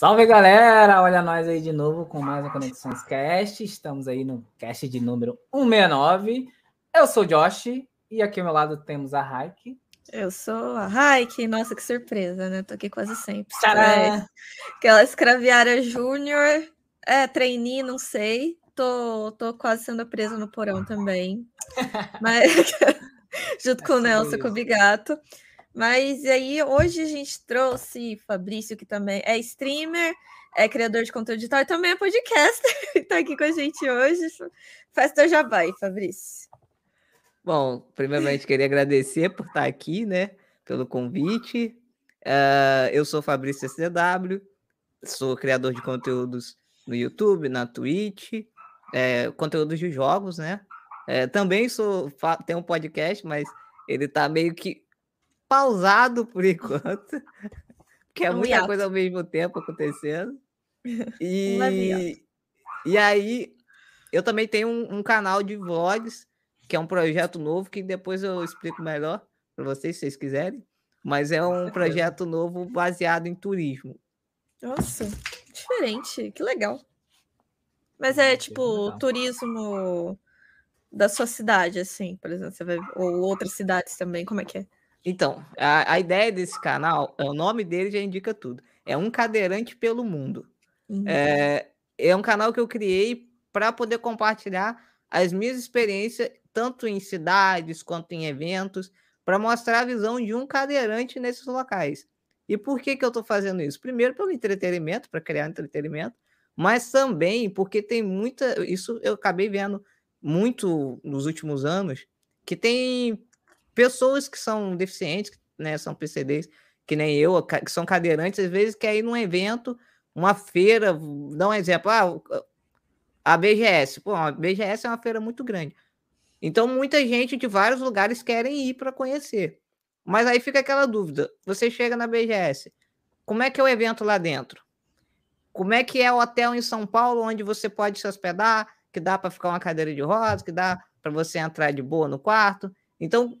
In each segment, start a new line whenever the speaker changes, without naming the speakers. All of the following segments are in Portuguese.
Salve galera! Olha nós aí de novo com mais um Conexões Cast. Estamos aí no cast de número 169. Eu sou o Josh e aqui ao meu lado temos a Raik.
Eu sou a Raik. Nossa, que surpresa, né? Tô aqui quase sempre.
Tcharam!
Aquela escraviária júnior, é, trainee, não sei. Tô, tô quase sendo presa no porão também. Mas junto com o Nelson, com o Bigato. Mas aí hoje a gente trouxe Fabrício, que também é streamer, é criador de conteúdo digital e também é podcaster, está aqui com a gente hoje. Festa Jabai, Fabrício.
Bom, primeiramente queria agradecer por estar aqui, né? Pelo convite. Uh, eu sou Fabrício SCW, sou criador de conteúdos no YouTube, na Twitch, é, conteúdos de jogos, né? É, também sou tenho um podcast, mas ele tá meio que pausado por enquanto, porque é muita coisa ao mesmo tempo acontecendo. E, e aí, eu também tenho um, um, canal de vlogs, que é um projeto novo, que depois eu explico melhor para vocês, se vocês quiserem. Mas é um projeto novo baseado em turismo.
Nossa, diferente, que legal. Mas é tipo turismo da sua cidade, assim, por exemplo, você vai, ou outras cidades também, como é que é?
Então, a, a ideia desse canal, o nome dele já indica tudo. É um cadeirante pelo mundo. Uhum. É, é um canal que eu criei para poder compartilhar as minhas experiências, tanto em cidades quanto em eventos, para mostrar a visão de um cadeirante nesses locais. E por que, que eu estou fazendo isso? Primeiro, pelo entretenimento, para criar entretenimento, mas também porque tem muita. Isso eu acabei vendo muito nos últimos anos, que tem pessoas que são deficientes, né, são PCDs, que nem eu, que são cadeirantes, às vezes quer ir num evento, uma feira, dá um exemplo, ah, a BGS, pô, a BGS é uma feira muito grande. Então, muita gente de vários lugares querem ir para conhecer. Mas aí fica aquela dúvida: você chega na BGS, como é que é o evento lá dentro? Como é que é o hotel em São Paulo onde você pode se hospedar, que dá para ficar uma cadeira de rodas, que dá para você entrar de boa no quarto? Então,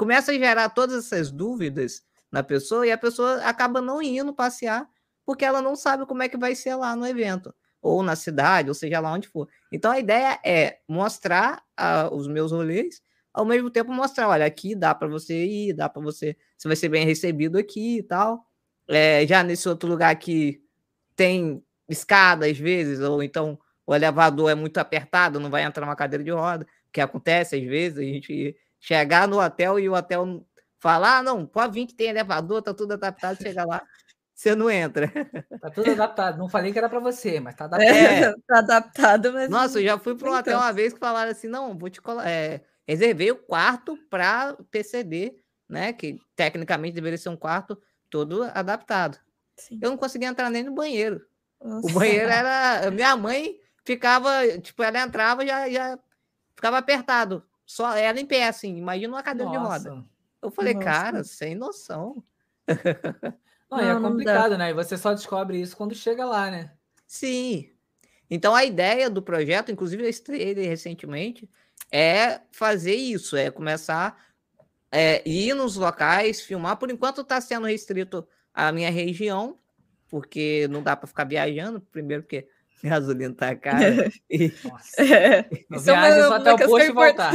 começa a gerar todas essas dúvidas na pessoa e a pessoa acaba não indo passear porque ela não sabe como é que vai ser lá no evento, ou na cidade, ou seja lá onde for. Então a ideia é mostrar uh, os meus rolês, ao mesmo tempo mostrar, olha, aqui dá para você ir, dá para você, você vai ser bem recebido aqui e tal. É, já nesse outro lugar que tem escada às vezes, ou então o elevador é muito apertado, não vai entrar uma cadeira de roda, que acontece às vezes, a gente chegar no hotel e o hotel falar, ah, não, pode vir que tem elevador, tá tudo adaptado, chega lá, você não entra.
Tá tudo adaptado. Não falei que era para você, mas tá adaptado.
É, tá adaptado, mas.
Nossa, eu já fui para um hotel uma vez que falaram assim: não, vou te colocar. É, reservei o quarto para PCD, né? Que tecnicamente deveria ser um quarto todo adaptado. Sim. Eu não conseguia entrar nem no banheiro. Nossa. O banheiro era. Minha mãe ficava, tipo, ela entrava já já ficava apertado. Só ela em pé, assim, imagina uma cadeira Nossa. de roda. Eu falei, Nossa. cara, sem noção.
Não, não é complicado, né? E você só descobre isso quando chega lá, né?
Sim. Então a ideia do projeto, inclusive eu estreiei ele recentemente, é fazer isso, é começar é, ir nos locais, filmar. Por enquanto está sendo restrito à minha região, porque não dá para ficar viajando, primeiro porque gasolina tá cara. E...
Nossa. É. Viagem só até o posto e voltar.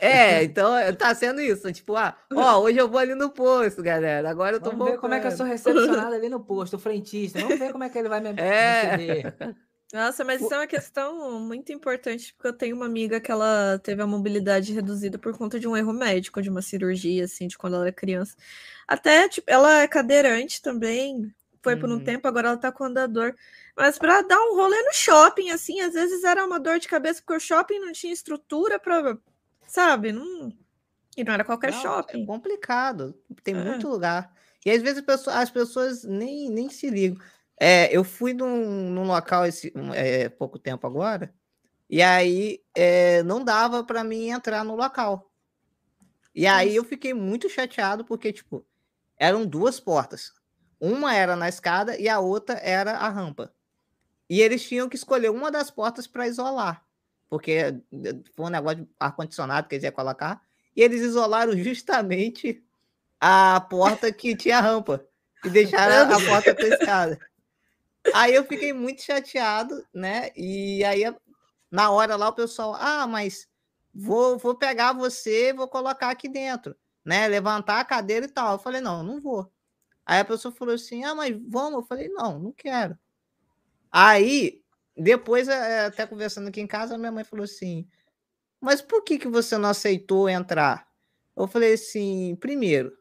É, então eh, tá sendo isso. Tipo, ah, ó, hoje eu vou ali no posto, galera. Agora eu tô
Vamos ver como é que eu sou recepcionado ali no posto, o frentista. Vamos ver como é que ele vai me
é.
receber.
Nossa, mas isso é uma questão muito importante, porque eu tenho uma amiga que ela teve a mobilidade reduzida por conta de um erro médico, de uma cirurgia, assim, de quando ela era criança. Até, tipo, ela é cadeirante também, foi por um uhum. tempo, agora ela tá com andador. Mas para dar um rolê no shopping, assim, às vezes era uma dor de cabeça, porque o shopping não tinha estrutura para, sabe? Não... E não era qualquer não, é shopping.
É complicado, tem é. muito lugar. E às vezes as pessoas nem, nem se ligam. É, eu fui num, num local esse é, pouco tempo agora, e aí é, não dava para mim entrar no local. E aí eu fiquei muito chateado, porque, tipo, eram duas portas. Uma era na escada e a outra era a rampa. E eles tinham que escolher uma das portas para isolar, porque eh, foi um negócio de ar-condicionado que eles iam colocar. E eles isolaram justamente a porta que tinha rampa e deixaram a porta escada. Aí eu fiquei muito chateado, né? E aí, na hora lá, o pessoal, ah, mas vou, vou pegar você vou colocar aqui dentro, né? Levantar a cadeira e tal. Eu falei, não, não vou. Aí a pessoa falou assim, ah, mas vamos? Eu falei, não, não quero. Aí, depois, eh, até conversando aqui em casa, minha mãe falou assim, mas por que, que você não aceitou entrar? Eu falei assim, primeiro,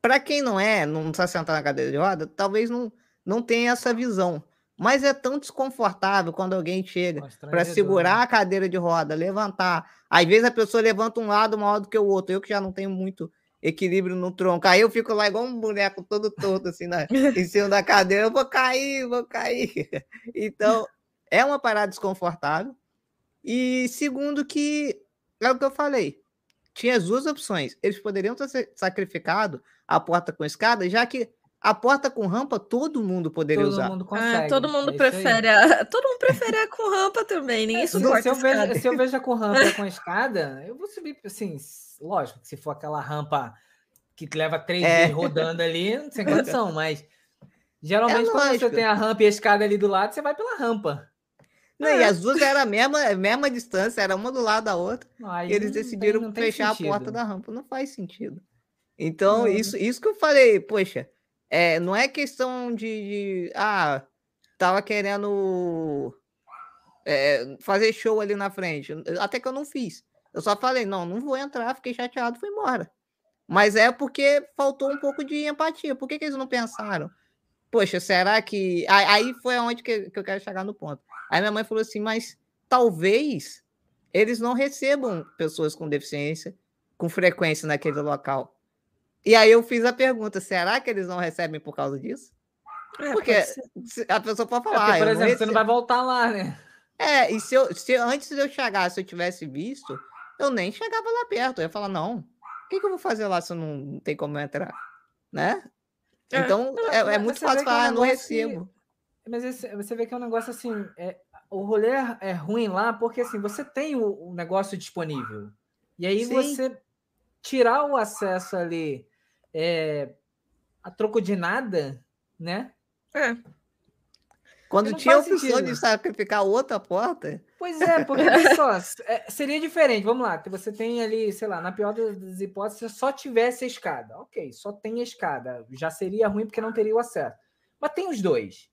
para quem não é, não está sentado na cadeira de roda, talvez não não tem essa visão. Mas é tão desconfortável quando alguém chega para segurar né? a cadeira de roda, levantar. Às vezes a pessoa levanta um lado maior do que o outro. Eu que já não tenho muito equilíbrio no tronco. Aí eu fico lá igual um boneco todo torto, assim, na, em cima da cadeira. Eu vou cair, vou cair. Então, é uma parada desconfortável. E segundo que, é o que eu falei, tinha as duas opções. Eles poderiam ter sacrificado a porta com escada, já que a porta com rampa todo mundo poderia
todo
usar.
Mundo ah, todo mundo é prefere. A... Todo mundo prefere a com rampa também. Ninguém é, suporta
se, eu vejo, se eu vejo a com rampa com escada, eu vou subir assim, lógico, se for aquela rampa que leva três é. dias rodando ali, sem condição, mas geralmente é quando você tem a rampa e a escada ali do lado, você vai pela rampa.
Não, é. E as duas eram a mesma, a mesma distância, era uma do lado da outra. Aí e eles decidiram tem, fechar a porta da rampa. Não faz sentido. Então, isso, isso que eu falei, poxa, é, não é questão de, de ah, tava querendo é, fazer show ali na frente. Até que eu não fiz. Eu só falei, não, não vou entrar, fiquei chateado, fui embora. Mas é porque faltou um pouco de empatia. Por que, que eles não pensaram? Poxa, será que. Aí foi aonde que eu quero chegar no ponto. Aí minha mãe falou assim, mas talvez eles não recebam pessoas com deficiência com frequência naquele local. E aí eu fiz a pergunta: será que eles não recebem por causa disso? É, porque a pessoa pode falar. É porque,
por exemplo, você não vai voltar lá, né?
É, e se, eu, se antes de eu chegar, se eu tivesse visto, eu nem chegava lá perto. Eu ia falar, não, o que, que eu vou fazer lá se eu não, tem como entrar? Né? É, então, é, é, muito fácil falar, é um não recebo.
Que, mas esse, você vê que é um negócio assim, é, o rolê é ruim lá porque assim, você tem o, o negócio disponível. E aí Sim. você tirar o acesso ali é, a troco de nada, né?
É.
Quando tinha a opção sentido. de sacrificar outra porta.
Pois é, porque só, é, seria diferente. Vamos lá, você tem ali, sei lá, na pior das hipóteses, só tivesse a escada. Ok, só tem a escada. Já seria ruim porque não teria o acesso. Mas tem os dois.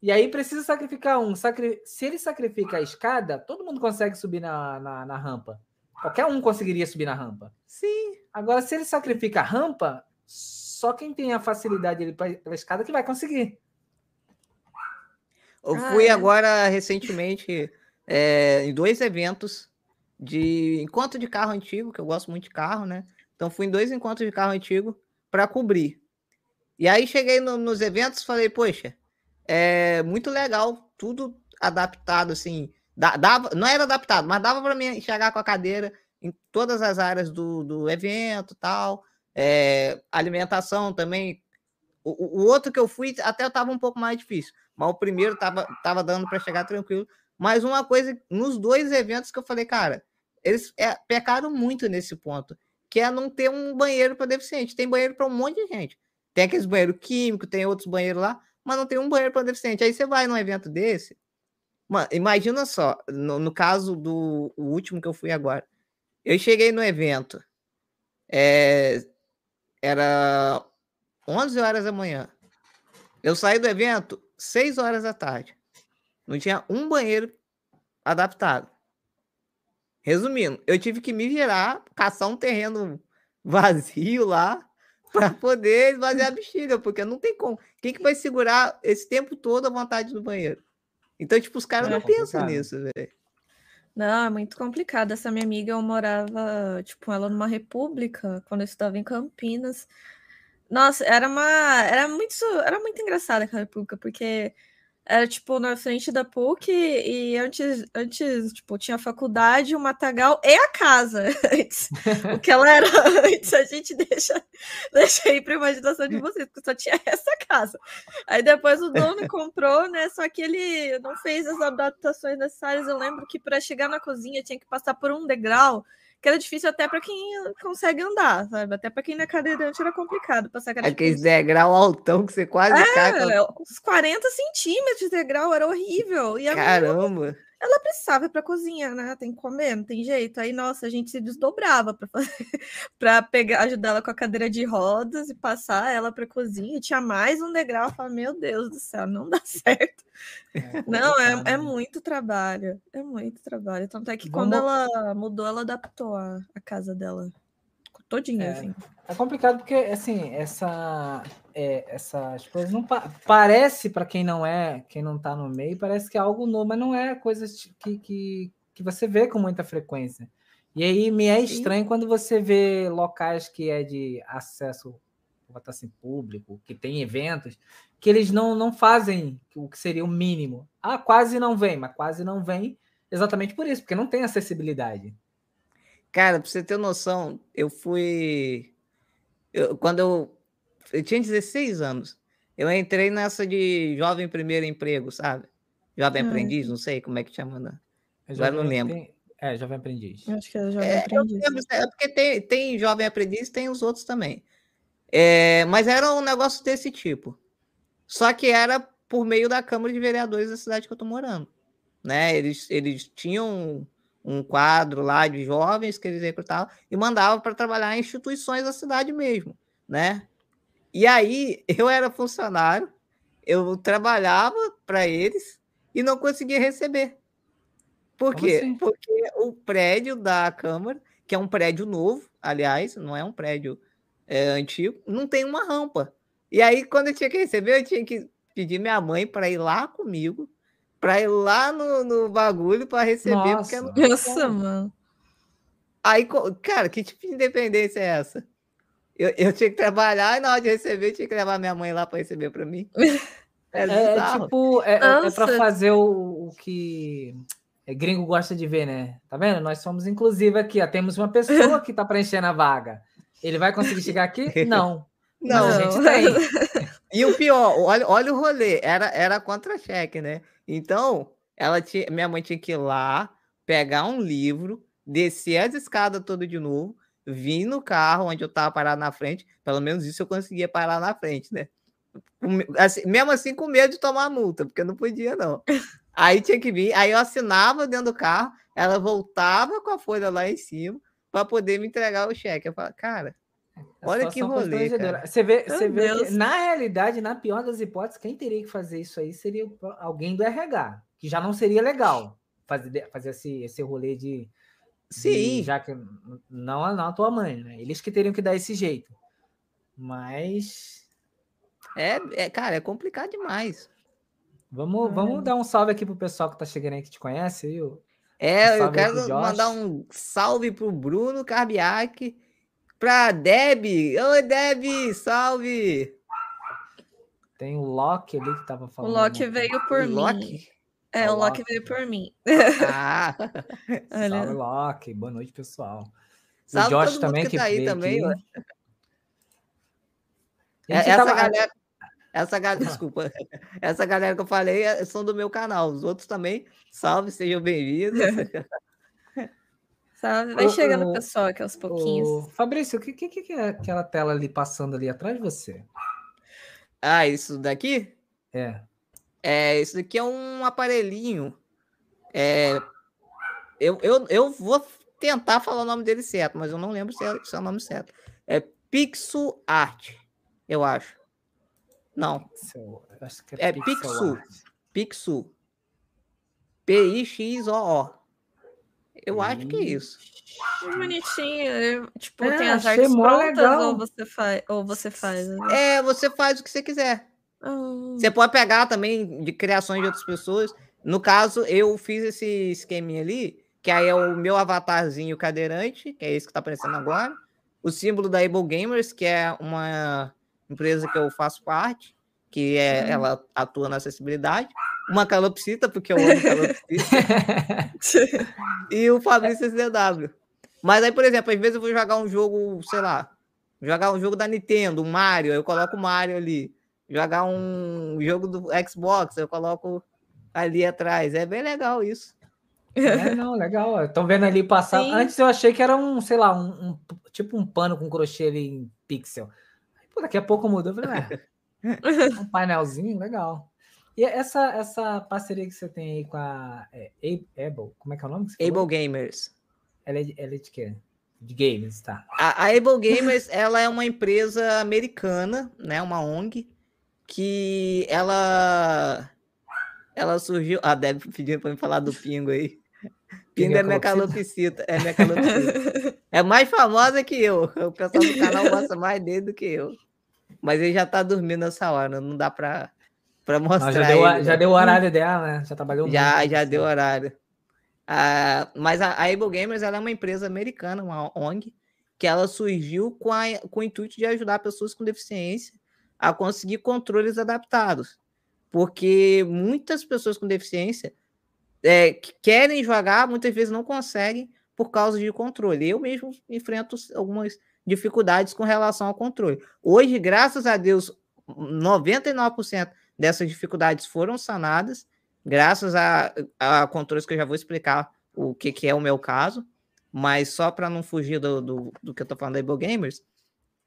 E aí precisa sacrificar um. Sacri... Se ele sacrifica a escada, todo mundo consegue subir na, na, na rampa. Qualquer um conseguiria subir na rampa.
Sim.
Agora, se ele sacrifica a rampa, só quem tem a facilidade ali pela escada que vai conseguir.
Eu ah, fui é. agora recentemente é, em dois eventos de encontro de carro antigo, que eu gosto muito de carro, né? Então fui em dois encontros de carro antigo para cobrir. E aí cheguei no, nos eventos falei, poxa, é muito legal, tudo adaptado assim. Dava, não era adaptado, mas dava para mim chegar com a cadeira em todas as áreas do, do evento tal. É, alimentação também. O, o, outro que eu fui até estava um pouco mais difícil, mas o primeiro estava tava dando para chegar tranquilo. Mas uma coisa, nos dois eventos que eu falei, cara, eles é, pecaram muito nesse ponto, que é não ter um banheiro para deficiente. Tem banheiro para um monte de gente. Tem aqueles banheiros químicos, tem outros banheiros lá, mas não tem um banheiro para deficiente. Aí você vai num evento desse, mano, imagina só, no, no caso do último que eu fui agora, eu cheguei no evento, é, era 11 horas da manhã. Eu saí do evento 6 horas da tarde. Não tinha um banheiro adaptado. Resumindo, eu tive que me virar, caçar um terreno vazio lá para poder esvaziar a bexiga, porque não tem como. Quem que vai segurar esse tempo todo a vontade do banheiro? Então, tipo, os caras é não pensam nisso, velho.
Não, é muito complicado. Essa minha amiga, eu morava, tipo, ela numa república, quando eu estava em Campinas. Nossa, era uma. Era muito, era muito engraçada aquela república, porque era, tipo, na frente da PUC e antes, antes tipo, tinha a faculdade, o Matagal e a casa. Antes, o que ela era antes, a gente deixa, deixa aí para imaginação de vocês, porque só tinha essa casa. Aí depois o dono comprou, né? Só que ele não fez as adaptações necessárias. Eu lembro que para chegar na cozinha tinha que passar por um degrau que era difícil até para quem consegue andar, sabe? Até para quem não é cadeirante era complicado passar aquela
Aqueles degrau altão que você quase
é,
cai.
Uns 40 centímetros de degrau, era horrível. E
Caramba!
Ela precisava ir para cozinha, né? Tem que comer, não tem jeito. Aí, nossa, a gente se desdobrava para para pegar, ajudar ela com a cadeira de rodas e passar ela para cozinha. E tinha mais um degrau. Eu falei, meu Deus do céu, não dá certo. É, não, é, é, muito trabalho, é muito trabalho. Tanto é que Vamos... quando ela mudou, ela adaptou a, a casa dela todinha,
é,
assim.
É complicado porque, assim, essa, é, essas coisas não pa parece para quem não é, quem não tá no meio, parece que é algo novo, mas não é coisas que, que, que você vê com muita frequência. E aí me é estranho Sim. quando você vê locais que é de acesso, botar assim, público, que tem eventos, que eles não, não fazem o que seria o mínimo. Ah, quase não vem, mas quase não vem exatamente por isso, porque não tem acessibilidade.
Cara, pra você ter noção, eu fui. Eu, quando eu, eu tinha 16 anos, eu entrei nessa de jovem primeiro emprego, sabe? Jovem hum. aprendiz, não sei como é que chama. Né? Agora não lembro.
Tem... É, jovem aprendiz.
Eu acho que é jovem é, aprendiz.
Lembro, é porque tem, tem jovem aprendiz tem os outros também. É, mas era um negócio desse tipo. Só que era por meio da Câmara de Vereadores da cidade que eu tô morando. Né? Eles, eles tinham um quadro lá de jovens que eles recrutavam e mandavam para trabalhar em instituições da cidade mesmo, né? E aí eu era funcionário, eu trabalhava para eles e não conseguia receber. Por Como quê? Assim? Porque o prédio da Câmara, que é um prédio novo, aliás, não é um prédio é, antigo, não tem uma rampa. E aí, quando eu tinha que receber, eu tinha que pedir minha mãe para ir lá comigo para ir lá no, no bagulho para receber.
Nossa, porque Nossa mano.
Aí, cara, que tipo de independência é essa? Eu, eu tinha que trabalhar e na hora de receber, tinha que levar minha mãe lá para receber para mim.
É, é, é tipo, é, é, é para fazer o, o que é, gringo gosta de ver, né? Tá vendo? Nós somos inclusive aqui, ó. Temos uma pessoa que tá preenchendo a vaga. Ele vai conseguir chegar aqui? Não. Não, a gente tem.
E o pior, olha, olha o rolê, era, era contra-cheque, né? Então, ela tinha, minha mãe tinha que ir lá, pegar um livro, descer as escadas todas de novo, vir no carro onde eu tava parado na frente, pelo menos isso eu conseguia parar na frente, né? Assim, mesmo assim, com medo de tomar multa, porque não podia, não. Aí tinha que vir, aí eu assinava dentro do carro, ela voltava com a folha lá em cima para poder me entregar o cheque. Eu falava, cara, Olha que rolê.
Você vê, você vê na realidade, na pior das hipóteses, quem teria que fazer isso aí seria alguém do RH, que já não seria legal fazer, fazer esse, esse rolê de.
Sim.
De, já que não, não a tua mãe, né? Eles que teriam que dar esse jeito. Mas.
É, é cara, é complicado demais.
Vamos, é. vamos dar um salve aqui pro pessoal que tá chegando aí que te conhece, viu?
É, um eu quero mandar um salve pro Bruno Carbiac Pra Deb. Oi, Deb, salve!
Tem o Loki ali que tava falando.
O Loki veio por o mim. Loki? É, o, Loki veio por mim. Ah!
salve, Loki. Boa noite, pessoal. Salve o Josh também que, que tá aí também.
É, essa tava... galera, essa galera, desculpa, essa galera que eu falei é, são do meu canal. Os outros também, salve, sejam bem-vindos.
Sabe? Vai chegando o pessoal aqui aos pouquinhos. O...
Fabrício, o que, que, que é aquela tela ali passando ali atrás de você?
Ah, isso daqui?
É.
É, isso daqui é um aparelhinho. É, eu, eu, eu vou tentar falar o nome dele certo, mas eu não lembro se é, se é o nome certo. É Pixel Art, eu acho. Não. Pixel, acho que é, é Pixel. Pixel. P-I-X-O-O. Eu acho que é isso.
Que bonitinho. Tipo, é, tem as artes prontas ou você, faz, ou você faz?
Né? É, você faz o que você quiser. Você pode pegar também de criações de outras pessoas. No caso, eu fiz esse esqueminha ali, que aí é o meu avatarzinho cadeirante, que é esse que está aparecendo agora. O símbolo da Able Gamers, que é uma empresa que eu faço parte, que é, hum. ela atua na acessibilidade uma calopsita, porque eu amo calopsita, e o Fabrício SDW. Mas aí, por exemplo, às vezes eu vou jogar um jogo, sei lá, jogar um jogo da Nintendo, um Mario, eu coloco o Mario ali. Jogar um jogo do Xbox, eu coloco ali atrás. É bem legal isso.
É, não, legal. Estão vendo ali passar. Sim. Antes eu achei que era um, sei lá, um, um, tipo um pano com crochê ali em pixel. Pô, daqui a pouco mudou. Eu falei, é, um painelzinho, legal. E essa, essa parceria que você tem aí com a é, Able, como é que é o nome?
Able Gamers.
Ela é, de, ela é de quê? De games, tá.
A, a Able Gamers, ela é uma empresa americana, né? Uma ONG, que ela ela surgiu. Ah, deve pedir para me falar do Pingo aí. Pingo é minha calopsita. É minha calopsita. é mais famosa que eu. O pessoal do canal gosta mais dele do que eu. Mas ele já tá dormindo nessa hora, não dá para para mostrar.
já, deu, ele, já né? deu o horário dela, né? Já trabalhou
Já, muito, já deu horário. Ah, mas a, a Able Gamers ela é uma empresa americana, uma ONG, que ela surgiu com, a, com o intuito de ajudar pessoas com deficiência a conseguir controles adaptados porque muitas pessoas com deficiência é, que querem jogar, muitas vezes não conseguem por causa de controle. Eu mesmo enfrento algumas dificuldades com relação ao controle. Hoje, graças a Deus, 99% dessas dificuldades foram sanadas, graças a, a controles que eu já vou explicar o que, que é o meu caso, mas só para não fugir do, do, do, que eu estou falando da Able Gamers,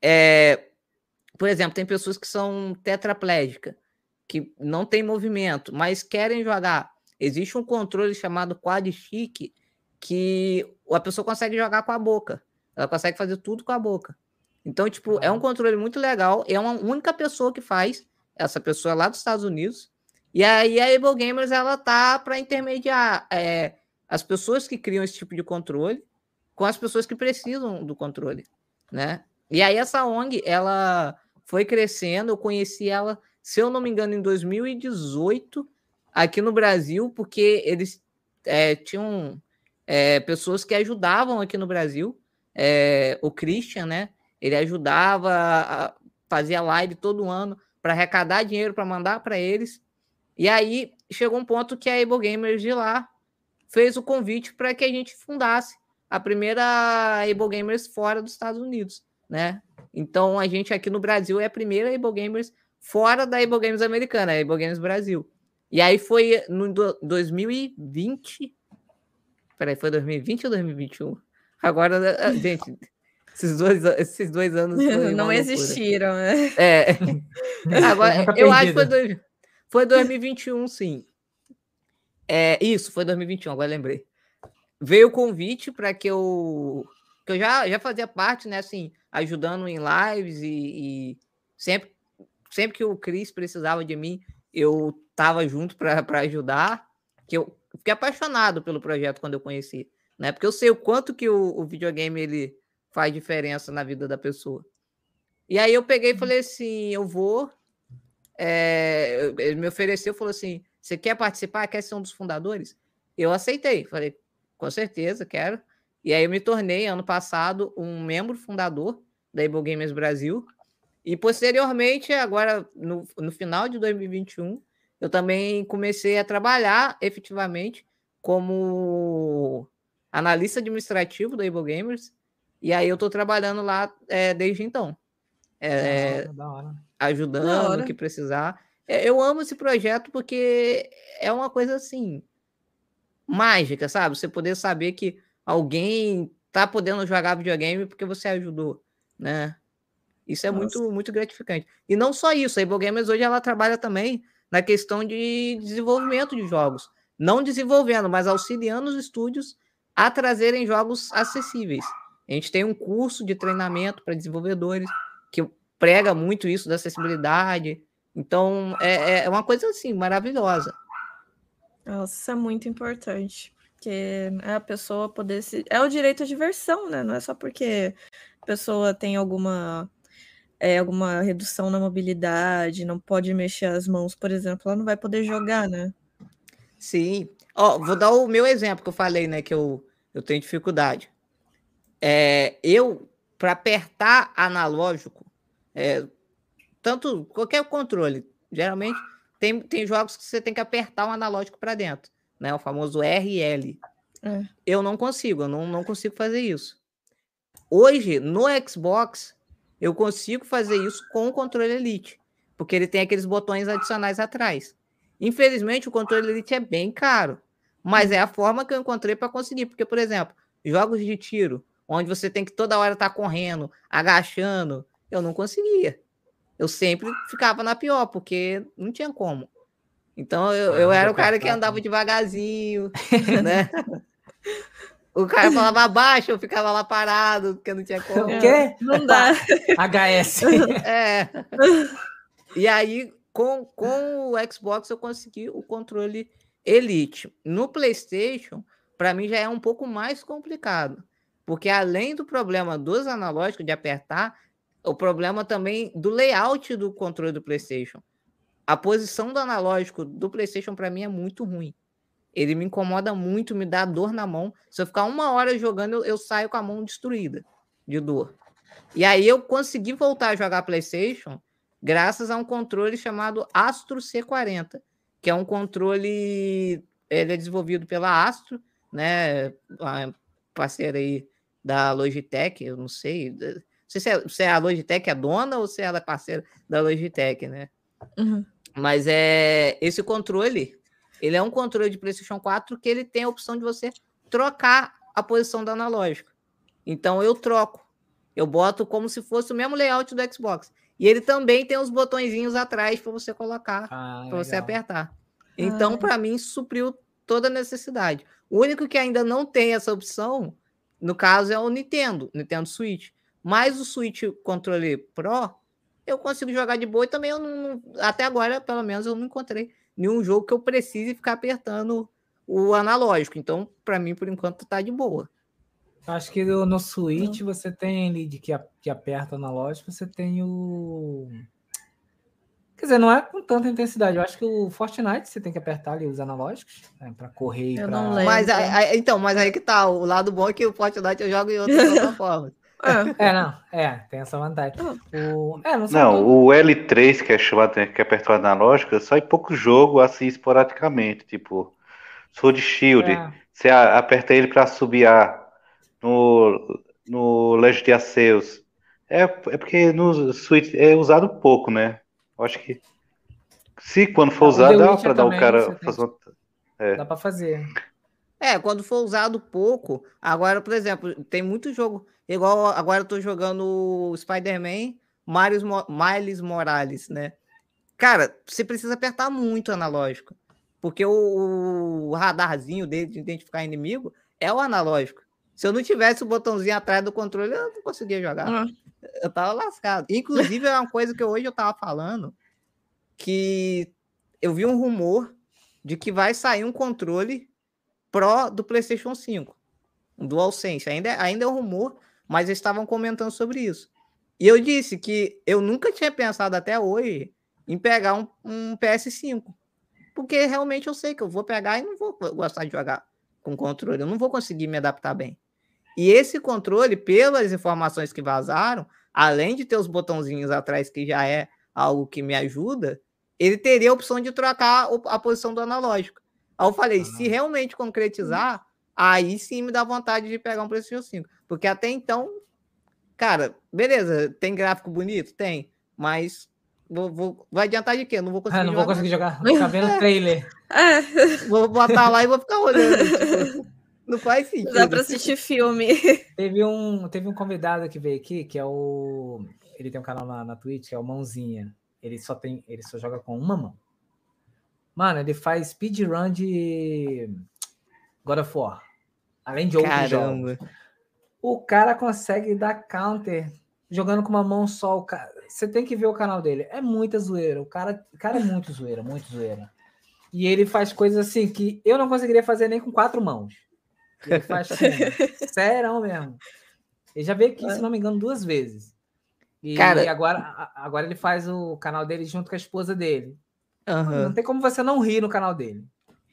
é, por exemplo, tem pessoas que são tetraplégicas, que não tem movimento, mas querem jogar. Existe um controle chamado quad stick que a pessoa consegue jogar com a boca. Ela consegue fazer tudo com a boca. Então, tipo, é um controle muito legal. É uma única pessoa que faz. Essa pessoa é lá dos Estados Unidos. E aí a Able Gamers ela tá para intermediar é, as pessoas que criam esse tipo de controle com as pessoas que precisam do controle, né? E aí essa ONG ela foi crescendo. Eu conheci ela se eu não me engano, em 2018, aqui no Brasil, porque eles é, tinham é, pessoas que ajudavam aqui no Brasil. É, o Christian, né? Ele ajudava, fazia live todo ano para arrecadar dinheiro para mandar para eles. E aí chegou um ponto que a Able Gamers de lá fez o convite para que a gente fundasse a primeira Able Gamers fora dos Estados Unidos, né? Então a gente aqui no Brasil é a primeira Able Gamers fora da Able Games americana, a Able Games Brasil. E aí foi no 2020. Peraí, foi 2020 ou 2021? Agora, ah, gente, esses dois, esses dois anos.
Não existiram, né?
É. Agora, eu acho que foi, dois, foi 2021, sim. É, isso, foi 2021, agora lembrei. Veio o convite para que eu. Que eu já, já fazia parte, né, assim, ajudando em lives e, e sempre sempre que o Cris precisava de mim, eu estava junto para ajudar. Que eu fiquei apaixonado pelo projeto quando eu conheci, né? Porque eu sei o quanto que o, o videogame ele faz diferença na vida da pessoa. E aí eu peguei e uhum. falei assim, eu vou. É, ele me ofereceu, falou assim: você quer participar? Quer ser um dos fundadores? Eu aceitei, falei, com certeza, quero. E aí eu me tornei, ano passado, um membro fundador da Able Gamers Brasil. E posteriormente, agora no, no final de 2021, eu também comecei a trabalhar efetivamente como analista administrativo da Able Gamers. E aí eu estou trabalhando lá é, desde então. É, da hora, da hora. Ajudando o que precisar. É, eu amo esse projeto porque é uma coisa assim mágica, sabe? Você poder saber que alguém tá podendo jogar videogame porque você ajudou, né? Isso é muito, muito gratificante. E não só isso, a Able Gamers hoje ela trabalha também na questão de desenvolvimento de jogos. Não desenvolvendo, mas auxiliando os estúdios a trazerem jogos acessíveis. A gente tem um curso de treinamento para desenvolvedores que prega muito isso da acessibilidade. Então, é, é uma coisa assim, maravilhosa.
Nossa, isso é muito importante. Porque é a pessoa poder se. É o direito à diversão, né? Não é só porque a pessoa tem alguma é, alguma redução na mobilidade, não pode mexer as mãos, por exemplo, ela não vai poder jogar, né?
Sim. Ó, vou dar o meu exemplo que eu falei, né? Que eu, eu tenho dificuldade. É, eu, para apertar analógico, é, tanto qualquer controle, geralmente tem, tem jogos que você tem que apertar o analógico para dentro, né? O famoso RL. É. Eu não consigo, eu não, não consigo fazer isso. Hoje, no Xbox, eu consigo fazer isso com o controle Elite, porque ele tem aqueles botões adicionais atrás. Infelizmente, o controle Elite é bem caro, Mas é a forma que eu encontrei para conseguir. Porque, por exemplo, jogos de tiro, onde você tem que toda hora estar tá correndo, agachando, eu não conseguia. Eu sempre ficava na pior, porque não tinha como. Então eu, eu era o cara que andava devagarzinho, né? O cara falava abaixo, eu ficava lá parado, porque não tinha como.
O quê?
Não dá.
HS.
É. E aí, com, com o Xbox, eu consegui o controle Elite. No PlayStation, para mim já é um pouco mais complicado. Porque além do problema dos analógicos de apertar, o problema também do layout do controle do PlayStation. A posição do analógico do PlayStation para mim é muito ruim. Ele me incomoda muito, me dá dor na mão. Se eu ficar uma hora jogando, eu, eu saio com a mão destruída de dor. E aí eu consegui voltar a jogar PlayStation graças a um controle chamado Astro C40, que é um controle ele é desenvolvido pela Astro, né, parceira aí da Logitech, eu não sei, não sei se, é, se é a Logitech é dona ou se ela é parceira da Logitech, né? Uhum. Mas é esse controle, ele é um controle de PlayStation 4 que ele tem a opção de você trocar a posição do analógico. Então eu troco. Eu boto como se fosse o mesmo layout do Xbox. E ele também tem os botõezinhos atrás para você colocar, ah, para você apertar. Então, ah. para mim, supriu toda a necessidade. O único que ainda não tem essa opção, no caso, é o Nintendo, Nintendo Switch. Mas o Switch Controle Pro, eu consigo jogar de boa e também eu não, até agora, pelo menos, eu não encontrei nenhum jogo que eu precise ficar apertando o analógico. Então, para mim, por enquanto, tá de boa.
Acho que no Switch você tem ali de que, que aperta o analógico, você tem o. Quer dizer, não é com tanta intensidade. Eu acho que o Fortnite você tem que apertar ali os analógicos né, para correr. Eu pra... não
lembro. Mas, aí, então, mas aí que tá. O lado bom é que o Fortnite eu jogo em outras plataformas.
É. é, não, é, tem essa vantagem.
O, é, não, não o L3, que é chamado, que é analógico, é só em pouco jogo, assim, esporadicamente. Tipo, Sword Shield, é. você aperta ele para subir a no, no Legend de Arceus. É, é porque no Switch é usado pouco, né? Eu acho que se quando for usado, dá para dar o cara fazer uma...
é. Dá para fazer.
É, quando for usado pouco. Agora, por exemplo, tem muito jogo. Igual agora eu tô jogando Spider-Man, Miles Morales, né? Cara, você precisa apertar muito o analógico. Porque o, o radarzinho dele de identificar inimigo é o analógico. Se eu não tivesse o botãozinho atrás do controle, eu não conseguia jogar. Uhum. Eu tava lascado. Inclusive, é uma coisa que hoje eu tava falando que eu vi um rumor de que vai sair um controle Pro do PlayStation 5, um DualSense. Ainda, ainda é um rumor, mas eles estavam comentando sobre isso. E eu disse que eu nunca tinha pensado até hoje em pegar um, um PS5. Porque realmente eu sei que eu vou pegar e não vou gostar de jogar com controle. Eu não vou conseguir me adaptar bem. E esse controle, pelas informações que vazaram, além de ter os botãozinhos atrás, que já é algo que me ajuda, ele teria a opção de trocar a posição do analógico. Aí eu falei, ah. se realmente concretizar, aí sim me dá vontade de pegar um PlayStation 5. Porque até então, cara, beleza, tem gráfico bonito? Tem, mas vou, vou, vai adiantar de quê? Não vou conseguir
ah, não jogar. vou conseguir jogar. Vou ficar vendo trailer.
É. Vou botar lá e vou ficar olhando. Tipo, não faz sentido.
Dá para assistir filme.
Teve um, teve um convidado que veio aqui, que é o. Ele tem um canal na, na Twitch, que é o Mãozinha. Ele só tem. Ele só joga com uma mão. Mano, ele faz speedrun de God of War. Além de outros Caramba. jogos. O cara consegue dar counter jogando com uma mão só. Cara... Você tem que ver o canal dele. É muita zoeira. O cara, o cara é muito zoeira, muito zoeira. E ele faz coisas assim que eu não conseguiria fazer nem com quatro mãos. Ele faz assim, serão mesmo. Ele já veio aqui, se não me engano, duas vezes. E Cara... agora, agora ele faz o canal dele junto com a esposa dele. Uhum. Não tem como você não rir no canal dele.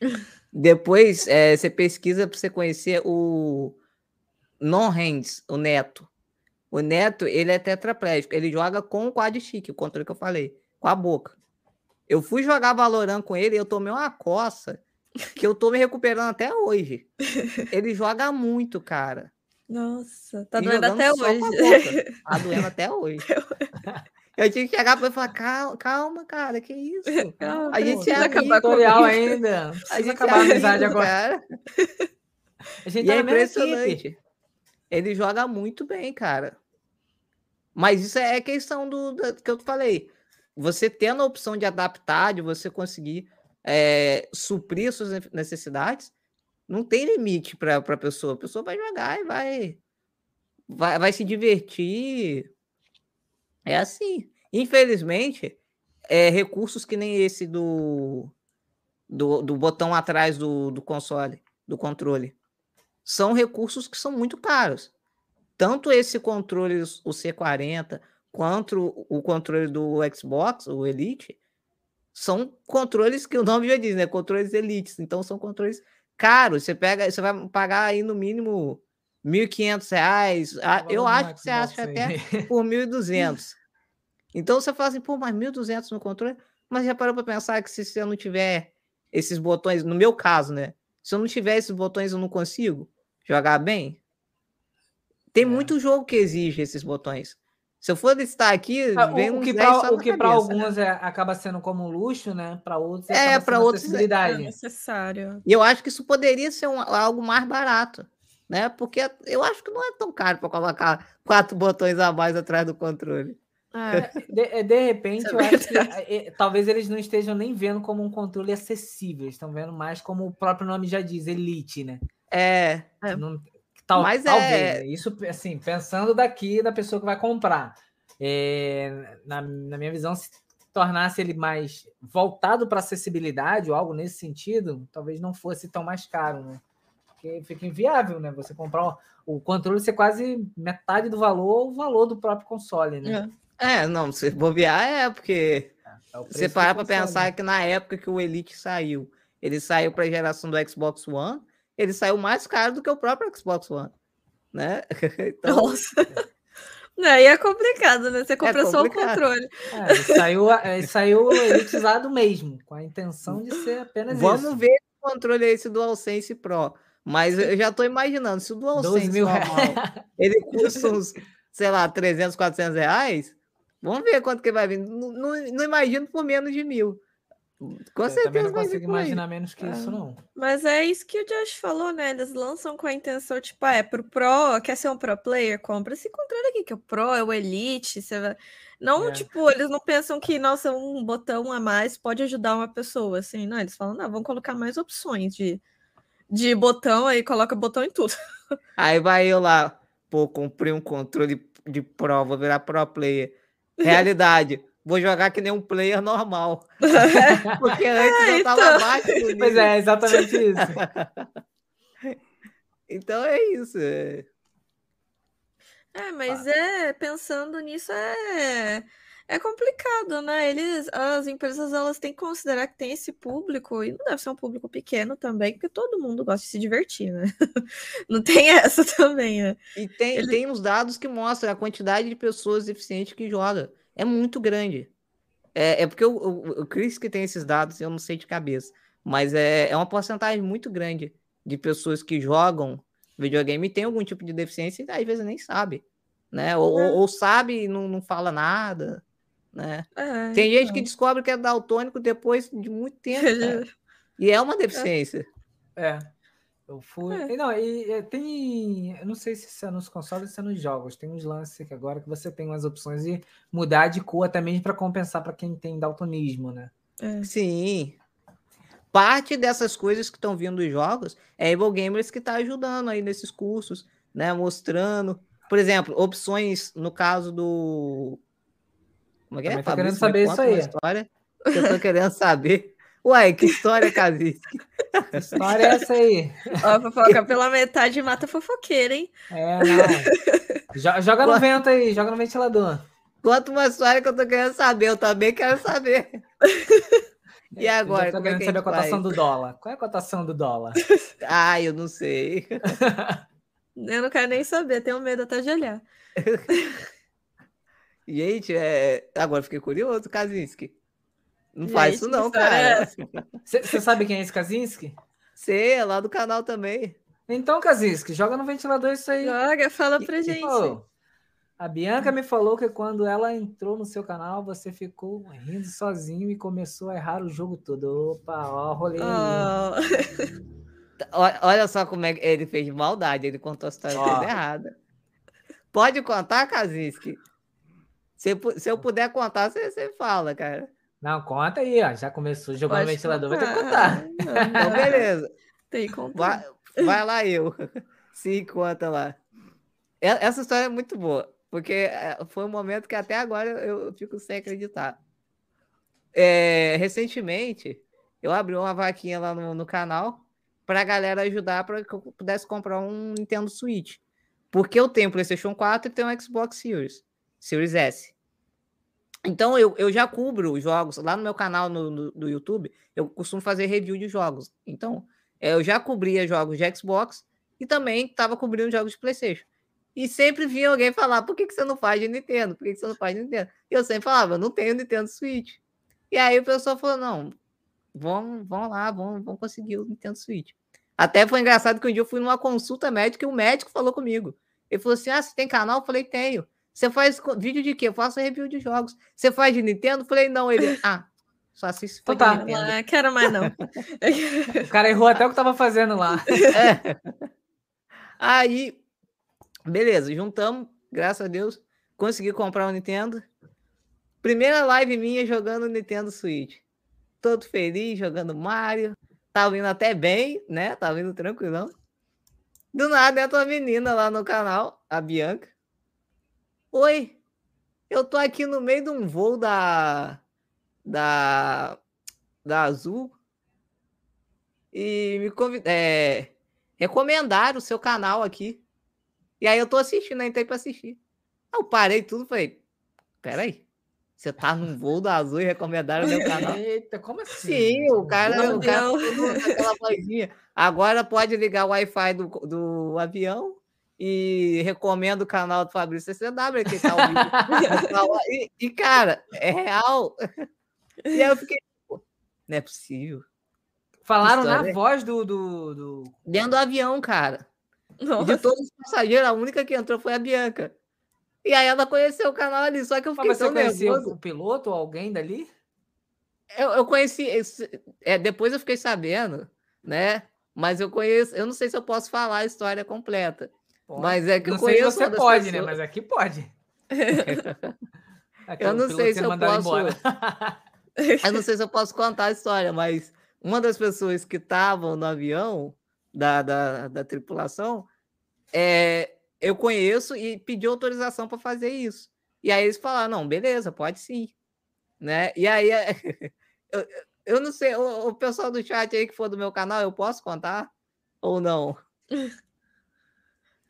Depois é, você pesquisa para você conhecer o Non Hands, o Neto. O Neto, ele é tetraplégico. Ele joga com o quad stick, o controle que eu falei, com a boca. Eu fui jogar Valorant com ele e eu tomei uma coça que eu tô me recuperando até hoje. Ele joga muito, cara.
Nossa, tá doendo até hoje.
Tá doendo até hoje. Eu tinha que chegar para falar, calma, calma, cara, que isso?
Calma,
a gente
é acabar
tutorial
ainda.
A gente
acabar a amizade agora. Cara.
A gente e tá é impressionante. Ele joga muito bem, cara. Mas isso é questão do, do que eu falei. Você tendo a opção de adaptar, de você conseguir é, suprir suas necessidades, não tem limite para a pessoa. A pessoa vai jogar e vai, vai, vai se divertir é assim. Infelizmente, é, recursos que nem esse do, do, do botão atrás do, do console, do controle, são recursos que são muito caros. Tanto esse controle, o C40, quanto o controle do Xbox, o Elite, são controles que o nome já diz, né? Controles elites. Então são controles caros. Você pega, você vai pagar aí no mínimo R$ 1.500. Ah, eu acho que você acha até por 1.200. Então você fala assim, pô, mas 1.200 no controle? Mas já parou para pensar que se você não tiver esses botões, no meu caso, né? Se eu não tiver esses botões, eu não consigo jogar bem? Tem é. muito jogo que exige esses botões. Se eu for listar aqui,
ah, vem o, que para o que para alguns né? é, acaba sendo como luxo, né? Para outros
é para outros
é, é necessário.
E eu acho que isso poderia ser um, algo mais barato né? Porque eu acho que não é tão caro para colocar quatro botões a mais atrás do controle.
É, de, é, de, repente, é eu acho que é, talvez eles não estejam nem vendo como um controle acessível, estão vendo mais como o próprio nome já diz, elite, né?
É.
Não, tal, Mas talvez, é... isso assim, pensando daqui da pessoa que vai comprar. É, na, na minha visão, se tornasse ele mais voltado para acessibilidade ou algo nesse sentido, talvez não fosse tão mais caro, né? Porque fica inviável, né? Você comprar o controle ser quase metade do valor, o valor do próprio console, né?
É, é não, se bobear é porque é, é você parar para pensar que na época que o Elite saiu, ele saiu para a geração do Xbox One, ele saiu mais caro do que o próprio Xbox One, né?
Então, Nossa. É, aí é complicado, né? Você é compra é só o controle.
É, ele saiu, ele saiu elitizado mesmo, com a intenção de ser apenas
Vamos
isso.
ver o controle esse do AllSense Pro. Mas eu já estou imaginando, se o DualSense mil normal, ele custa uns, sei lá, 300, 400 reais, vamos ver quanto que vai vir. Não, não, não imagino por menos de mil. Com eu certeza.
não consigo imaginar menos que isso, não.
Mas é isso que o Josh falou, né? Eles lançam com a intenção, tipo, ah, é pro Pro, quer ser um Pro Player? Compra esse controle aqui, que é o Pro, é o Elite. Você vai... Não, é. tipo, eles não pensam que, nossa, um botão a mais pode ajudar uma pessoa, assim. Não, eles falam, não, vamos colocar mais opções de de botão, aí coloca botão em tudo.
Aí vai eu lá, pô, comprei um controle de pro, vou virar pro player. Realidade, vou jogar que nem um player normal. Porque antes é, eu tava então... do nível.
Pois é, exatamente isso.
então é isso. É,
é mas ah. é, pensando nisso, é é complicado, né? Eles, as empresas elas têm que considerar que tem esse público e não deve ser um público pequeno também, porque todo mundo gosta de se divertir, né? Não tem essa também, né?
E tem, Ele... tem uns dados que mostram a quantidade de pessoas deficientes que joga. É muito grande. É, é porque o, o, o Chris que tem esses dados, eu não sei de cabeça, mas é, é uma porcentagem muito grande de pessoas que jogam videogame e tem algum tipo de deficiência e às vezes nem sabe, né? Ou, é. ou sabe e não, não fala nada né? É, Tem gente que então. descobre que é daltônico depois de muito tempo, e é uma deficiência.
É. Eu fui. É. Não, e, tem. Eu não sei se é nos consoles ou se é nos jogos. Tem uns lances que agora que você tem umas opções de mudar de cor até mesmo para compensar para quem tem daltonismo, né?
É. Sim. Parte dessas coisas que estão vindo dos jogos é a Evil Gamers que está ajudando aí nesses cursos, né? Mostrando. Por exemplo, opções no caso do
como é que é? Tô querendo saber isso aí.
História que eu tô querendo saber. Uai, que história, Kaziski?
Que história é essa aí?
Ó, fofoca pela metade mata fofoqueira, hein?
É, não. Joga no vento aí, joga no ventilador.
Conta uma história que eu tô querendo saber, eu também quero saber. E agora?
Eu tô querendo saber a cotação do dólar. Qual é a cotação do dólar?
Ah, eu não sei.
Eu não quero nem saber, tenho medo até de olhar.
Gente, é... agora fiquei curioso, Kaczynski. Não faz isso não, cara.
Você sabe quem é esse Kaczynski?
Sei, é lá do canal também.
Então, Kaczynski, joga no ventilador isso aí.
Joga, fala pra gente.
A Bianca me falou que quando ela entrou no seu canal, você ficou rindo sozinho e começou a errar o jogo todo. Opa, ó, rolê. Oh.
Olha só como é que ele fez maldade, ele contou a história oh. errada. Pode contar, Kazinski? Se, se eu puder contar, você, você fala, cara.
Não, conta aí, ó. Já começou jogando no ventilador, vai ter que contar.
Então, beleza. Tem que contar. Vai, vai lá, eu. Se conta lá. Essa história é muito boa, porque é, foi um momento que até agora eu fico sem acreditar. É, recentemente, eu abri uma vaquinha lá no, no canal para a galera ajudar para que eu pudesse comprar um Nintendo Switch. Porque eu tenho PlayStation 4 e tenho um Xbox Series, Series S. Então eu, eu já cubro os jogos lá no meu canal no, no, do YouTube. Eu costumo fazer review de jogos. Então é, eu já cobria jogos de Xbox e também estava cobrindo jogos de PlayStation. E sempre vinha alguém falar: por que, que você não faz de Nintendo? Por que, que você não faz de Nintendo? E eu sempre falava: não tenho Nintendo Switch. E aí o pessoal falou: não, vão, vão lá, vão, vão conseguir o Nintendo Switch. Até foi engraçado que um dia eu fui numa consulta médica e o médico falou comigo. Ele falou assim: Ah, você tem canal? Eu falei: Tenho. Você faz vídeo de quê? Eu faço review de jogos. Você faz de Nintendo? Falei: Não. Ele, ah, só assisto
então, tá. Não, quero mais não.
o cara errou até o que tava fazendo lá. É.
Aí, beleza, juntamos, graças a Deus, consegui comprar o um Nintendo. Primeira live minha jogando Nintendo Switch. Todo feliz, jogando Mario. Tava indo até bem, né? Tava indo tranquilão. Do nada entra uma menina lá no canal, a Bianca. Oi, eu tô aqui no meio de um voo da. da. da Azul. E me convidaram. É, recomendaram o seu canal aqui. E aí eu tô assistindo, entrei pra assistir. Eu parei tudo e falei: peraí. Você tá num voo da Azul e recomendaram o meu canal?
Eita, como assim?
Sim, o cara, o cara aquela vozinha. Agora pode ligar o Wi-Fi do, do avião e recomendo o canal do Fabrício CCW, que tá ao e, e, cara, é real. E aí eu fiquei, não é possível.
Falaram na voz do, do, do,
Dentro do avião, cara. De todos os passageiros, a única que entrou foi a Bianca. E aí ela conheceu o canal ali, só que eu fiquei Mas tão nervoso.
o piloto ou alguém dali?
Eu, eu conheci, é, depois eu fiquei sabendo, né? Mas eu conheço, eu não sei se eu posso falar a história completa. Mas é que
não
eu conheço.
você pode, né? pessoas. né? Mas aqui pode.
eu não sei se eu posso. eu não sei se eu posso contar a história, mas uma das pessoas que estavam no avião da, da, da tripulação é, eu conheço e pedi autorização para fazer isso. E aí eles falaram: não, beleza, pode sim. Né? E aí eu, eu não sei, o, o, pessoal do chat aí que for do meu canal, eu posso contar ou não?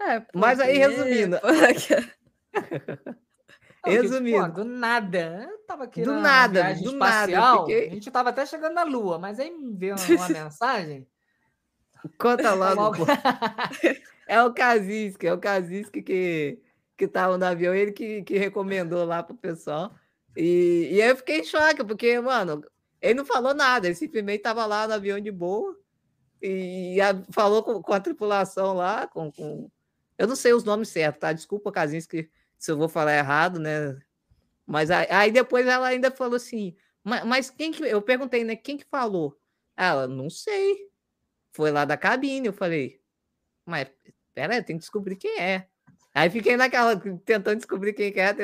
É, Mas aí, resumindo.
resumindo. Pô, do nada. Eu tava aqui
do nada, do
espacial, nada. Fiquei... A gente tava até chegando na Lua, mas aí me veio uma, uma mensagem.
Conta logo. É o Kazinski, é o Kazinski que, que tava no avião, ele que, que recomendou lá pro pessoal. E, e aí eu fiquei em choque, porque, mano, ele não falou nada, ele simplesmente tava lá no avião de boa e a, falou com, com, a tripulação lá, com, com, Eu não sei os nomes certos, tá? Desculpa, Kazinski, se eu vou falar errado, né? Mas aí, depois ela ainda falou assim, mas, mas quem que. Eu perguntei, né? Quem que falou? Ela, não sei. Foi lá da cabine, eu falei, mas pera tem que descobrir quem é. Aí fiquei naquela, tentando descobrir quem que é.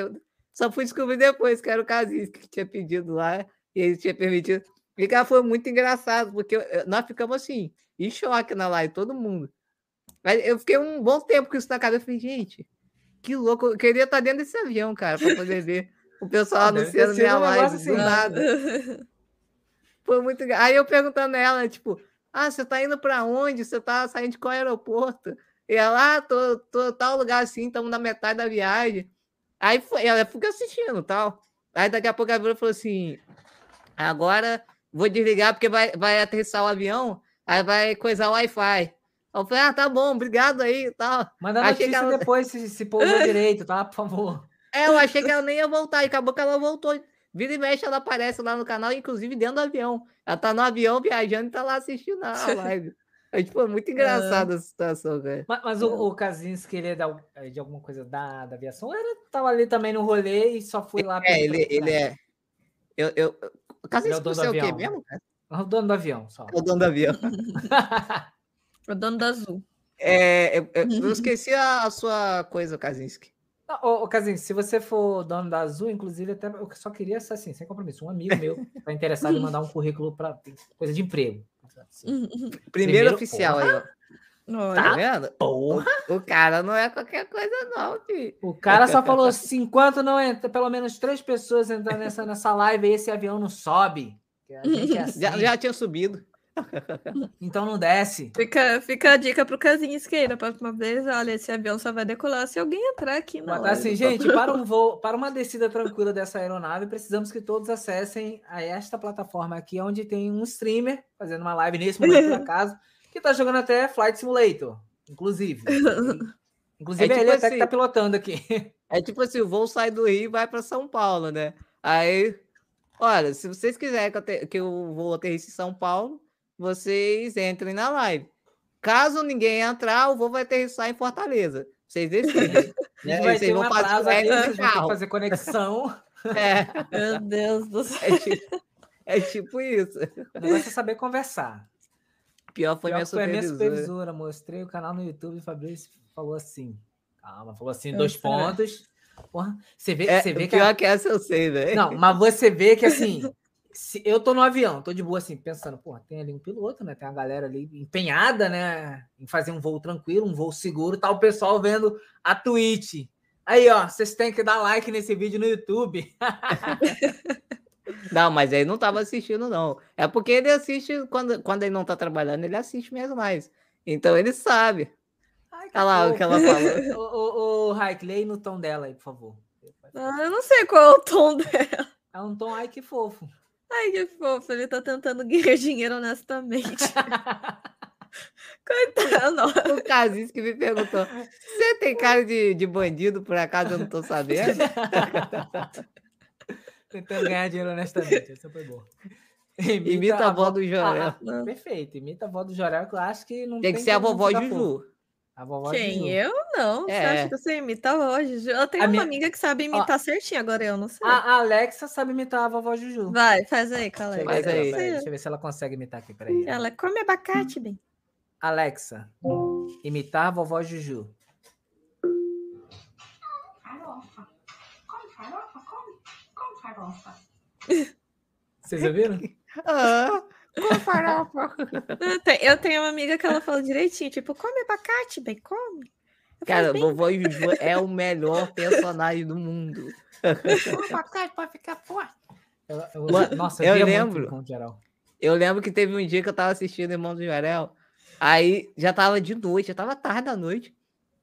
Só fui descobrir depois que era o Casis que tinha pedido lá e ele tinha permitido. E cara, foi muito engraçado, porque nós ficamos assim, em choque na live, todo mundo. Mas eu fiquei um bom tempo com isso na cabeça. Eu falei, gente, que louco. Eu queria estar dentro desse avião, cara, para poder ver o pessoal ah, anunciando minha live assim, nada. Foi muito. Aí eu perguntando a ela, tipo, ah, você tá indo para onde? Você tá saindo de qual aeroporto? E ela, ah, tô, tô tal lugar assim, estamos na metade da viagem. Aí foi, ela fica assistindo tal. Aí daqui a pouco a Bruna falou assim: agora vou desligar porque vai, vai aterrissar o avião, aí vai coisar o Wi-Fi. Eu falei, ah, tá bom, obrigado aí e tal.
Manda notícia ela... depois se, se pousou direito, tá? Por favor.
É, eu achei que ela nem ia voltar, e acabou que ela voltou. Vira e mexe, ela aparece lá no canal, inclusive dentro do avião. Ela tá no avião viajando e tá lá assistindo a live. É, tipo, muito engraçada a situação, cara.
Mas, mas o, o Kaczynski, ele é da, é de alguma coisa da, da aviação? Ou ele tava ali também no rolê e só foi lá...
É, ele, ele é... Eu, eu... O Kaczynski
é o,
é o quê mesmo,
cara? É o dono do avião, só.
É o dono do avião.
o dono do azul.
É, eu, eu esqueci a, a sua coisa, Kaczynski.
Ô, ô Kaczynski, se você for dono da Azul, inclusive, até eu só queria, assim, sem compromisso, um amigo meu está interessado em mandar um currículo para coisa de emprego.
Assim. Primeiro, Primeiro, oficial porra. aí, ó. Tá vendo? Porra. O, o, cara não é qualquer coisa, não, filho.
O cara só falou assim: enquanto não entra, pelo menos três pessoas entrar nessa, nessa live, esse avião não sobe.
É assim. já, já tinha subido.
Então não desce.
Fica, fica a dica pro casinho esquerda. Próxima vez, olha, esse avião só vai decolar se alguém entrar aqui na
Mas, Assim, gente, para um voo, para uma descida tranquila dessa aeronave, precisamos que todos acessem a esta plataforma aqui, onde tem um streamer fazendo uma live nesse momento, por acaso, que tá jogando até Flight Simulator, inclusive. Inclusive, é tipo ele assim, até que tá assim, pilotando aqui.
É tipo assim, o voo sai do Rio e vai para São Paulo, né? Aí, olha, se vocês quiserem que eu, te, que eu vou aterrisse em São Paulo, vocês entrem na live. Caso ninguém entrar, o voo vai aterrissar em Fortaleza. Vocês decidem.
né? Vai vocês vão fazer, aqui, vocês vão fazer conexão.
É. Meu Deus do céu.
É tipo, é tipo isso.
O negócio é saber conversar.
Pior foi, Pior minha, foi supervisora. minha supervisora.
Mostrei o canal no YouTube e o Fabrício falou assim. Calma, falou assim, dois pontos. Porra, você vê,
é,
você vê
que. Pior a... que essa eu sei, velho.
Não, mas você vê que assim, se eu tô no avião, tô de boa assim, pensando, pô, tem ali um piloto, né? Tem a galera ali empenhada, né? Em fazer um voo tranquilo, um voo seguro, tá o pessoal vendo a Twitch. Aí, ó, vocês têm que dar like nesse vídeo no YouTube.
não, mas ele não tava assistindo, não. É porque ele assiste, quando, quando ele não tá trabalhando, ele assiste mesmo mais. Então ele sabe. Ai, Olha lá o que ela falou.
ô, ô, Raik, leia no tom dela aí, por favor.
Ah, eu não sei qual é o tom dela.
É um tom, ai, que fofo.
Ai, que fofo, ele tá tentando ganhar dinheiro honestamente. Coitado.
O Casis que me perguntou: você tem cara de, de bandido, por acaso eu não tô sabendo?
Tentando ganhar dinheiro honestamente, essa foi boa.
Imita, imita a avó do Jorel.
Ah, perfeito, imita a avó do Jorel, que eu acho que não
tem. Tem que ser a vovó Juju.
A vovó Quem? Eu não. É. Você acha que você imita hoje? Eu tenho a uma minha... amiga que sabe imitar Ó, certinho, agora eu não sei.
A Alexa sabe imitar a vovó Juju.
Vai, faz aí, Alexa.
Faz aí. Deixa eu ver se ela consegue imitar aqui, peraí.
Ela come abacate, bem.
Alexa, imitar a vovó Juju. Farofa. Come farofa, come. Come farofa. Vocês ouviram?
Ah. Com farofa. Eu tenho uma amiga que ela fala direitinho, tipo, come abacate, bem, come.
Eu Cara, vovó Juju é o melhor personagem do mundo.
Come abacate pra ficar forte.
Eu, eu, nossa, eu, eu lembro.
Eu lembro que teve um dia que eu tava assistindo Irmão do Jarel. Aí já tava de noite, já tava tarde da noite.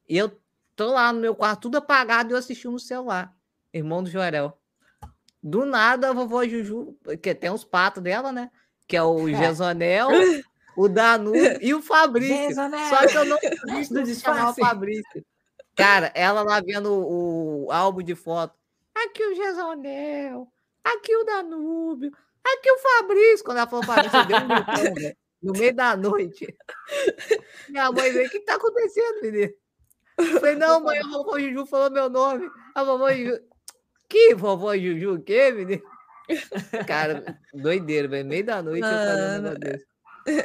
E eu tô lá no meu quarto, tudo apagado, e eu assistindo no celular. Irmão do Joarel. Do nada, a vovó Juju, que tem os patos dela, né? Que é o Gesonel, o Danu e o Fabrício. Só que eu não vi chamar o Fabrício. Cara, ela lá vendo o, álbum de foto. Aqui o Gesonel, aqui o Danúbio, aqui o Fabrício. Quando ela falou Fabrício, deu um gritão, né? no meio da noite. Minha mãe veio, o que tá acontecendo, menino? Eu falei, não, mãe, a vovó Juju falou meu nome. A vovó Juju. Que vovó Juju, o quê, menino? Cara, doideira, velho. Meio da noite eu fazendo.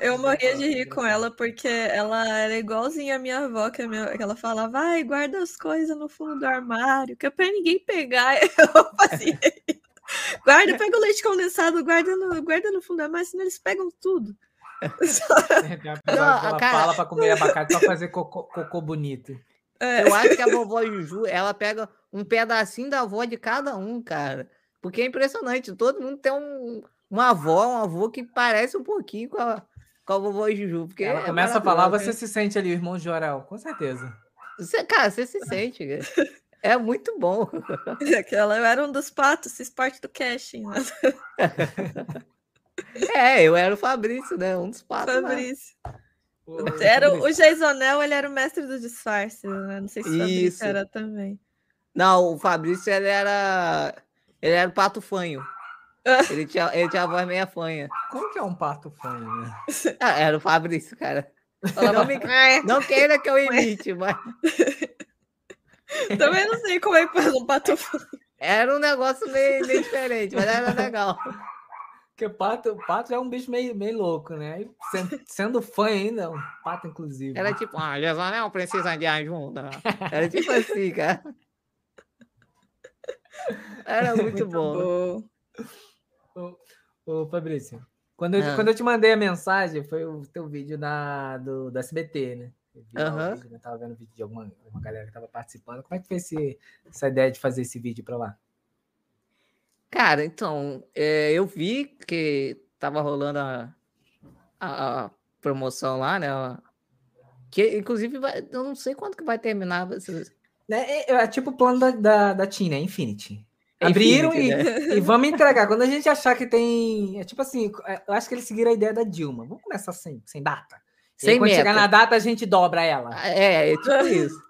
Eu morria de rir com ela porque ela era igualzinha a minha avó, que, minha, que ela falava, vai, guarda as coisas no fundo do armário, que é pra ninguém pegar. Eu fazia Guarda, pega o leite condensado, guarda no, guarda no fundo do armário, senão eles pegam tudo.
Não, ela cara... fala pra comer abacate pra fazer cocô, cocô bonito.
É. Eu acho que a vovó Juju, ela pega um pedacinho da avó de cada um, cara. Porque é impressionante, todo mundo tem um, uma avó, um avô que parece um pouquinho com a, com a vovó Juju. Porque
Ela
é
começa a falar, você se sente ali, o irmão de Jorel, com certeza.
Você, cara, você se sente. É muito bom.
Aquela, eu era um dos patos, fiz parte do casting. Mas...
é, eu era o Fabrício, né? Um dos patos.
Fabrício. Era o Jaisonel, ele era o mestre do disfarce, né? Não sei se o Fabrício era também.
Não, o Fabrício ele era ele era o pato fanho. Ele tinha, ele tinha a voz meia fanha.
Como que é um pato fanho, né?
Ah, era o Fabrício, cara. Não, me, não queira que eu imite, mas.
Também não sei como é que faz um pato
Era um negócio meio, meio diferente, mas era legal.
Porque pato, pato é um bicho meio, meio louco, né? Sendo, sendo fã ainda, um pato, inclusive.
Era tipo, ah, José precisa de ajuda. Era tipo assim, cara. Era muito, muito bom.
bom. Ô, ô, Fabrício, quando eu, ah. quando eu te mandei a mensagem, foi o teu vídeo da, do, do SBT, né? Eu uhum. vídeo, né? tava vendo vídeo de alguma, alguma galera que tava participando. Como é que foi esse, essa ideia de fazer esse vídeo para lá?
Cara, então, é, eu vi que tava rolando a, a, a promoção lá, né? Que inclusive vai, eu não sei quando que vai terminar.
É, é tipo o plano da, da, da Tina, né? Infinity. Abriram Infinity, e, né? e vamos entregar. Quando a gente achar que tem. É tipo assim, é, eu acho que eles seguiram a ideia da Dilma. Vamos começar sem, sem data. Sem quando meta. chegar na data, a gente dobra ela.
É, é tipo isso.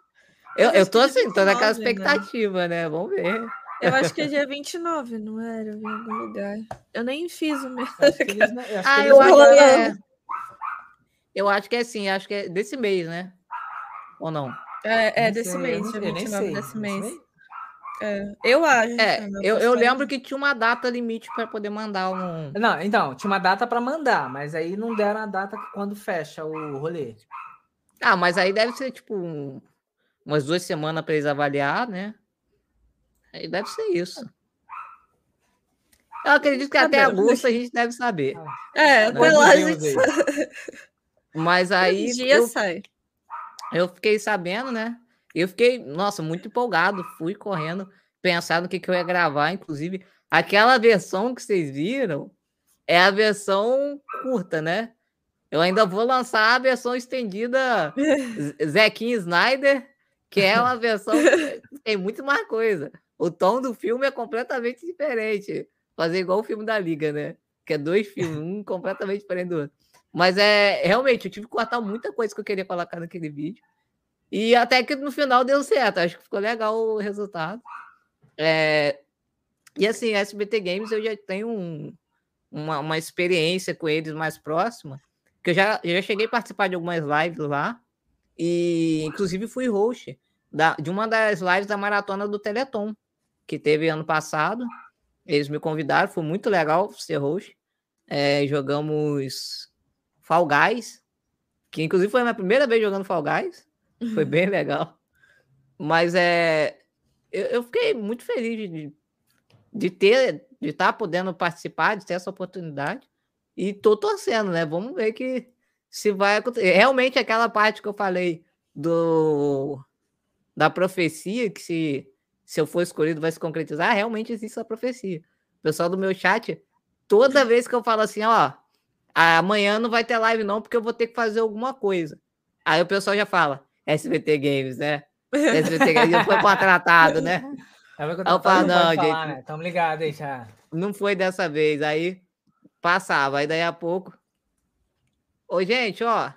Eu, eu tô assim, tô naquela né? expectativa, né? Vamos ver.
Eu acho que é dia 29, não era? em algum lugar. Eu nem fiz o meu.
ah, eu acho que é. Eu acho que é assim, acho que é desse mês, né? Ou não?
É, é desse sei, mês, dia 29 sei, desse mês. É, eu acho.
É, eu, eu lembro que tinha uma data limite para poder mandar um.
Não, então, tinha uma data para mandar, mas aí não deram a data quando fecha o rolê.
Ah, mas aí deve ser tipo um, umas duas semanas para eles avaliar, né? Aí deve ser isso. Eu acredito que até agosto a gente deve saber.
É, foi lá a gente...
Mas aí.
Um dia
eu,
sai.
Eu fiquei sabendo, né? Eu fiquei, nossa, muito empolgado. Fui correndo, pensando no que, que eu ia gravar. Inclusive, aquela versão que vocês viram é a versão curta, né? Eu ainda vou lançar a versão estendida Zequinho Snyder, que é uma versão que tem muito mais coisa o tom do filme é completamente diferente. Fazer igual o filme da Liga, né? Que é dois filmes, um completamente diferente do outro. Mas é realmente, eu tive que cortar muita coisa que eu queria colocar naquele vídeo. E até que no final deu certo. Acho que ficou legal o resultado. É... E assim, SBT Games eu já tenho um, uma, uma experiência com eles mais próxima. Que eu já, eu já cheguei a participar de algumas lives lá. E inclusive fui host da, de uma das lives da maratona do Teleton que teve ano passado. Eles me convidaram, foi muito legal ser host. É, jogamos Fall Guys, que inclusive foi a minha primeira vez jogando Fall Guys. Foi bem legal. Mas é, eu, eu fiquei muito feliz de, de ter, de estar tá podendo participar, de ter essa oportunidade. E tô torcendo, né? Vamos ver que se vai acontecer. Realmente aquela parte que eu falei do da profecia, que se se eu for escolhido, vai se concretizar. Realmente existe essa profecia. O pessoal do meu chat, toda vez que eu falo assim, ó, amanhã não vai ter live não, porque eu vou ter que fazer alguma coisa. Aí o pessoal já fala, SBT Games, né? SBT Games foi contratado, né?
É eu, falo, não, gente. Falar, né? Tamo ligado aí já.
Não foi dessa vez. Aí passava, aí daí a pouco. Ô, gente, ó,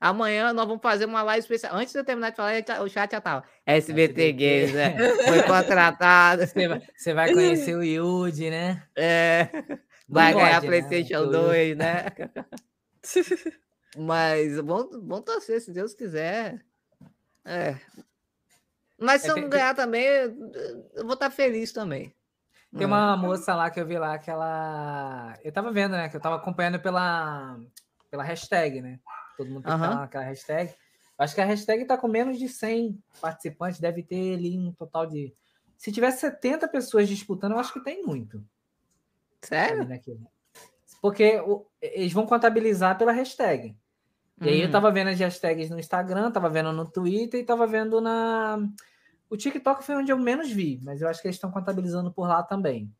Amanhã nós vamos fazer uma live especial. Antes de eu terminar de falar, o chat já tava. SBT Games, né? Foi contratado.
Você vai, você vai conhecer o Yudi, né?
É. Vai Não ganhar né? PlayStation né? 2, né? Mas vamos, vamos torcer, se Deus quiser. É. Mas se é, eu não ganhar também, eu vou estar feliz também.
Tem uma moça lá que eu vi lá que ela. Eu tava vendo, né? Que eu tava acompanhando pela, pela hashtag, né? todo mundo tem uhum. que estar naquela hashtag. Acho que a hashtag está com menos de 100 participantes, deve ter ali um total de. Se tiver 70 pessoas disputando, eu acho que tem muito.
Sério?
Porque o, eles vão contabilizar pela hashtag. E uhum. aí eu uhum. tava vendo as hashtags no Instagram, tava vendo no Twitter e tava vendo na. O TikTok foi onde eu menos vi, mas eu acho que eles estão contabilizando por lá também.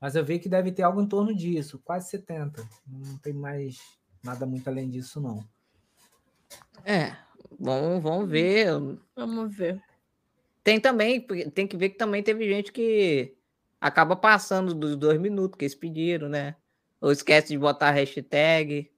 Mas eu vi que deve ter algo em torno disso, quase 70. Não tem mais Nada muito além disso, não.
É, vamos, vamos ver.
Vamos ver.
Tem também, tem que ver que também teve gente que acaba passando dos dois minutos que eles pediram, né? Ou esquece de botar hashtag.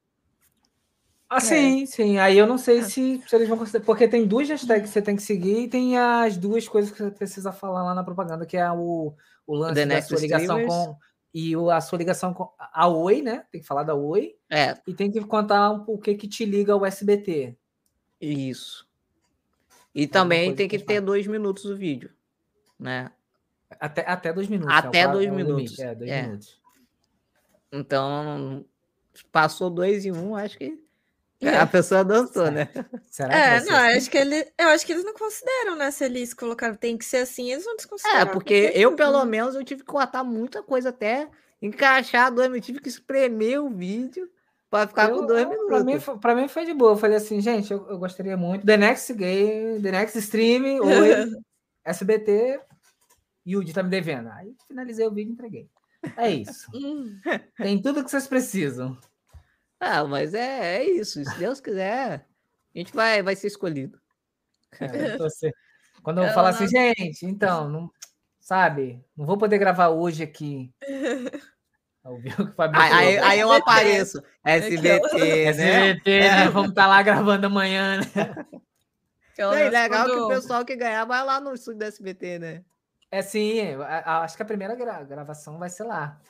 Ah, sim, é. sim. Aí eu não sei ah. se, se eles vão considerar. Porque tem duas hashtags que você tem que seguir e tem as duas coisas que você precisa falar lá na propaganda, que é o, o lance The da sua ligação com. e a sua ligação com a Oi, né? Tem que falar da Oi.
É.
E tem que contar o que que te liga ao SBT.
Isso. E também tem que ter dois minutos o vídeo, né?
Até, até dois minutos.
Até é o, dois é minutos.
É, dois é. minutos.
Então, passou dois em um, acho que é. a pessoa dançou, né?
Será é, não, assim? acho que ele, eu acho que eles não consideram, né? Se eles colocaram tem que ser assim, eles não desconsideram.
É, porque eu, pelo menos, eu tive que cortar muita coisa até encaixar dois minutos, tive que espremer o vídeo para ficar eu, com dois minutos.
Pra mim, pra mim foi de boa. Eu falei assim, gente, eu, eu gostaria muito. The Next Game, The Next Stream, oi, SBT, Yudi tá me devendo. Aí finalizei o vídeo e entreguei. É isso. Hum. Tem tudo que vocês precisam.
Ah, mas é, é isso. Se Deus quiser, a gente vai, vai ser escolhido.
É, Quando eu, falar assim, gente, então, não, sabe, não vou poder gravar hoje aqui.
Aí, aí, aí, eu apareço. SBT, né?
SBT, né? Vamos estar tá lá gravando amanhã, né?
É legal que o pessoal que ganhar vai lá no estúdio do SBT, né?
É sim, acho que a primeira gra gravação vai ser lá.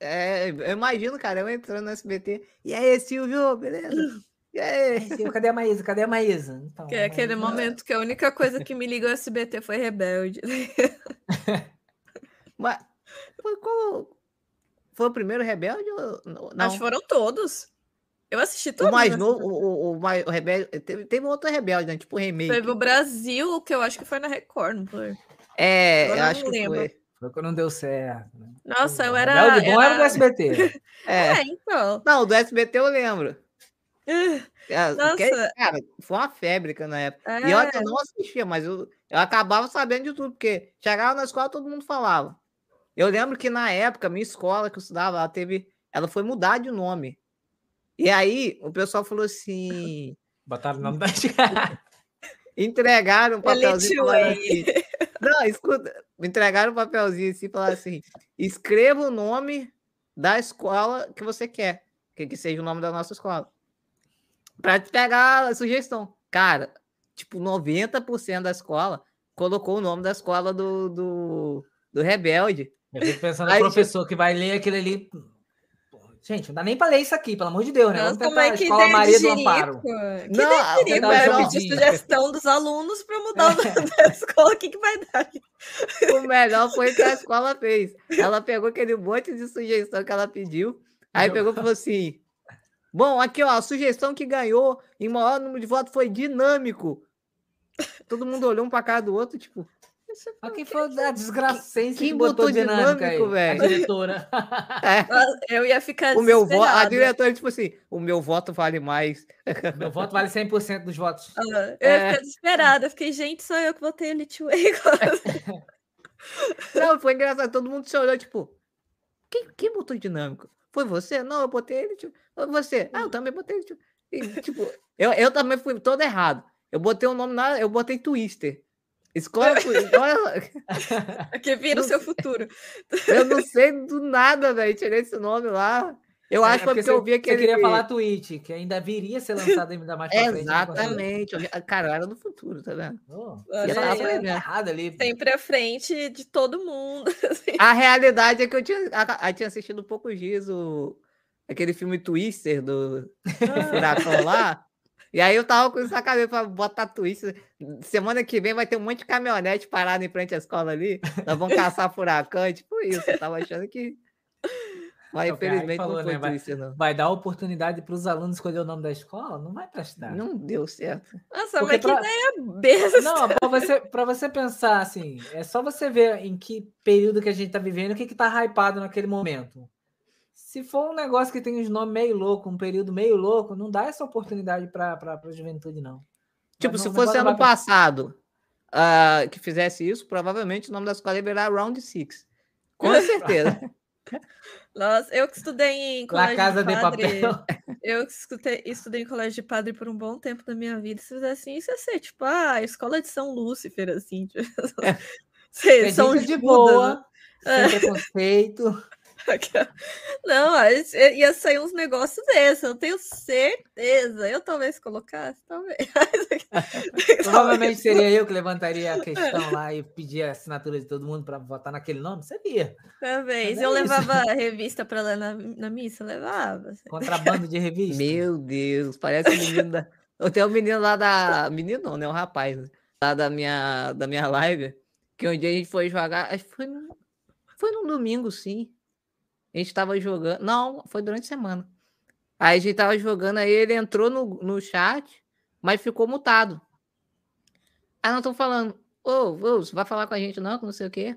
É, eu imagino, cara, eu entrando no SBT. E aí, Silvio, beleza? E aí?
Silvio, cadê a Maísa? Cadê a Maísa?
Então, que é aquele Maísa... momento que a única coisa que me ligou ao SBT foi Rebelde.
Mas foi qual... Foi o primeiro Rebelde? Ou...
Não. Acho que foram todos. Eu assisti todos.
O mais novo, o, o, o, Rebelde. Teve, teve outro Rebelde, né? Tipo remake.
Teve o Brasil, que eu acho que foi na Record, não foi?
É, eu acho que lembro. foi.
Foi quando não deu certo. Né?
Nossa, eu era.
O bom era... do SBT.
é. é, então. Não, do SBT eu lembro. É, Nossa. Que, cara, foi uma febre na época. É. E eu, eu não assistia, mas eu, eu acabava sabendo de tudo, porque chegava na escola todo mundo falava. Eu lembro que na época, minha escola que eu estudava, ela teve. Ela foi mudar de nome. E aí, o pessoal falou assim.
Botaram o nome da
Entregaram um papelzinho assim. Não, escuta. Entregaram um papelzinho assim e falaram assim: escreva o nome da escola que você quer. Que, que seja o nome da nossa escola. Pra te pegar a sugestão. Cara, tipo, 90% da escola colocou o nome da escola do, do, do Rebelde.
Eu fico pensando no professor que vai ler aquele ali Gente, não dá nem para ler isso aqui, pelo amor de Deus, né?
Vamos como é que Escola Maria do Amparo. Que não, ideia vai pedir sugestão dos alunos para mudar o nome da escola, o que, que vai dar?
O melhor foi o que a escola fez. Ela pegou aquele monte de sugestão que ela pediu, aí pegou e falou assim: Bom, aqui ó, a sugestão que ganhou em maior número de votos foi dinâmico. Todo mundo olhou um para cara do outro, tipo,
mas quem foi a desgracência que, que botou dinâmico, velho? A diretora.
É. Eu ia ficar
o meu voto, A diretora, tipo assim, o meu voto vale mais.
O meu voto vale 100% dos votos.
eu é. ia ficar desesperada. Eu fiquei, gente, sou eu que votei Elite Way.
Não, foi engraçado. Todo mundo se olhou, tipo, quem, quem botou dinâmico? Foi você? Não, eu botei ele. Tipo, foi você? Ah, eu também botei. Tipo, e, tipo eu, eu também fui todo errado. Eu botei o nome na. Eu botei Twister. Escolhe.
que vira o seu futuro.
Eu não sei do nada, velho. Tirei esse nome lá. Eu é, acho é porque, porque eu vi aquele.
Você queria falar Twitch, que ainda viria a ser lançado ainda mais pra
frente. Exatamente. Cara, era do futuro, tá vendo? Oh,
é, errado ali. Sempre à frente de todo mundo.
Assim. A realidade é que eu tinha, eu tinha assistido poucos dias o, aquele filme Twister do, do Furacão lá. E aí eu tava com isso na cabeça pra botar twist. Semana que vem vai ter um monte de caminhonete parado em frente à escola ali. Nós vamos caçar furacão, tipo isso. Eu tava achando que. Mas infelizmente falou, não foi
né?
twist, não.
Vai dar oportunidade para os alunos escolher o nome da escola? Não vai prestar.
Não deu certo.
Nossa, Porque mas pra... que ideia besta.
Não, para você, pra você pensar assim, é só você ver em que período que a gente tá vivendo, o que, que tá hypado naquele momento se for um negócio que tem uns nomes meio louco, um período meio louco, não dá essa oportunidade para a juventude, não.
Tipo, não, se fosse ano passado uh, que fizesse isso, provavelmente o nome da escola ia virar Round Six. Com certeza.
Nossa, eu que estudei em
colégio Casa de, de Papel.
Eu que estudei, estudei em colégio de padre por um bom tempo da minha vida. Se fizesse isso, ia ser tipo, ah, a escola de São Lúcifer, assim. Tipo,
é. São de boa, né? sem preconceito.
Não, ia sair uns negócios desses, eu tenho certeza. Eu talvez colocasse, talvez.
Provavelmente seria eu que levantaria a questão lá e pedir a assinatura de todo mundo para votar naquele nome, seria.
Talvez. É eu levava revista para ler na, na missa, levava.
Contrabando de revista.
Meu Deus, parece um menino da. Eu tenho um menino lá da. Menino não, né? Um rapaz, né? Lá da minha, da minha live, que um dia a gente foi jogar. Acho que foi, foi num domingo, sim. A gente tava jogando. Não, foi durante a semana. Aí a gente tava jogando, aí ele entrou no, no chat, mas ficou mutado. Aí não estão falando, ô, oh, você vai falar com a gente não, que não sei o quê.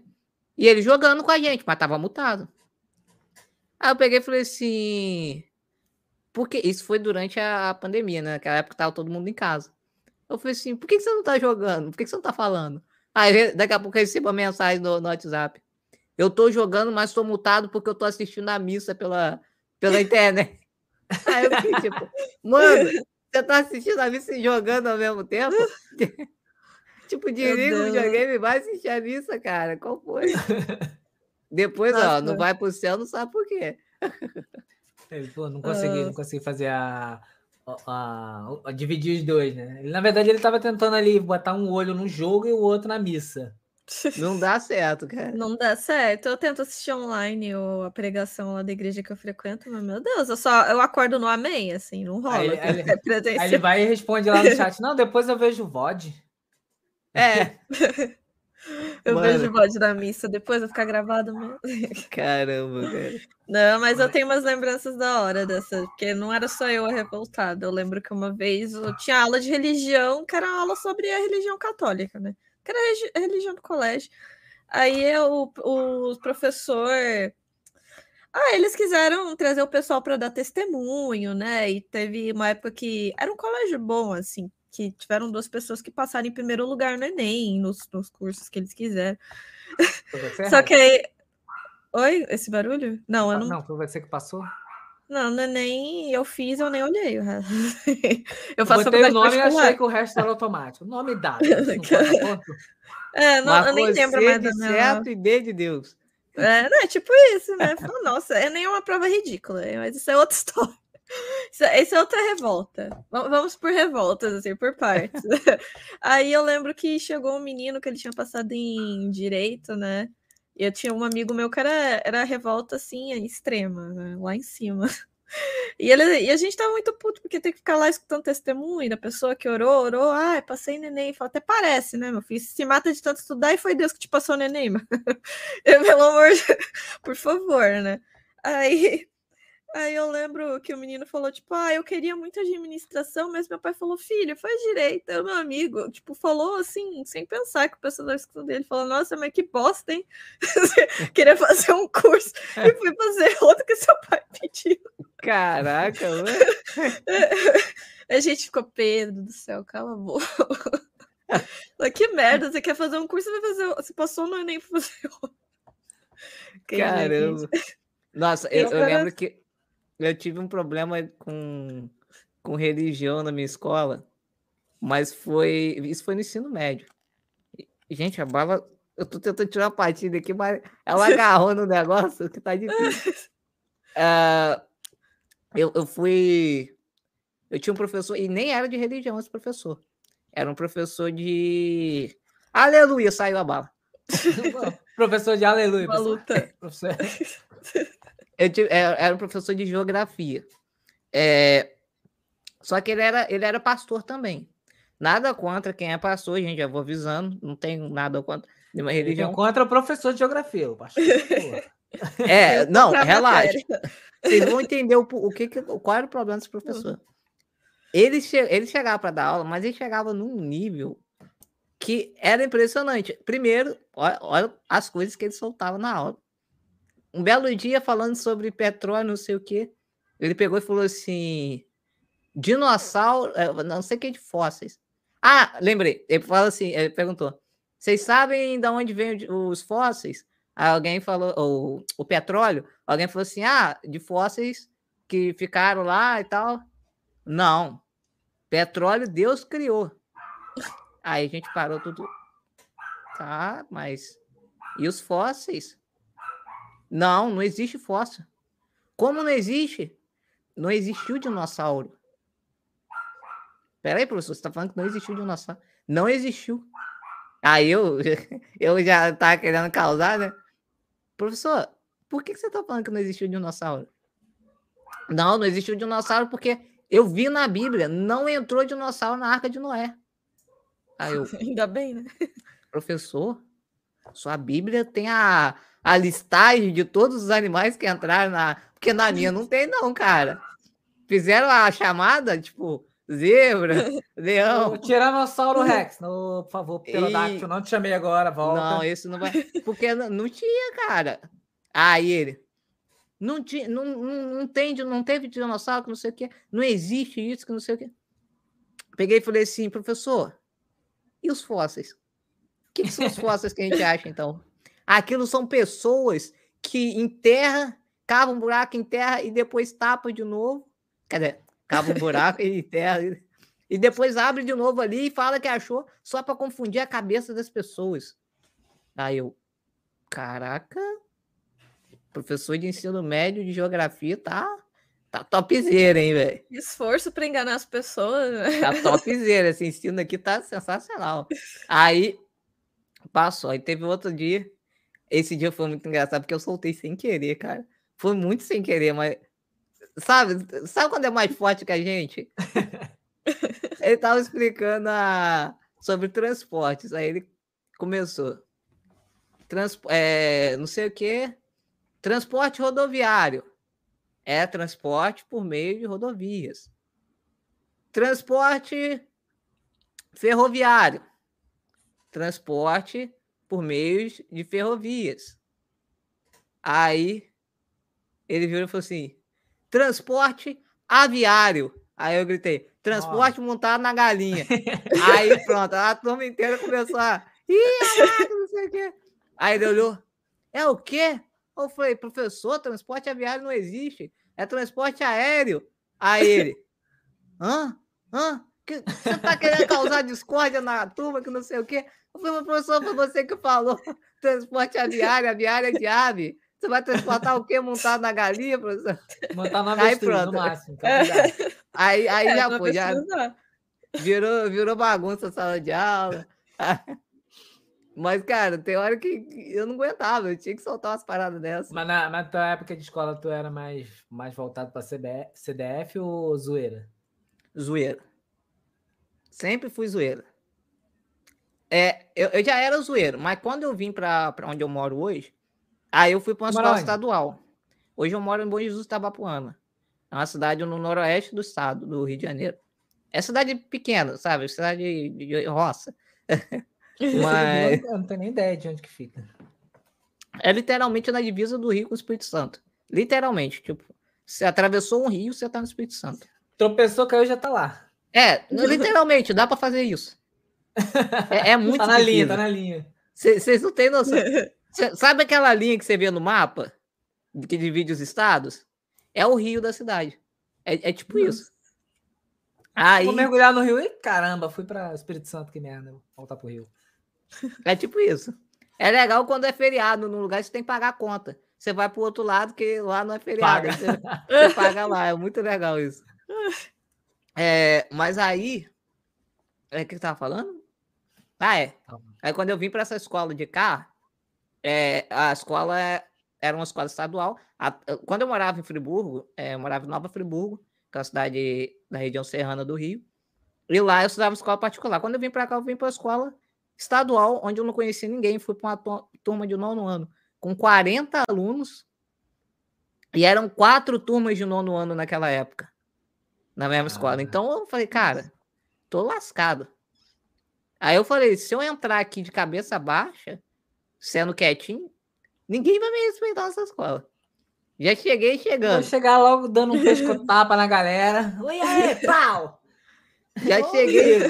E ele jogando com a gente, mas tava mutado. Aí eu peguei e falei assim. Porque isso foi durante a pandemia, né? Naquela época tava todo mundo em casa. Eu falei assim, por que, você não tá jogando? Por que, você não tá falando? Aí daqui a pouco eu recebo uma mensagem no, no WhatsApp. Eu tô jogando, mas tô mutado porque eu tô assistindo a missa pela, pela internet. Aí eu fiquei tipo, mano, você tá assistindo a missa e jogando ao mesmo tempo? tipo, desliga o videogame e vai assistir a missa, cara. Qual foi? Depois, Nossa. ó, não vai pro céu, não sabe por quê.
Pô, não consegui, não consegui fazer a, a, a, a, dividir os dois, né? na verdade, ele tava tentando ali botar um olho no jogo e o outro na missa.
Não dá certo, cara.
Não dá certo. Eu tento assistir online ou a pregação lá da igreja que eu frequento, mas meu Deus, eu só eu acordo no amém, assim, não rola. Aí,
ele, aí ele vai e responde lá no chat: Não, depois eu vejo o VOD.
É.
eu Mano. vejo o VOD da missa, depois vai ficar gravado mesmo.
Caramba, cara.
Não, mas eu tenho umas lembranças da hora dessa, porque não era só eu a revoltada. Eu lembro que uma vez eu tinha aula de religião, que era aula sobre a religião católica, né? Que era a religião do colégio. Aí o, o professor. Ah, eles quiseram trazer o pessoal para dar testemunho, né? E teve uma época que era um colégio bom, assim, que tiveram duas pessoas que passaram em primeiro lugar no Enem, nos, nos cursos que eles quiseram. Só que aí. Oi, esse barulho? Não, eu não.
Não, foi você que passou?
Não, não é nem eu fiz, eu nem olhei o resto.
Eu faço Botei o nome e achei que o resto era automático. Nome dado.
é, não, eu nem lembro mais
de certo e D de Deus.
É, não, é tipo isso, né? Nossa, é nem uma prova ridícula, mas isso é outra história. Isso, é, isso é outra revolta. Vamos por revoltas, assim, por partes. Aí eu lembro que chegou um menino que ele tinha passado em direito, né? Eu tinha um amigo meu que era, era revolta assim, extrema, né? lá em cima. E, ele, e a gente tava muito puto, porque tem que ficar lá escutando testemunho da pessoa que orou, orou, ah, passei neném. Fala, até parece, né, meu filho? Se mata de tanto estudar e foi Deus que te passou neném, mano. Pelo amor de... Por favor, né? Aí Aí eu lembro que o menino falou, tipo, ah, eu queria muito administração, mas meu pai falou, filho, faz direito. O meu amigo, tipo, falou assim, sem pensar que o pessoal da escola dele falou, nossa, mas que bosta, hein? queria fazer um curso e fui fazer outro que seu pai pediu.
Caraca,
a gente ficou, Pedro do céu, cala a boca. que merda, você quer fazer um curso, vai fazer. Você passou no Enem pra fazer outro.
Caramba. Nossa, eu, eu lembro que eu tive um problema com, com religião na minha escola, mas foi. Isso foi no ensino médio. Gente, a bala. Eu tô tentando tirar uma partida aqui, mas ela agarrou no negócio que tá difícil. Uh, eu, eu fui. Eu tinha um professor, e nem era de religião esse professor. Era um professor de. Aleluia, saiu a bala.
professor de aleluia.
Uma luta.
professor
eu tive, é, era um professor de geografia. É, só que ele era, ele era pastor também. Nada contra quem é pastor, gente, já vou avisando, não tenho nada contra nenhuma religião.
Contra o professor de geografia, o pastor.
é, não, relaxa. Vocês vão entender o, o que, qual era o problema desse professor. Ele, che, ele chegava para dar aula, mas ele chegava num nível que era impressionante. Primeiro, olha, olha as coisas que ele soltava na aula um belo dia falando sobre petróleo, não sei o que, ele pegou e falou assim: dinossauro, eh, não sei o que de fósseis. Ah, lembrei. Ele falou assim, ele perguntou: vocês sabem de onde vêm os fósseis? Aí alguém falou, ou o petróleo, alguém falou assim: ah, de fósseis que ficaram lá e tal. Não. Petróleo Deus criou. Aí a gente parou tudo. Tá, mas. E os fósseis? Não, não existe fóssil. Como não existe? Não existiu dinossauro. Peraí, professor, você está falando que não existiu dinossauro? Não existiu. Aí eu, eu já tava querendo causar, né? Professor, por que, que você está falando que não existiu dinossauro? Não, não existiu dinossauro porque eu vi na Bíblia, não entrou dinossauro na Arca de Noé.
Aí eu, Ainda bem, né?
Professor, sua Bíblia tem a, a listagem de todos os animais que entraram na. Porque na minha não tem, não, cara. Fizeram a chamada, tipo, zebra, leão.
O Tiranossauro Rex, no, por favor, pterodáctilo. E... Não te chamei agora, volta.
Não, isso não vai. Porque não, não tinha, cara. Aí ele. Não, tinha, não, não, não, tem, não teve dinossauro, que não sei o quê. Não existe isso, que não sei o quê. Peguei e falei assim, professor, e os fósseis? O que, que são os fósseis que a gente acha, então? Aquilo são pessoas que enterram, cavam um buraco, enterra e depois tapa de novo. Quer dizer, cava um buraco e enterra. E depois abre de novo ali e fala que achou só para confundir a cabeça das pessoas. Aí eu, caraca, professor de ensino médio de geografia tá tá topzera, hein, velho?
Esforço para enganar as pessoas. Né?
Tá topzera, esse ensino aqui tá sensacional. Aí passou, aí teve outro dia. Esse dia foi muito engraçado porque eu soltei sem querer, cara. Foi muito sem querer, mas sabe, sabe quando é mais forte que a gente? ele tava explicando a... sobre transportes, aí ele começou. Trans... É, não sei o que, transporte rodoviário é transporte por meio de rodovias. Transporte ferroviário, transporte por meio de ferrovias. Aí ele virou e falou assim: transporte aviário. Aí eu gritei: transporte Nossa. montado na galinha. Aí pronto, a turma inteira começou a. Ih, não sei o quê. Aí ele olhou: é o quê? Eu falei, professor, transporte aviário não existe, é transporte aéreo. Aí ele, hã? Hã? Que, você tá querendo causar discórdia na turma, que não sei o quê? Eu falei, professor, foi você que falou transporte aviário, aviária de ave. Você vai transportar o quê montado na galinha, professor?
Montar na aí, pronto. no máximo. Então,
aí, aí é, já foi, já virou, virou bagunça a sala de aula. Mas, cara, tem hora que eu não aguentava, eu tinha que soltar umas paradas dessas.
Mas na, na tua época de escola, tu era mais, mais voltado para CDF ou zoeira?
Zoeira. Sempre fui zoeira. É, eu, eu já era zoeiro, mas quando eu vim para onde eu moro hoje, aí eu fui para uma escola estadual. Hoje eu moro em Bom Jesus Tabapuana. É uma cidade no noroeste do estado, do Rio de Janeiro. É cidade pequena, sabe? Cidade de, roça.
Mas... Eu não tenho nem ideia de onde que fica.
É literalmente na divisa do Rio com o Espírito Santo. Literalmente. Tipo, você atravessou um rio, você tá no Espírito Santo.
Tropeçou, caiu, já tá lá.
É, literalmente, dá para fazer isso. É, é muito
Tá na difícil. linha, tá na linha.
Vocês não têm noção. Cê, sabe aquela linha que você vê no mapa, que divide os estados? É o rio da cidade. É, é tipo isso.
Aí... Vou mergulhar no rio e caramba, fui para Espírito Santo, que merda. Vou voltar pro rio.
É tipo isso. É legal quando é feriado no lugar, você tem que pagar a conta. Você vai para o outro lado, que lá não é feriado. Paga. Você, você, paga lá. É muito legal isso. É, mas aí. É o que você tava falando? Ah, é. Tá aí quando eu vim para essa escola de cá, é, a escola era uma escola estadual. A, quando eu morava em Friburgo, é, eu morava em Nova Friburgo, que é uma cidade da região serrana do Rio. E lá eu estudava escola particular. Quando eu vim para cá, eu vim para a escola estadual, onde eu não conhecia ninguém. Fui para uma turma de nono ano com 40 alunos. E eram quatro turmas de nono ano naquela época, na mesma ah, escola. Então eu falei, cara, tô lascado. Aí eu falei, se eu entrar aqui de cabeça baixa, sendo quietinho, ninguém vai me respeitar nessa escola. Já cheguei chegando. Vou
chegar logo dando um pescotapa na galera. Oi, aí, pau!
Já cheguei.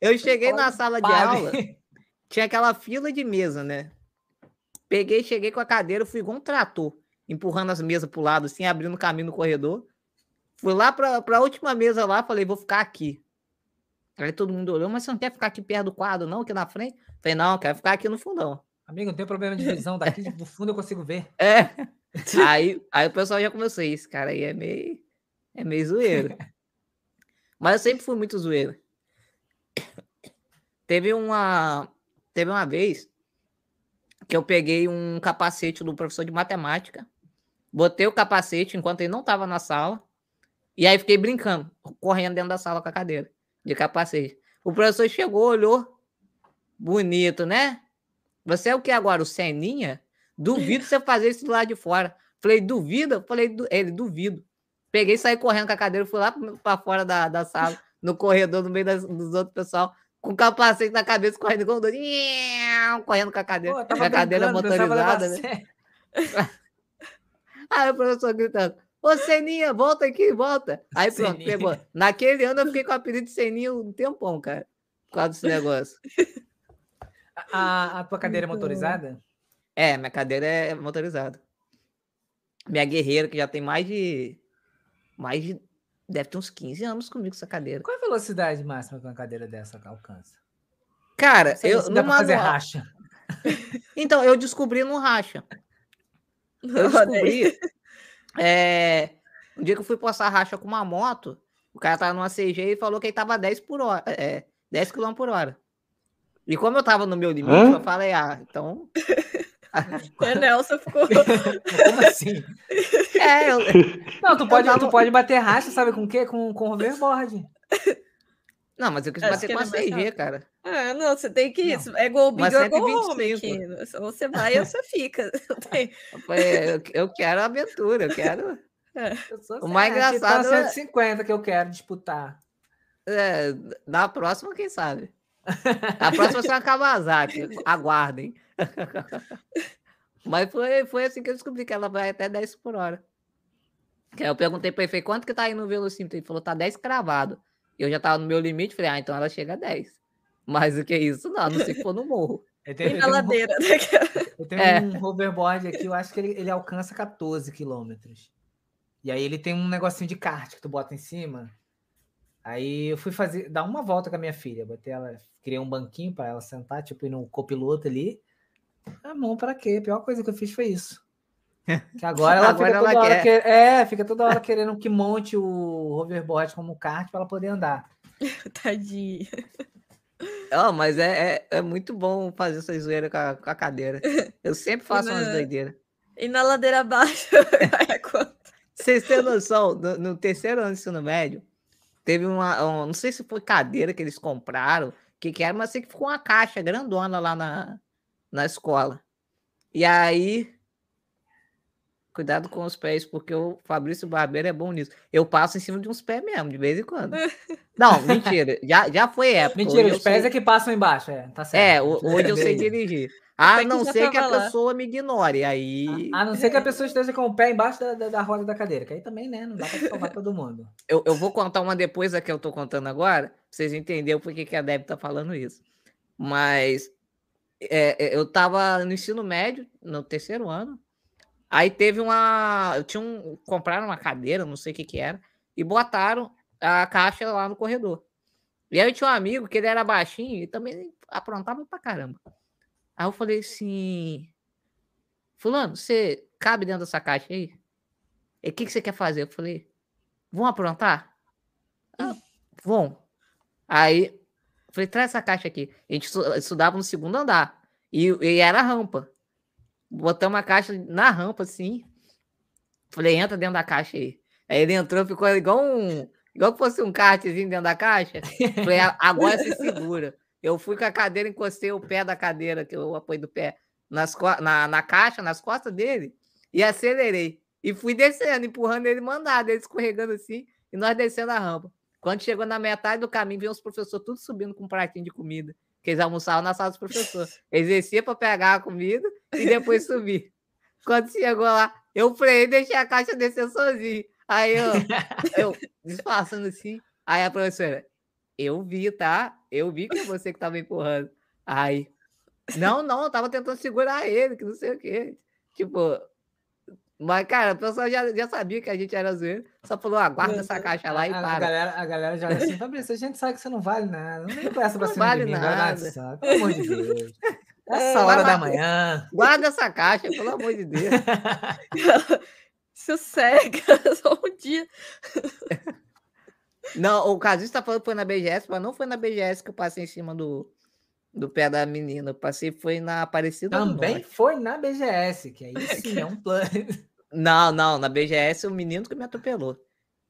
Eu cheguei na sala de aula, tinha aquela fila de mesa, né? Peguei, cheguei com a cadeira, fui igual um trator, empurrando as mesas pro lado, assim, abrindo caminho no corredor. Fui lá pra, pra última mesa lá, falei, vou ficar aqui. Aí todo mundo olhou, mas você não quer ficar aqui perto do quadro, não, aqui na frente? Falei, não, quero ficar aqui no fundão.
Amigo, não tem problema de visão, daqui do fundo eu consigo ver.
É. Aí, aí o pessoal já começou, esse cara aí é meio, é meio zoeiro. Mas eu sempre fui muito zoeiro. Teve uma, teve uma vez que eu peguei um capacete do professor de matemática, botei o capacete enquanto ele não estava na sala, e aí fiquei brincando, correndo dentro da sala com a cadeira de capacete. O professor chegou, olhou, bonito, né? Você é o que agora? O Seninha? Duvido você fazer isso do lado de fora. Falei, duvida? Falei, ele, duvido. Peguei, saí correndo com a cadeira, fui lá para fora da, da sala, no corredor, no meio das, dos outros pessoal, com o capacete na cabeça, correndo com doido, correndo com a cadeira, Pô, com a cadeira motorizada, né? Aí o professor gritando, ô Seninha, volta aqui, volta. Aí pronto, Seninha. pegou. Naquele ano eu fiquei com o apelido de Seninha um tempão, cara, por causa desse negócio.
A, a tua cadeira é motorizada?
É, minha cadeira é motorizada. Minha guerreira, que já tem mais de. Mais de. Deve ter uns 15 anos comigo essa cadeira.
Qual é a velocidade máxima que uma cadeira dessa alcança?
Cara, eu.
Se dá pra fazer racha.
Então, eu descobri no racha. Eu descobri. É, um dia que eu fui postar racha com uma moto, o cara tava numa CG e falou que ele tava 10 por hora. É, 10 km por hora. E como eu tava no meu limite, Hã? eu falei, ah, então.
É, Nelson ficou.
Como assim? É, eu... Não, tu pode, tu pode bater racha, sabe com o quê? Com, com hoverboard.
Não, mas eu quis bater com a 6G, cara.
Ah, não, você tem que isso. É gol big ou gol home aqui. Ou você vai ou você fica.
Eu, eu quero aventura, eu quero.
É. Eu o mais engraçado. Tá 150 que eu quero disputar.
É, na próxima, quem sabe? A próxima será uma Kawasaki. Aguardem. Mas foi, foi assim que eu descobri que ela vai até 10 por hora. Eu perguntei para ele, quanto que tá aí no velocímetro? Ele falou, tá 10 cravado. Eu já tava no meu limite, falei, ah, então ela chega a 10. Mas o que é isso? Não, não sei se for no morro.
Eu tenho, na ladeira. Um,
eu tenho é. um hoverboard aqui, eu acho que ele, ele alcança 14 quilômetros. E aí ele tem um negocinho de kart que tu bota em cima. Aí eu fui fazer, dar uma volta com a minha filha. Botei ela, criei um banquinho para ela sentar, tipo, ir no copiloto ali. A mão para quê? A pior coisa que eu fiz foi isso. Que agora ela agora fica toda ela hora quer. Que... é, fica toda hora querendo que monte o hoverboard como kart para ela poder andar.
Tadinha.
Oh, mas é, é, é, muito bom fazer essa zoeira com a, com a cadeira. Eu sempre faço na... umas doideiras.
E na ladeira abaixo
Vocês têm noção, no, no, terceiro ano do ensino médio, teve uma. Um, não sei se foi cadeira que eles compraram, que, que era, mas sei que ficou uma caixa grandona lá na, na escola. E aí, cuidado com os pés, porque o Fabrício Barbeiro é bom nisso. Eu passo em cima de uns pés mesmo, de vez em quando. Não, mentira. Já, já foi época.
Mentira, os pés sei... é que passam embaixo, é, tá certo.
É, hoje eu sei dirigir. A não ser que a lá. pessoa me ignore, aí...
A, não ser que a pessoa esteja com o pé embaixo da, da, da roda da cadeira, que aí também, né, não dá pra salvar todo mundo.
Eu, eu vou contar uma depois da que eu tô contando agora, pra vocês entenderem por que a Deb tá falando isso. Mas é, é, eu estava no ensino médio, no terceiro ano. Aí teve uma. Eu tinha um. Compraram uma cadeira, não sei o que, que era, e botaram a caixa lá no corredor. E aí eu tinha um amigo que ele era baixinho e também aprontava pra caramba. Aí eu falei assim: Fulano, você cabe dentro dessa caixa aí? E o que, que você quer fazer? Eu falei: Vão aprontar? Ah, vão. Aí Falei, traz essa caixa aqui. A gente estudava no segundo andar. E, e era rampa. Botamos a caixa na rampa, assim. Falei, entra dentro da caixa aí. Aí ele entrou, ficou igual um. Igual que fosse um kartzinho dentro da caixa. Falei, agora se segura. Eu fui com a cadeira, encostei o pé da cadeira, que eu apoio do pé, nas, na, na caixa, nas costas dele, e acelerei. E fui descendo, empurrando ele mandado, ele escorregando assim, e nós descendo a rampa. Quando chegou na metade do caminho, viu os professores tudo subindo com um pratinho de comida. Que eles almoçavam na sala dos professores. Eles desciam para pegar a comida e depois subir. Quando chegou lá, eu freiei e deixei a caixa descer sozinho. Aí eu, eu disfarçando assim. Aí a professora, eu vi, tá? Eu vi que é você que estava empurrando. Aí, não, não, eu tava tentando segurar ele, que não sei o quê. Tipo, mas, cara, o pessoal já, já sabia que a gente era zoeiro. Só falou, aguarda essa caixa lá e a, para.
A galera, a galera já assim, Fabrício, a gente sabe que você não vale nada. Não nem presta pra
cima vale de mim, nada.
Pelo amor de Deus. Essa hora da manhã.
Guarda essa caixa, pelo amor de Deus.
Sossega, só um dia.
Não, o Casinho está falando que foi na BGS, mas não foi na BGS que eu passei em cima do, do pé da menina. Eu passei, foi na Aparecida
Também foi na BGS, que aí sim é um plano.
Não, não, na BGS o menino que me atropelou.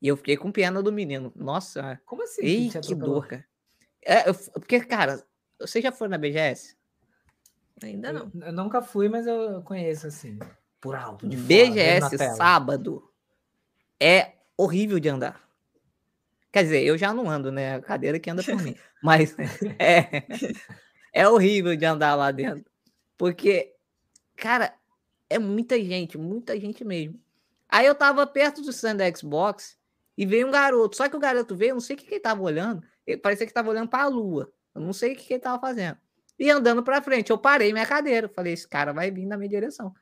E eu fiquei com pena do menino. Nossa.
Como assim?
Ei, que, que dor, cara. É, eu, porque, cara, você já foi na BGS?
Ainda não.
Eu, eu nunca fui, mas eu conheço assim, por alto. De
BGS fora, sábado é horrível de andar. Quer dizer, eu já não ando, né? A cadeira que anda por mim. Mas é, é horrível de andar lá dentro. Porque, cara, é muita gente, muita gente mesmo. Aí eu tava perto do stand da Xbox e veio um garoto. Só que o garoto veio, não sei o que, que ele tava olhando. Ele parecia que tava olhando para a lua. Eu não sei o que, que ele tava fazendo. E andando para frente, eu parei minha cadeira. Falei, esse cara vai vir na minha direção.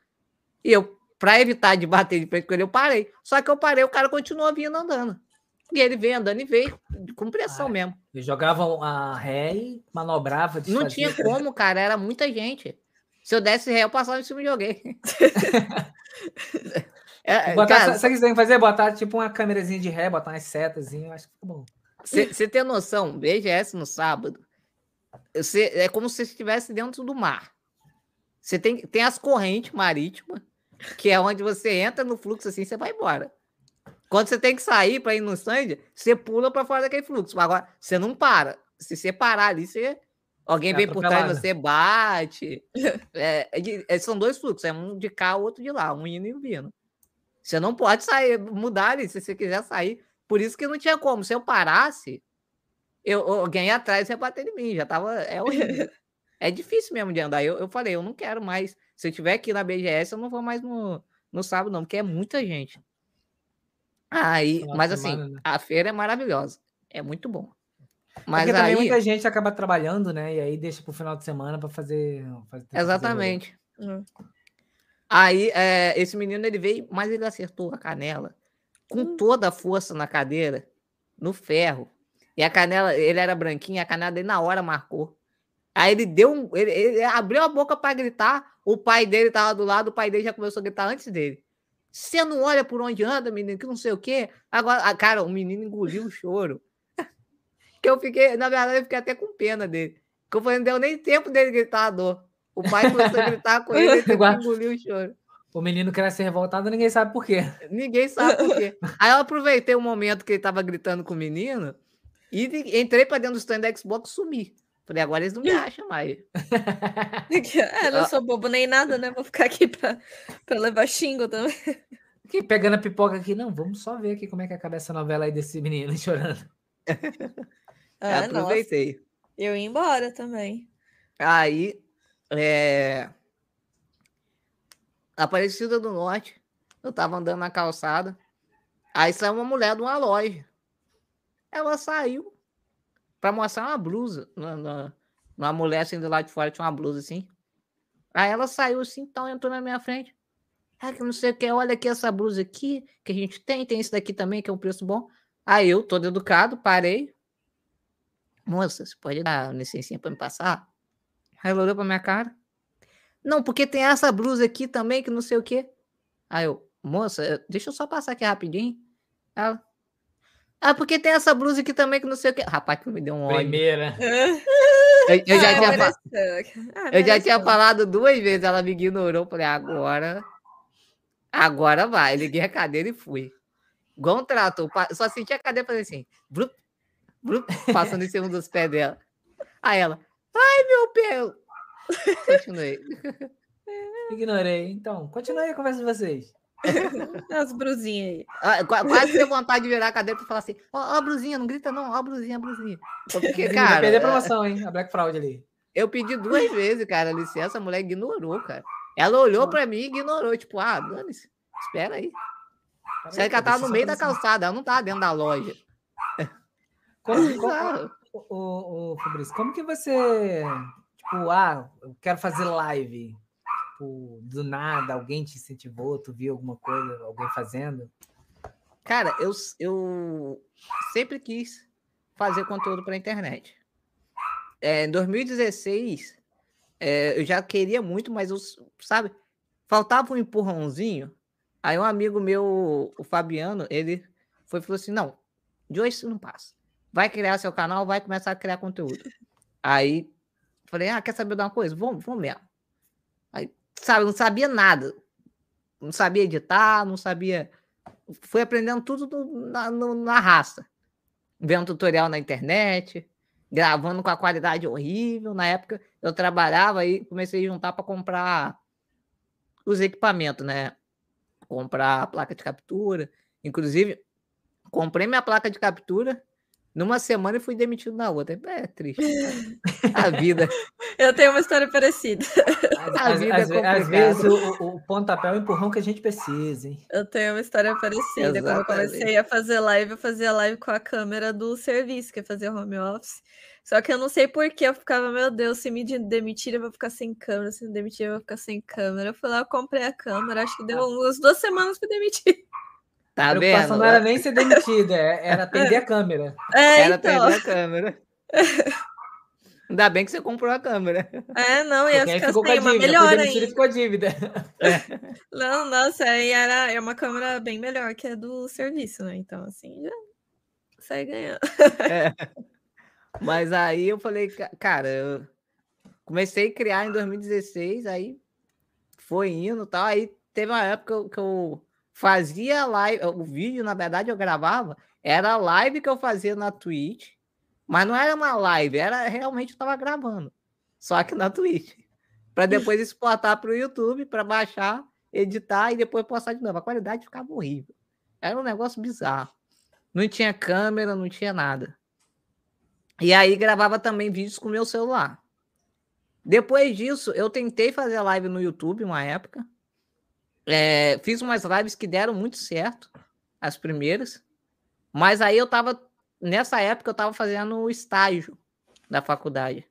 E eu, para evitar de bater de frente com ele, eu parei. Só que eu parei, o cara continuou vindo andando. E ele veio andando e veio com pressão ah, mesmo.
Eles jogavam a ré e manobrava.
Não tinha como, cara, era muita gente. Se eu desse ré, eu passava em cima de alguém.
é, botar, cara, sabe o que você tem que fazer? Botar tipo uma câmerazinha de ré, botar umas setas, acho que fica bom.
Você tem noção, BGS no sábado, você, é como se você estivesse dentro do mar. Você tem, tem as correntes marítimas, que é onde você entra no fluxo assim, você vai embora. Quando você tem que sair para ir no stand, você pula para fora daquele fluxo. Agora, você não para. Se você parar ali, você... alguém é vem por trás e você bate. É, é, é, são dois fluxos, é um de cá, o outro de lá, um indo e um vindo. Você não pode sair, mudar ali, se você quiser sair. Por isso que não tinha como. Se eu parasse, eu, alguém atrás ia bater em mim. Já tava. É horrível. é difícil mesmo de andar. Eu, eu falei, eu não quero mais. Se eu tiver aqui na BGS, eu não vou mais no, no sábado, não, porque é muita gente. Aí, mas assim, semana, né? a feira é maravilhosa. É muito bom.
Mas Porque aí... também muita gente acaba trabalhando, né? E aí deixa pro final de semana para fazer,
fazer. Exatamente. Fazer aí, é, esse menino ele veio, mas ele acertou a canela com hum. toda a força na cadeira, no ferro. E a canela, ele era branquinho, a canela dele na hora marcou. Aí ele deu um. Ele, ele abriu a boca para gritar. O pai dele tava do lado, o pai dele já começou a gritar antes dele. Você não olha por onde anda, menino, que não sei o quê. Agora, cara, o menino engoliu o choro. que eu fiquei, na verdade, eu fiquei até com pena dele. Que eu falei, não deu nem tempo dele gritar a dor. O pai começou a gritar com ele, ele engoliu o choro.
O menino quer ser revoltado, ninguém sabe por quê.
Ninguém sabe por quê. Aí eu aproveitei o momento que ele tava gritando com o menino e entrei para dentro do stand da Xbox e sumi. Falei, agora eles não me acham mais.
é, não sou bobo nem nada, né? Vou ficar aqui para levar xingo também.
Aqui, pegando a pipoca aqui, não, vamos só ver aqui como é que acaba essa novela aí desse menino chorando.
Ah, aproveitei. Nossa.
Eu ia embora também.
Aí, é... Aparecida do Norte, eu tava andando na calçada, aí saiu uma mulher de uma loja. Ela saiu para mostrar uma blusa. Uma, uma mulher assim do lado de fora tinha uma blusa assim. Aí ela saiu assim, então entrou na minha frente. Ah, que não sei o que, olha aqui essa blusa aqui que a gente tem, tem esse daqui também que é um preço bom. Aí eu, todo educado, parei. Moça, você pode dar licencinha para me passar? Aí ela olhou para minha cara. Não, porque tem essa blusa aqui também que não sei o que. Aí eu, moça, deixa eu só passar aqui rapidinho. Ela, ah, porque tem essa blusa aqui também que não sei o que. Rapaz, que me deu um ódio.
Primeira.
Eu, eu já, ah, tinha, fa... ah, eu já tinha falado duas vezes, ela me ignorou. Falei, agora. Agora vai. Liguei a cadeira e fui. Igual um trator. Só senti a cadeira fazer assim. Blup, blup, passando em cima dos pés dela. Aí ela. Ai, meu pé. Continuei.
Ignorei. Então, continuei a conversa de vocês.
As brusinhas aí.
Ah, quase deu vontade de virar a cadeira para falar assim: ó, oh, oh, a brusinha, não grita não, ó, oh, a brusinha, a brusinha. Porque, cara. Vai
perder a promoção, hein? A Black Fraud ali.
Eu pedi duas vezes, cara, licença, a mulher ignorou, cara. Ela olhou para mim e ignorou, tipo, ah, dane-se, espera aí. Você ela tava no meio da calçada, ela não tava dentro da loja.
Como, como, o, o, Fabrício, como que você, tipo, ah, eu quero fazer live tipo, do nada, alguém te incentivou, tu viu alguma coisa, alguém fazendo?
Cara, eu, eu sempre quis fazer conteúdo para internet. É, em 2016, é, eu já queria muito, mas eu, sabe, faltava um empurrãozinho. Aí um amigo meu, o Fabiano, ele foi falou assim: não, de hoje isso não passa. Vai criar seu canal, vai começar a criar conteúdo. Aí falei, ah, quer saber de uma coisa? Vamos, vamos mesmo. Sabe, não sabia nada. Não sabia editar, não sabia. Fui aprendendo tudo do, na, no, na raça. Vendo tutorial na internet, gravando com a qualidade horrível. Na época eu trabalhava e comecei a juntar para comprar os equipamentos, né? Comprar a placa de captura. Inclusive, comprei minha placa de captura numa semana e fui demitido na outra. É triste. A vida.
Eu tenho uma história parecida.
A vida às, é às vezes o, o pontapé é o empurrão que a gente precisa, hein?
Eu tenho uma história parecida. Exatamente. Quando eu comecei a fazer live, eu fazia live com a câmera do serviço, que é fazer home office. Só que eu não sei por que eu ficava, meu Deus, se me demitir, eu vou ficar sem câmera, se me demitir, eu vou ficar sem câmera. Eu fui lá, eu comprei a câmera, acho que deu umas duas semanas para demitir.
Tá a preocupação vendo? não era nem ser demitida, é, era perder a câmera.
É, era então. perder a câmera. Ainda bem que você comprou a câmera.
É, não, ia ficar ficou sem, uma melhor ainda.
ficou a dívida.
É. Não, nossa, aí era é uma câmera bem melhor que a do serviço, né? Então, assim, já sai ganhando. É.
Mas aí eu falei, cara, eu comecei a criar em 2016, aí foi indo e tal. Aí teve uma época que eu fazia live, o vídeo, na verdade, eu gravava, era a live que eu fazia na Twitch, mas não era uma live, era realmente eu estava gravando, só que na Twitch, para depois exportar para o YouTube, para baixar, editar e depois postar de novo. A qualidade ficava horrível. Era um negócio bizarro. Não tinha câmera, não tinha nada. E aí gravava também vídeos com meu celular. Depois disso, eu tentei fazer live no YouTube uma época. É, fiz umas lives que deram muito certo, as primeiras. Mas aí eu tava. Nessa época eu tava fazendo o estágio da faculdade.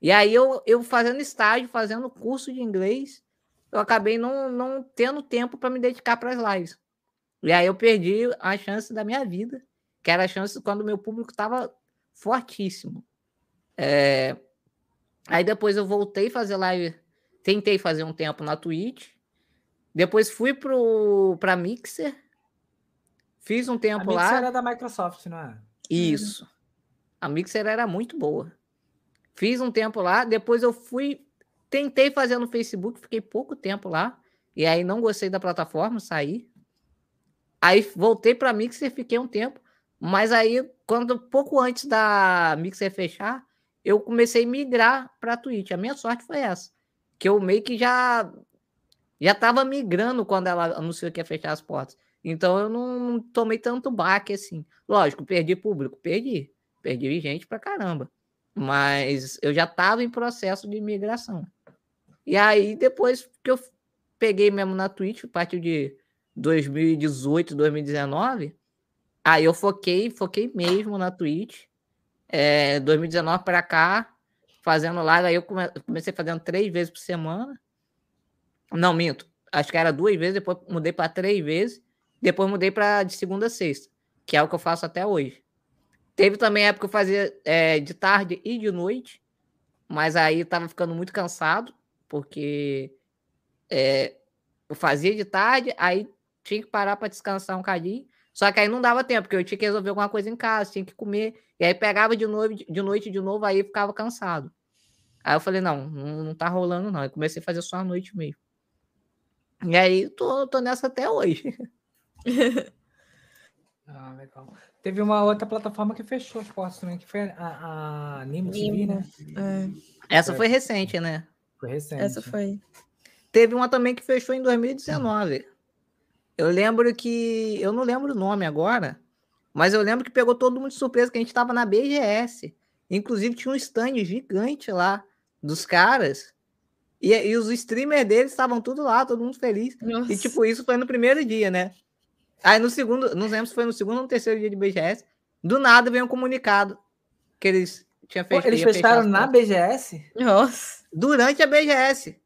E aí eu, eu fazendo estágio, fazendo curso de inglês, eu acabei não, não tendo tempo para me dedicar para as lives. E aí eu perdi a chance da minha vida, que era a chance quando meu público estava fortíssimo. É... Aí depois eu voltei a fazer live, tentei fazer um tempo na Twitch, depois fui para Mixer. Fiz um tempo a lá. A
Mixer era da Microsoft, não é?
Isso. A Mixer era muito boa. Fiz um tempo lá, depois eu fui, tentei fazer no Facebook, fiquei pouco tempo lá, e aí não gostei da plataforma, saí. Aí voltei para Mixer, fiquei um tempo, mas aí quando pouco antes da Mixer fechar, eu comecei a migrar para Twitch. A minha sorte foi essa, que eu meio que já já estava migrando quando ela anunciou que ia fechar as portas. Então eu não, não tomei tanto baque assim. Lógico, perdi público, perdi. Perdi gente pra caramba. Mas eu já estava em processo de migração. E aí, depois que eu peguei mesmo na Twitch, a partir de 2018, 2019, aí eu foquei, foquei mesmo na Twitch. É, 2019 para cá, fazendo live, aí eu comecei fazendo três vezes por semana. Não, minto. Acho que era duas vezes, depois mudei para três vezes, depois mudei para de segunda a sexta, que é o que eu faço até hoje. Teve também época que eu fazia é, de tarde e de noite, mas aí tava ficando muito cansado, porque é, eu fazia de tarde, aí tinha que parar para descansar um cadinho. Só que aí não dava tempo, porque eu tinha que resolver alguma coisa em casa, tinha que comer, e aí pegava de noite, de noite de novo, aí ficava cansado. Aí eu falei, não, não, não tá rolando não. Eu comecei a fazer só à noite mesmo. E aí, tô, tô nessa até hoje.
ah, legal. Teve uma outra plataforma que fechou as portas também, que foi a, a Nimo TV, né?
É. Essa foi recente, né?
Foi recente.
Essa foi.
Teve uma também que fechou em 2019. Eu lembro que. Eu não lembro o nome agora, mas eu lembro que pegou todo mundo de surpresa que a gente estava na BGS. Inclusive tinha um stand gigante lá dos caras. E, e os streamers deles estavam tudo lá, todo mundo feliz. Nossa. E, tipo, isso foi no primeiro dia, né? Aí no segundo, não lembro se foi no segundo ou no terceiro dia de BGS, do nada veio um comunicado que eles tinham feito.
Eles fecharam na BGS?
Nossa.
Durante a BGS.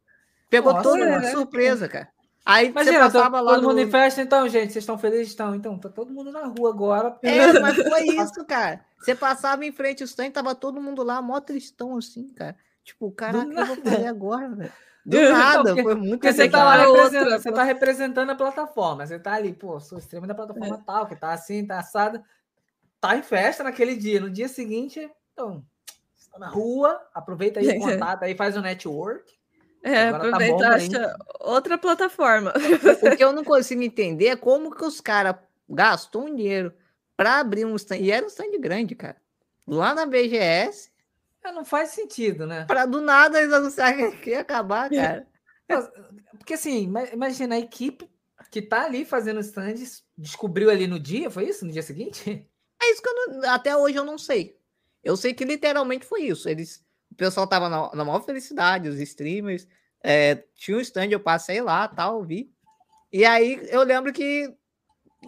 Pegou Nossa, todo mundo de surpresa, cara. Aí
mas, você passava lá. Todo no... mundo em festa, então, gente. Vocês estão felizes? Estão. Então, tá todo mundo na rua agora.
É, mas foi isso, cara. Você passava em frente ao stand, tava todo mundo lá, mó tristão assim, cara. Tipo, caraca, o que eu vou fazer agora, velho? Do nada, porque, foi muito
você tá lá representando, você tá representando a plataforma. Você tá ali, pô, sou extremo da plataforma é. tal, que tá assim, tá assado. Tá em festa naquele dia. No dia seguinte, então, está na rua, aproveita aí o contato aí, faz o network.
É, Agora tá aproveita tá acha outra plataforma.
O que eu não consigo entender é como que os caras gastou um dinheiro para abrir um stand. E era um stand grande, cara. Lá na BGS.
É, não faz sentido, né?
Para do nada eles anunciarem que ia acabar, cara.
Porque assim, imagina a equipe que tá ali fazendo stands, descobriu ali no dia, foi isso? No dia seguinte?
É isso que eu não, até hoje eu não sei. Eu sei que literalmente foi isso. Eles, o pessoal tava na, na maior felicidade, os streamers. É, tinha um stand, eu passei lá, tal, vi. E aí eu lembro que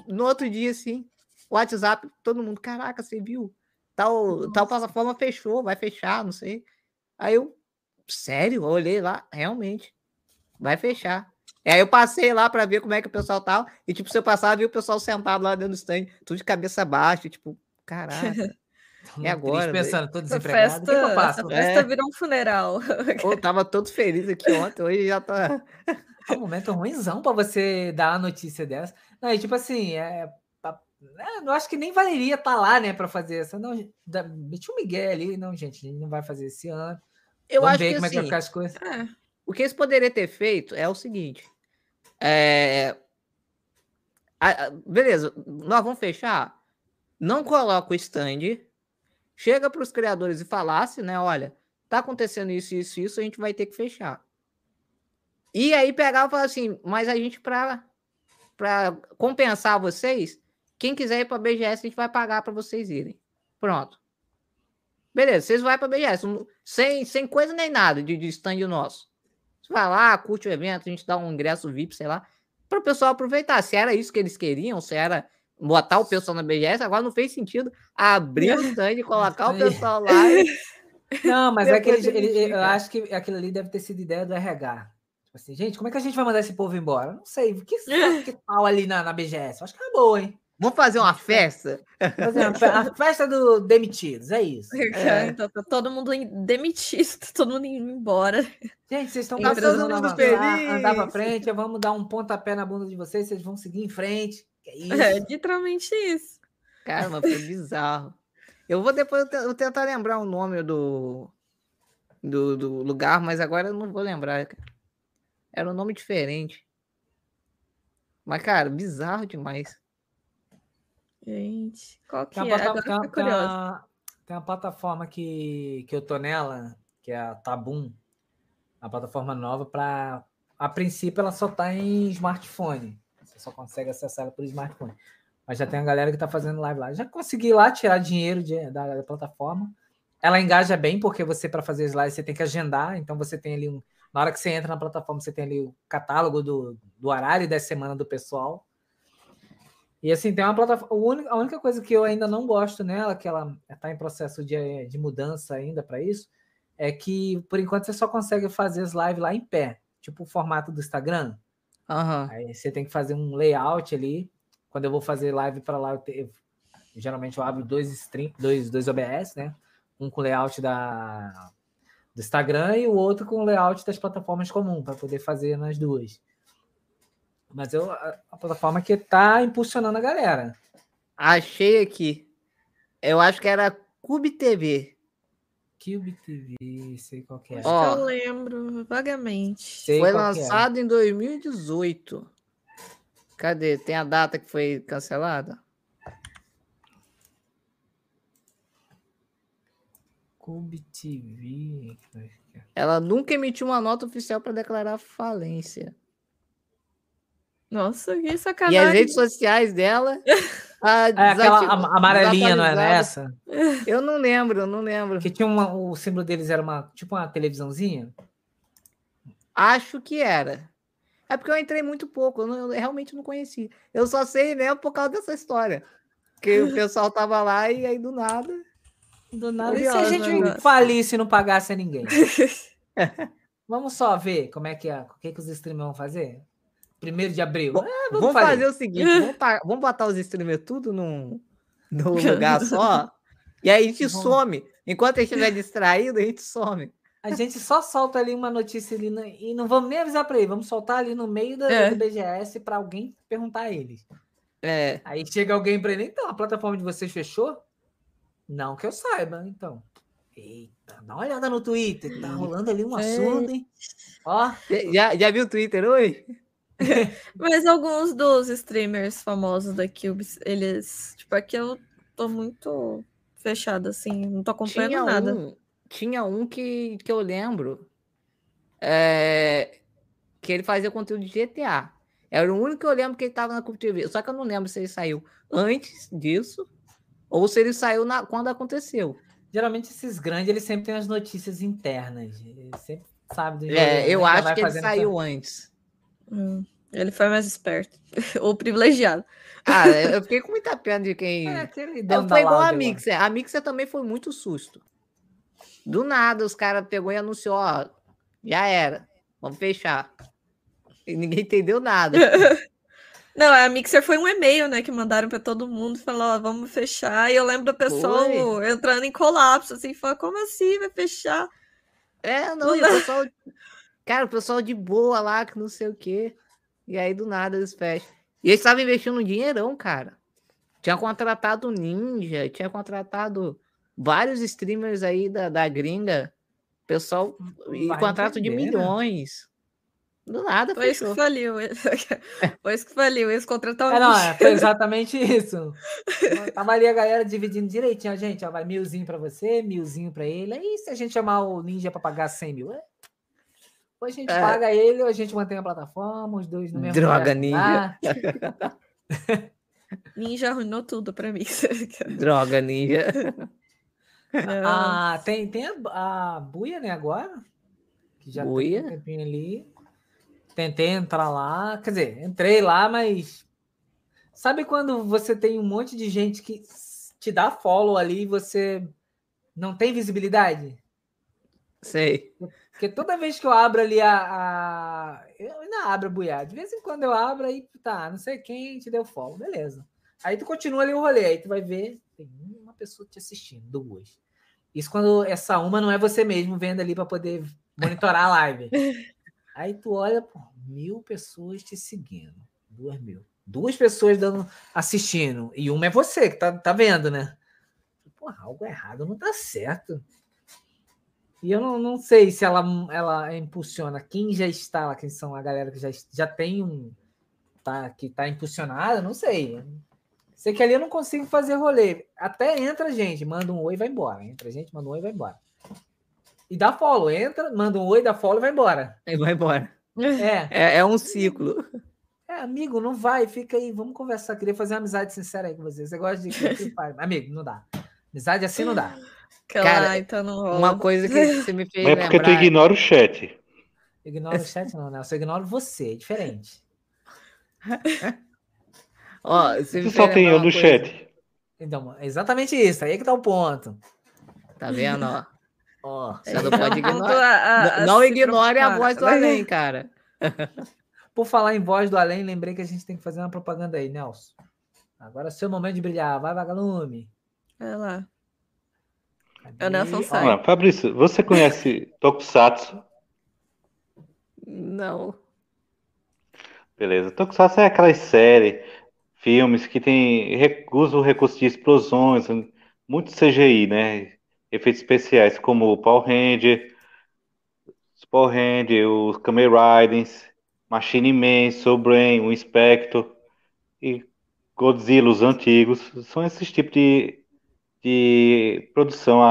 no outro dia, assim, WhatsApp, todo mundo, caraca, você viu? Tal, tal plataforma fechou, vai fechar, não sei. Aí eu, sério, eu olhei lá, realmente, vai fechar. E aí eu passei lá para ver como é que o pessoal tava. E, tipo, se eu passava, vi o pessoal sentado lá dentro do stand, tudo de cabeça baixa, tipo, caraca. E agora?
pensando, tô desempregado.
Festa, que que eu faço? Essa festa é. virou um funeral.
Pô, tava todo feliz aqui ontem, hoje já tá.
É um momento ruimzão para você dar a notícia dessa. Não, e tipo assim, é, é, não acho que nem valeria estar tá lá, né, para fazer essa. Não, meti um Miguel ali, não, gente, a gente não vai fazer esse ano.
Eu Vamos acho ver que, como assim, é que vai assim, ficar as coisas. É, o que eles poderiam ter feito é o seguinte. É, a, a, beleza, nós vamos fechar. Não coloca o stand. Chega para os criadores e falasse, né? Olha, tá acontecendo isso, isso, isso, a gente vai ter que fechar. E aí pegava e falava assim, mas a gente, para compensar vocês, quem quiser ir para a BGS, a gente vai pagar para vocês irem. Pronto. Beleza, vocês vão para a BGS, sem, sem coisa nem nada de, de stand nosso. Você vai lá, curte o evento, a gente dá um ingresso VIP, sei lá, para o pessoal aproveitar. Se era isso que eles queriam, se era botar o pessoal na BGS, agora não fez sentido abrir o stand e colocar o pessoal lá. E...
Não, mas é que ele, ele, eu acho que aquilo ali deve ter sido ideia do RH. Tipo assim, gente, como é que a gente vai mandar esse povo embora? Não sei, o que, que tal ali na, na BGS? Eu acho que é boa, hein?
Vamos fazer uma festa?
Fazer uma a festa do demitidos, é isso.
É. Então, tá todo mundo demitido, tá todo mundo indo embora.
Gente, vocês estão de avançar, andar pra frente, vamos dar um pontapé na bunda de vocês, vocês vão seguir em frente. É, isso.
é literalmente isso.
Cara, mas foi bizarro. Eu vou depois eu tentar lembrar o nome do, do, do lugar, mas agora eu não vou lembrar. Era um nome diferente. Mas, cara, bizarro demais.
Gente, qual que tem é? Agora tem,
uma, tem uma plataforma que, que eu tô nela, que é a Tabum, a plataforma nova para a princípio ela só tá em smartphone. Você só consegue acessar ela por smartphone. Mas já tem a galera que tá fazendo live lá. Já consegui lá tirar dinheiro de, da, da, plataforma. Ela engaja bem, porque você, para fazer as lives, você tem que agendar. Então você tem ali um. Na hora que você entra na plataforma, você tem ali o catálogo do, do horário da semana do pessoal. E assim, tem uma plataforma. A única coisa que eu ainda não gosto nela, que ela está em processo de, de mudança ainda para isso, é que por enquanto você só consegue fazer as lives lá em pé, tipo o formato do Instagram.
Uhum.
Aí você tem que fazer um layout ali. Quando eu vou fazer live para lá, eu te... geralmente eu abro dois stream, dois, dois OBS, né? Um com layout da, do Instagram e o outro com layout das plataformas comuns, para poder fazer nas duas. Mas eu, a, a plataforma que está impulsionando a galera.
Achei aqui. Eu acho que era Cube TV.
Cube TV, sei qual que é.
Acho Ó, que eu lembro vagamente.
Sei foi é. lançado é. em 2018. Cadê? Tem a data que foi cancelada?
Cube TV.
Ela nunca emitiu uma nota oficial para declarar falência.
Nossa, que sacanagem.
E as redes sociais dela.
é aquela amarelinha, não é essa?
Eu não lembro, eu não lembro.
Que tinha uma, o símbolo deles era uma tipo uma televisãozinha?
Acho que era. É porque eu entrei muito pouco, eu, não, eu realmente não conhecia. Eu só sei mesmo por causa dessa história. Que o pessoal tava lá e aí do nada.
Do nada. E se a gente falisse e não pagasse a ninguém? Vamos só ver como é que é, o que, que os streamers vão fazer? Primeiro de abril.
Bom, é, vamos, vamos fazer o seguinte: vamos, vamos, botar os streamers tudo num, num lugar só. e aí a gente some. Enquanto a gente estiver distraído, a gente some.
A gente só solta ali uma notícia ali no, e não vamos nem avisar para ele, vamos soltar ali no meio da, é. do BGS para alguém perguntar a eles. É. Aí chega alguém para ele, então, a plataforma de vocês fechou? Não que eu saiba, então. Eita, dá uma olhada no Twitter, tá rolando ali um assunto, hein? Ó.
Já, já viu o Twitter hoje?
Mas alguns dos streamers famosos da Cubes, eles. Tipo, aqui eu tô muito fechada, assim, não tô acompanhando tinha nada.
Um, tinha um que, que eu lembro é, que ele fazia conteúdo de GTA. Era o único que eu lembro que ele tava na Cube TV. Só que eu não lembro se ele saiu antes disso ou se ele saiu na, quando aconteceu.
Geralmente esses grandes, eles sempre têm as notícias internas. Ele sempre sabe
do É, eu acho que ele saiu antes.
Hum, ele foi mais esperto. Ou privilegiado.
Ah, eu fiquei com muita pena de quem. É, aquele foi igual a Mixer. A Mixer também foi muito susto. Do nada, os caras pegou e anunciou: ó, já era, vamos fechar. E ninguém entendeu nada.
Não, a Mixer foi um e-mail, né, que mandaram para todo mundo, falou, ó, vamos fechar. E eu lembro da pessoa foi. entrando em colapso, assim, falou, como assim vai fechar?
É, não, e o pessoal, cara, o pessoal de boa lá, que não sei o quê. E aí, do nada, eles fecham. E eles estavam investindo um dinheirão, cara. Tinha contratado Ninja, tinha contratado vários streamers aí da, da gringa. Pessoal, e contrato de né? milhões. Do nada,
foi fechou. isso que faliu. Foi isso que faliu. Eles contrataram
é, não, é, foi exatamente isso. Tava ali a galera dividindo direitinho. A gente, ó, vai milzinho pra você, milzinho pra ele. Aí se a gente chamar o Ninja pra pagar 100 mil, é? Ou a gente é. paga ele ou a gente mantém a plataforma, os dois no mesmo
Droga, Ninja.
ninja arruinou tudo pra mim.
Droga, Ninja.
Ah, tem, tem a, a Buia, né, agora?
Que já Buia? tem
um tempinho ali. Tentei entrar lá, quer dizer, entrei lá, mas sabe quando você tem um monte de gente que te dá follow ali e você não tem visibilidade?
Sei.
Porque toda vez que eu abro ali a. a... Eu ainda abro a buiar. De vez em quando eu abro, aí tá, não sei quem te deu follow, beleza. Aí tu continua ali o rolê, aí tu vai ver, tem uma pessoa te assistindo, duas. Isso quando essa uma não é você mesmo vendo ali para poder monitorar a live. Aí tu olha, pô, mil pessoas te seguindo. Duas mil. Duas pessoas dando, assistindo. E uma é você que tá, tá vendo, né? Porra, algo errado não tá certo. E eu não, não sei se ela, ela impulsiona quem já está lá, quem são a galera que já, já tem um. Tá, que tá impulsionada, não sei. Sei que ali eu não consigo fazer rolê. Até entra gente, manda um oi e vai embora. Entra gente, manda um oi e vai embora e dá follow. Entra, manda um oi, dá follow e vai embora.
E vai embora.
É.
é. É, um ciclo.
É, amigo, não vai, fica aí, vamos conversar. Queria fazer uma amizade sincera aí com você. Você gosta de. amigo, não dá. Amizade assim não dá.
Cara, então não rola. uma coisa que você me fez.
Mas é porque lembrar... tu ignora o chat.
Ignora o chat, não, né? Eu ignoro você, é diferente.
Ó, você
só tem eu no coisa... chat.
Então, exatamente isso, aí é que tá o ponto.
Tá vendo, ó? Você não pode ignorar. A, a, não, ignore a voz do além, cara.
Por falar em voz do além, lembrei que a gente tem que fazer uma propaganda aí, Nelson. Agora é seu momento de brilhar. Vai, vagalume.
Vai lá.
É o Nelson sai.
Ah, Fabrício, você conhece Tokusatsu?
Não.
Beleza. Tokusatsu é aquela série, filmes que tem usa o recurso de explosões, muito CGI, né? efeitos especiais como o Power Ranger, os Power Ranger, os Kamen Riders, Machine Man, Soul Brain, o Inspector e Godzilla, os antigos, são esses tipos de, de produção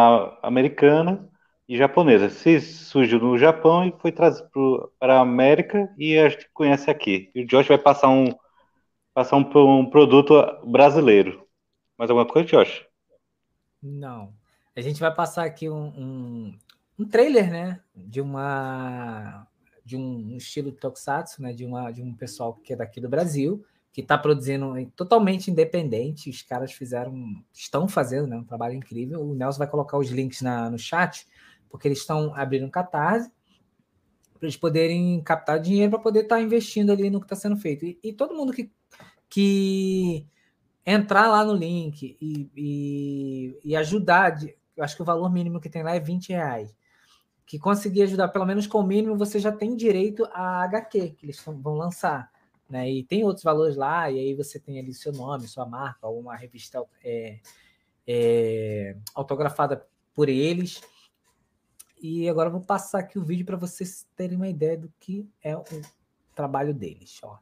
americana e japonesa. Se surgiu no Japão e foi trazido para a América e a gente conhece aqui. E o Josh vai passar um passar um, um produto brasileiro. Mais alguma coisa, Josh?
Não. A gente vai passar aqui um, um, um trailer, né? De uma de um estilo tokusatsu, né? De uma de um pessoal que é daqui do Brasil que está produzindo totalmente independente. Os caras fizeram, estão fazendo, né? Um trabalho incrível. O Nelson vai colocar os links na, no chat, porque eles estão abrindo um catarse para eles poderem captar dinheiro para poder estar tá investindo ali no que está sendo feito. E, e, todo mundo que, que entrar lá no link e, e, e ajudar, de, eu acho que o valor mínimo que tem lá é 20 reais. que conseguir ajudar, pelo menos com o mínimo, você já tem direito a HQ que eles vão lançar. Né? E tem outros valores lá, e aí você tem ali seu nome, sua marca, uma revista é, é, autografada por eles. E agora eu vou passar aqui o vídeo para vocês terem uma ideia do que é o trabalho deles. Ó.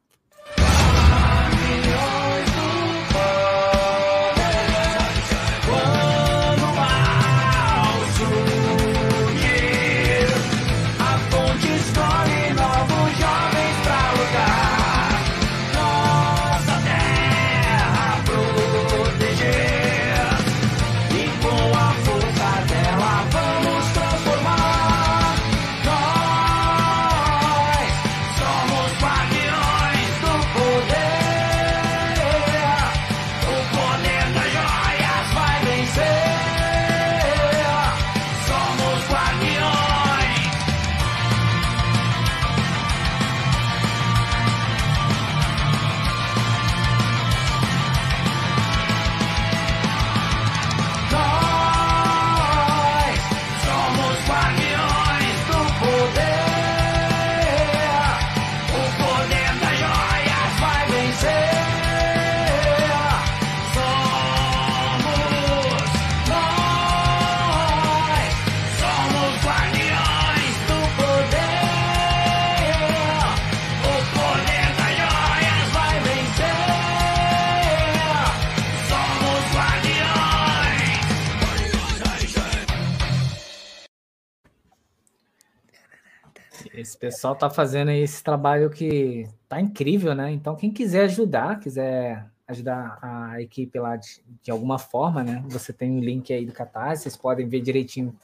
pessoal tá fazendo aí esse trabalho que tá incrível, né? Então, quem quiser ajudar, quiser ajudar a equipe lá de, de alguma forma, né? Você tem o um link aí do Catarse, vocês podem ver direitinho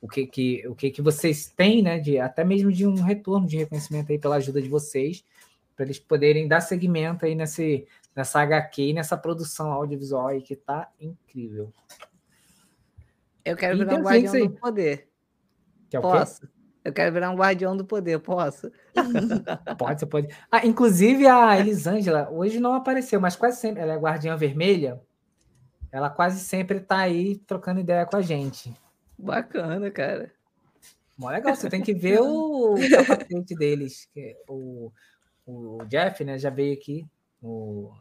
o que que, o que que vocês têm, né? De, até mesmo de um retorno de reconhecimento aí pela ajuda de vocês, para eles poderem dar seguimento aí nesse, nessa HQ e nessa produção audiovisual aí que tá incrível.
Eu quero virar um guardião do poder.
Que é o Posso?
Eu quero virar um guardião do poder, posso?
pode, você pode. Ah, inclusive a Elisângela, hoje não apareceu, mas quase sempre, ela é guardiã vermelha, ela quase sempre tá aí trocando ideia com a gente.
Bacana, cara.
Mó legal, você tem que ver o capacete deles. Que o, o Jeff, né, já veio aqui. O,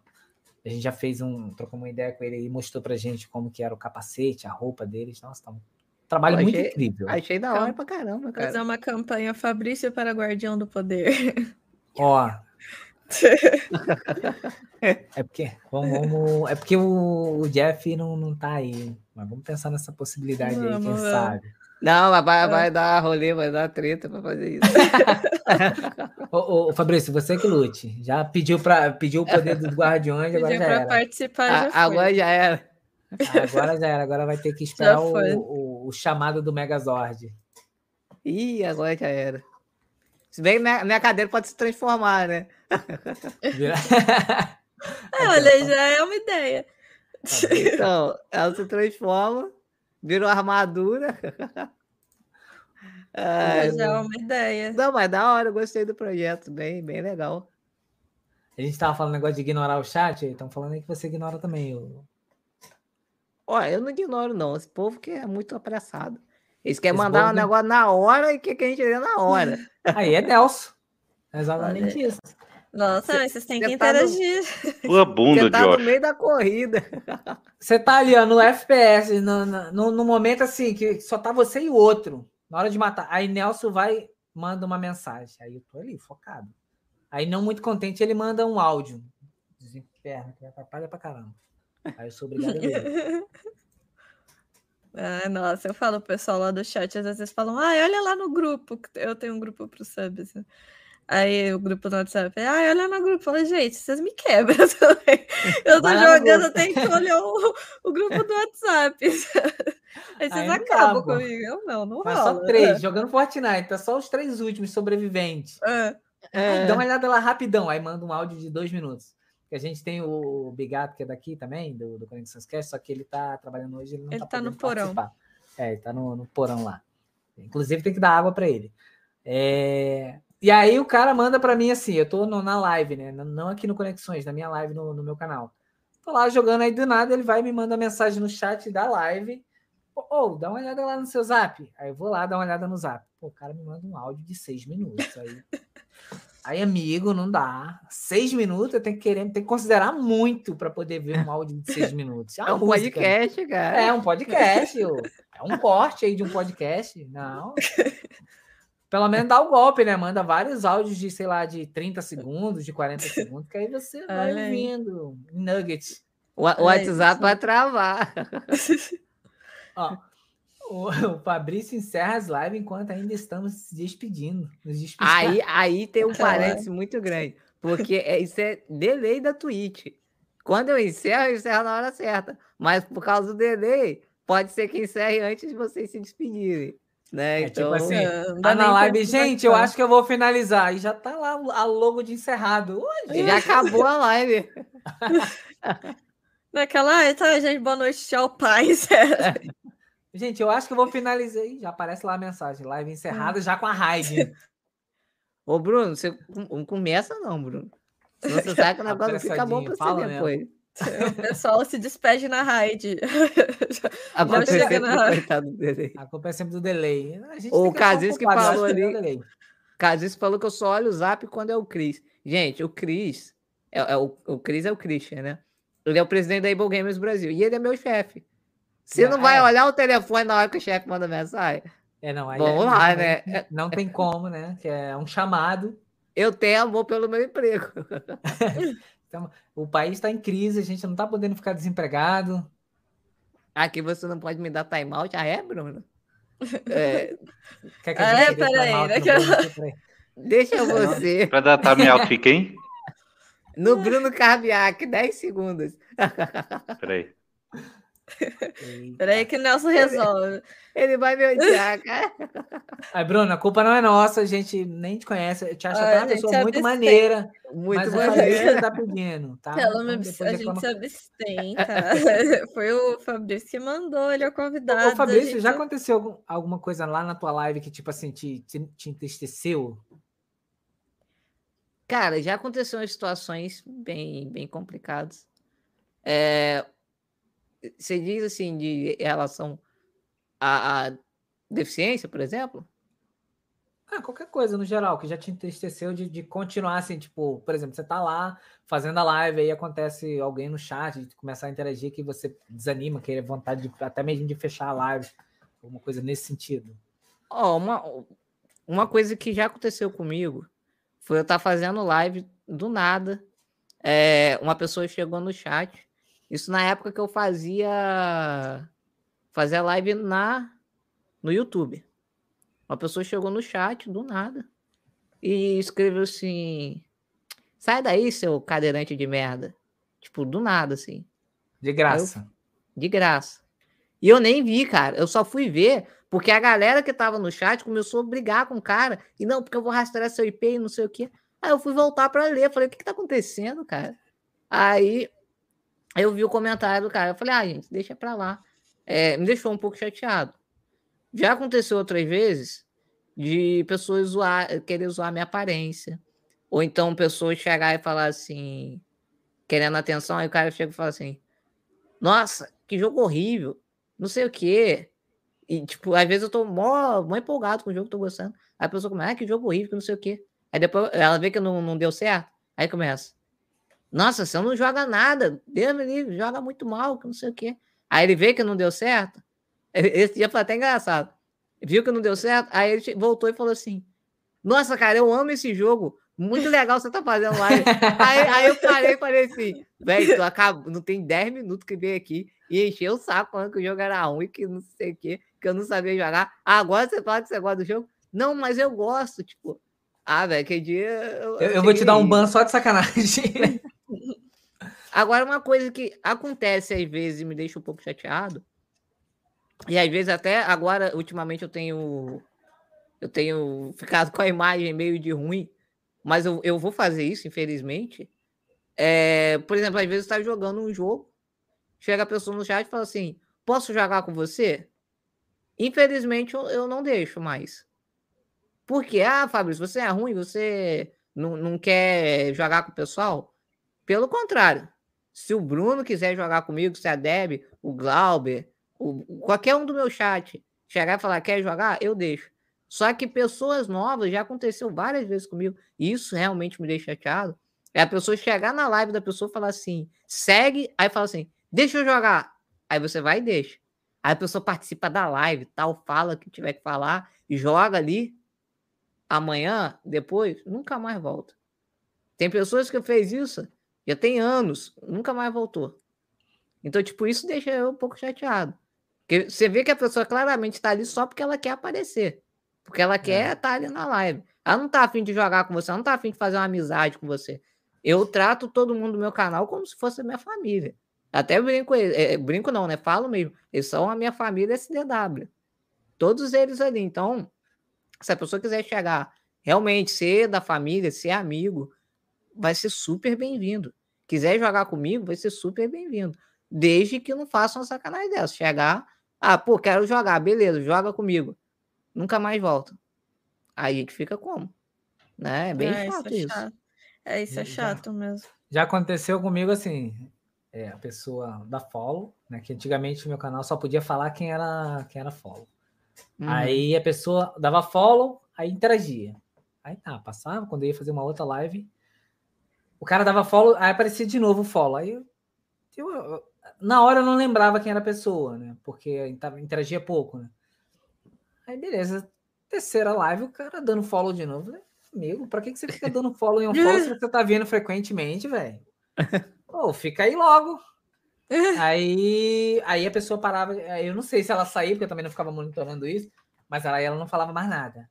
a gente já fez um, trocou uma ideia com ele e mostrou pra gente como que era o capacete, a roupa deles. Nossa, tá Trabalho achei, muito incrível.
Achei da hora pra caramba, cara.
Fazer uma campanha Fabrício para Guardião do Poder.
Ó. é porque, vamos, vamos, é porque o, o, Jeff não, não tá aí. Mas vamos pensar nessa possibilidade vamos, aí, quem vamos. sabe.
Não, mas vai, vai dar rolê, vai dar treta para fazer isso.
ô, ô, Fabrício, você que lute. Já pediu, pra, pediu o poder dos guardiões, agora já era.
participar, já
A, Agora já era.
Agora já era, agora vai ter que esperar o, o, o, chamado do Megazord.
Ih, agora já era. Se bem que minha, minha cadeira pode se transformar, né?
é, olha, já é uma ideia.
Então, ela se transforma, vira uma armadura.
É, já é uma ideia.
Não, mas da hora, eu gostei do projeto, bem, bem legal.
A gente estava falando negócio de ignorar o chat, estão falando aí que você ignora também o,
Olha, eu não ignoro, não. Esse povo que é muito apressado. Eles querem Esse mandar um negócio na hora e quer que a gente dê na hora.
Aí é Nelson. É exatamente isso.
Nossa, cê, vocês têm que interagir.
No... Tua bunda,
tá
Josh.
no meio da corrida.
Você tá ali, ó, no FPS, no, no, no, momento assim, que só tá você e o outro, na hora de matar. Aí Nelson vai, manda uma mensagem. Aí eu tô ali, focado. Aí, não muito contente, ele manda um áudio. Desinferno, que atrapalha pra caramba. Aí eu sou obrigado a ler.
Ah, nossa, eu falo pro pessoal lá do chat, às vezes falam, ah, olha lá no grupo, eu tenho um grupo pro subs. Né? Aí o grupo no WhatsApp, ah, olha no grupo. Falei, gente, vocês me quebram também. Eu tô jogando, eu tenho que olhar o, o grupo do WhatsApp. Aí vocês Aí acabam dá, comigo. Eu não, não Mas rola.
só três, jogando Fortnite, tá só os três últimos sobreviventes. É. É. Dá uma olhada lá rapidão, aí manda um áudio de dois minutos a gente tem o Bigato, que é daqui também, do, do Conexões Cast, só que ele tá trabalhando hoje, ele não
ele
tá,
tá no porão.
Participar. É, ele tá no, no porão lá. Inclusive tem que dar água para ele. É... E aí o cara manda para mim assim, eu tô na live, né? Não aqui no Conexões, na minha live no, no, meu canal. Tô lá jogando aí do nada, ele vai e me manda mensagem no chat da live, Ô, oh, dá uma olhada lá no seu zap. Aí eu vou lá dar uma olhada no zap. Pô, o cara me manda um áudio de seis minutos. Aí, aí amigo, não dá. Seis minutos eu tenho que querer, tenho que considerar muito para poder ver um áudio de seis minutos.
É, é um música. podcast, cara.
É um podcast. é um corte aí de um podcast. Não. Pelo menos dá o um golpe, né? Manda vários áudios de, sei lá, de 30 segundos, de 40 segundos, que aí você vai ouvindo nuggets.
O, o WhatsApp vai travar.
Ó, o, o Fabrício encerra as lives enquanto ainda estamos se despedindo.
aí, aí tem um parênteses muito grande, porque é, isso é delay da Twitch. Quando eu encerro, eu encerro na hora certa. Mas por causa do delay, pode ser que encerre antes de vocês se despedirem. Né?
É, tipo então, tipo assim, é, tá na live, gente, eu acho que eu vou finalizar. E já tá lá a logo de encerrado.
Hoje. Já acabou a live.
Naquela, ah, tá, gente, boa noite, tchau, paz. É.
Gente, eu acho que eu vou finalizar. Já aparece lá a mensagem. Live encerrada já com a raid.
Ô, Bruno, você não começa, não, Bruno. Senão você sabe que o negócio fica bom pra você depois. Mesmo.
O pessoal se despede na raid.
A culpa, é sempre, na... a culpa é sempre do delay.
O Casis que falou ali. Casis falou que eu só olho o zap quando é o Cris. Gente, o Cris. É, é, o, o Cris é o Christian, né? Ele é o presidente da Able Games Brasil. E ele é meu chefe. Você não vai é. olhar o telefone na hora que o chefe manda mensagem?
É, não.
Vamos é, lá,
não,
né?
Não tem como, né? Que é um chamado.
Eu tenho amor pelo meu emprego.
Então, o país está em crise, a gente não está podendo ficar desempregado.
Aqui você não pode me dar timeout, já é, Bruno? É...
Quer que a gente é, peraí, daqui
a... Deixa você.
Para dar timeout, fica quem?
No Bruno Carbiac, 10 segundos.
Peraí.
Peraí que o Nelson resolve.
Ele vai me odiar, cara.
Aí, Bruno, a culpa não é nossa, a gente nem te conhece, eu te acha até uma pessoa muito maneira. Muito mas maneira. tá pedindo, tá?
Pelo então, a gente se abstém, tá? Foi o Fabrício que mandou, ele é o convidado.
Ô, Fabrício, gente... já aconteceu algum, alguma coisa lá na tua live que, tipo assim, te, te, te entristeceu?
Cara, já aconteceram situações bem, bem complicadas. É, você diz assim, de relação à, à deficiência, por exemplo?
Ah, qualquer coisa no geral, que já te entristeceu de, de continuar assim, tipo, por exemplo, você tá lá fazendo a live, aí acontece alguém no chat de começar a interagir que você desanima, que é vontade de, até mesmo de fechar a live, alguma coisa nesse sentido.
Ó, oh, uma, uma coisa que já aconteceu comigo foi eu estar tá fazendo live do nada. É, uma pessoa chegou no chat isso na época que eu fazia fazia live na no YouTube. Uma pessoa chegou no chat do nada e escreveu assim: "Sai daí, seu cadeirante de merda". Tipo, do nada assim.
De graça.
Eu, de graça. E eu nem vi, cara. Eu só fui ver porque a galera que tava no chat começou a brigar com o cara. E não, porque eu vou rastrear seu IP e não sei o quê. Aí eu fui voltar para ler. Falei, o que, que tá acontecendo, cara? Aí Aí eu vi o comentário do cara, eu falei, ah, gente, deixa pra lá. É, me deixou um pouco chateado. Já aconteceu outras vezes de pessoas zoar, querer zoar minha aparência. Ou então pessoas chegar e falar assim, querendo atenção, aí o cara chega e fala assim, nossa, que jogo horrível, não sei o quê. E, tipo, às vezes eu tô mó, mó empolgado com o jogo, tô gostando. Aí a pessoa começa, ah, que jogo horrível, que não sei o quê. Aí depois ela vê que não, não deu certo, aí começa. Nossa, você não joga nada. Deus me livre, joga muito mal, que não sei o quê. Aí ele vê que não deu certo. Esse dia foi até engraçado. Viu que não deu certo, aí ele voltou e falou assim: Nossa, cara, eu amo esse jogo. Muito legal você tá fazendo live. aí, aí eu parei e falei assim: Velho, não tem 10 minutos que veio aqui e encheu o saco falando que o jogo era ruim, que não sei o quê, que eu não sabia jogar. Agora você fala que você gosta do jogo? Não, mas eu gosto, tipo. Ah, velho, que dia.
Eu, eu, eu vou te dar um ban só de sacanagem.
Agora, uma coisa que acontece às vezes e me deixa um pouco chateado, e às vezes até agora, ultimamente, eu tenho eu tenho ficado com a imagem meio de ruim, mas eu, eu vou fazer isso, infelizmente. É, por exemplo, às vezes está jogando um jogo, chega a pessoa no chat e fala assim: posso jogar com você? Infelizmente, eu, eu não deixo mais. Por quê? Ah, Fabrício, você é ruim, você não, não quer jogar com o pessoal? Pelo contrário, se o Bruno quiser jogar comigo, se a Deb, o Glauber, o, qualquer um do meu chat chegar e falar, quer jogar? Eu deixo. Só que pessoas novas, já aconteceu várias vezes comigo, e isso realmente me deixa chateado, é a pessoa chegar na live da pessoa falar assim, segue, aí fala assim, deixa eu jogar. Aí você vai e deixa. Aí a pessoa participa da live, tal, fala o que tiver que falar, joga ali. Amanhã, depois, nunca mais volta. Tem pessoas que fez isso já tem anos, nunca mais voltou. Então, tipo, isso deixa eu um pouco chateado. Porque você vê que a pessoa claramente está ali só porque ela quer aparecer. Porque ela quer estar é. tá ali na live. Ela não tá afim de jogar com você, ela não tá afim de fazer uma amizade com você. Eu trato todo mundo do meu canal como se fosse a minha família. Até brinco, é, brinco não, né? Falo mesmo. Eles são a minha família SDW. Todos eles ali. Então, se a pessoa quiser chegar, realmente ser da família, ser amigo, vai ser super bem-vindo. Quiser jogar comigo, vai ser super bem-vindo. Desde que não faça uma sacanagem dessa. Chegar, ah, pô, quero jogar, beleza, joga comigo. Nunca mais volta. Aí a gente fica como? Né? É bem é, chato isso. É,
chato. é isso é chato
já,
mesmo.
Já aconteceu comigo assim, é, a pessoa da follow, né? Que antigamente meu canal só podia falar quem era quem era follow. Uhum. Aí a pessoa dava follow, aí interagia. Aí tá, passava, quando eu ia fazer uma outra live, o cara dava follow, aí aparecia de novo o follow. Aí eu, eu, na hora eu não lembrava quem era a pessoa, né? Porque interagia pouco, né? Aí beleza, terceira live, o cara dando follow de novo. Falei, Amigo, pra que, que você fica dando follow em um follow se você tá vendo frequentemente, velho? Pô, fica aí logo. aí, aí a pessoa parava. Eu não sei se ela saiu, porque eu também não ficava monitorando isso, mas aí ela não falava mais nada.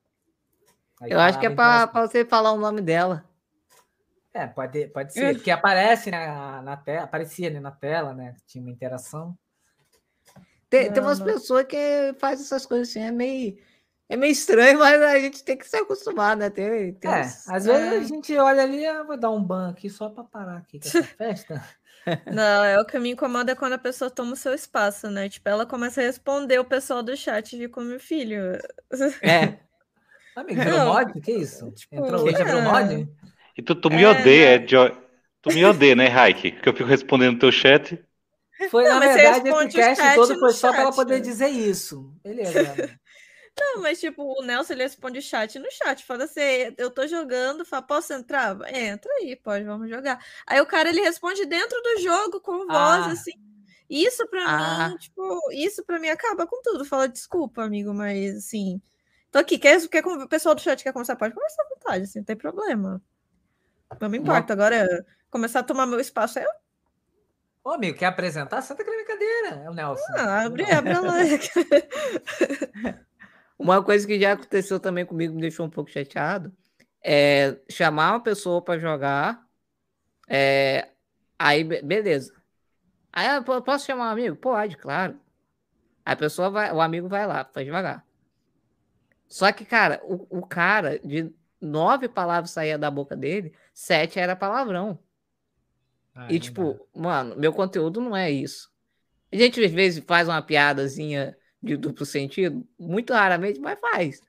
Aí eu acho que é para você falar o nome dela.
É, pode, pode ser, porque aparece na, na tela, aparecia né, na tela, né? Tinha uma interação.
Tem, não, tem umas não... pessoas que fazem essas coisas assim, é meio, é meio estranho, mas a gente tem que se acostumar, né? Tem, tem
é, uns... às vezes é... a gente olha ali, ah, vou dar um ban aqui só para parar aqui com essa festa.
Não, é o que me incomoda é quando a pessoa toma o seu espaço, né? Tipo, ela começa a responder o pessoal do chat de como filho.
É.
Amigo, virou mod? Que isso? Tipo, Entrou hoje, é. virou mod?
E tu, tu me é, odeia, né? Jo... tu me odeia, né, Raik? Que eu fico respondendo no teu chat.
Foi, não, na verdade, esse cast todo foi só para ela poder dizer isso. Beleza.
Não, mas tipo, o Nelson ele responde chat no chat, fala assim, eu tô jogando, fala, posso entrar? Entra aí, pode, vamos jogar. Aí o cara ele responde dentro do jogo com voz, ah. assim. Isso para ah. mim, tipo, isso para mim acaba com tudo. Fala, desculpa, amigo, mas assim, tô aqui, quer, quer o pessoal do chat quer conversar, pode conversar à vontade, assim, não tem problema. Não me importa. Agora, começar a tomar meu espaço é.
Ô, amigo, quer apresentar? Senta aquela brincadeira. É o Nelson.
Ah, abre, abre lá.
Uma coisa que já aconteceu também comigo, me deixou um pouco chateado, é chamar uma pessoa para jogar. É, aí, beleza. Aí, posso chamar um amigo? Pode, claro. A pessoa vai, o amigo vai lá, faz devagar. Só que, cara, o, o cara de nove palavras saía da boca dele, sete era palavrão. Ah, e, tipo, dá. mano, meu conteúdo não é isso. A gente às vezes faz uma piadazinha de duplo sentido, muito raramente, mas faz.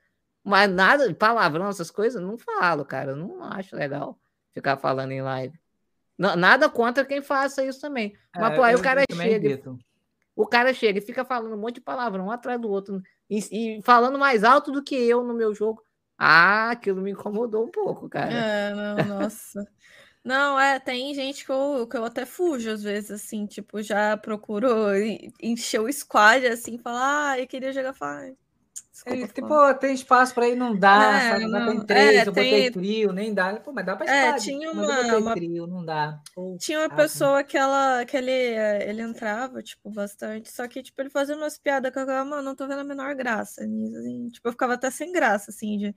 Mas nada, palavrão, essas coisas, não falo, cara. Eu não acho legal ficar falando em live. Não, nada contra quem faça isso também. Mas, é, pô, aí o cara chega. O cara chega e fica falando um monte de palavrão um atrás do outro. E, e, falando mais alto do que eu no meu jogo. Ah, aquilo me incomodou um pouco, cara.
É, não, nossa. Não, é, tem gente que eu, que eu até fujo às vezes, assim, tipo, já procuro encher o squad, assim, falar, ah, eu queria jogar Fire.
É, tipo, tem espaço para ir, não dá, é, sabe? Não, tem três, é, eu tem... botei trio, nem dá. Pô, mas dá para
é, tinha uma,
uma... trio, não dá.
Pô, tinha uma pessoa que, ela, que ele, ele entrava, tipo, bastante, só que, tipo, ele fazia umas piadas que eu ficava, mano, não tô vendo a menor graça nisso, assim. Tipo, eu ficava até sem graça, assim, de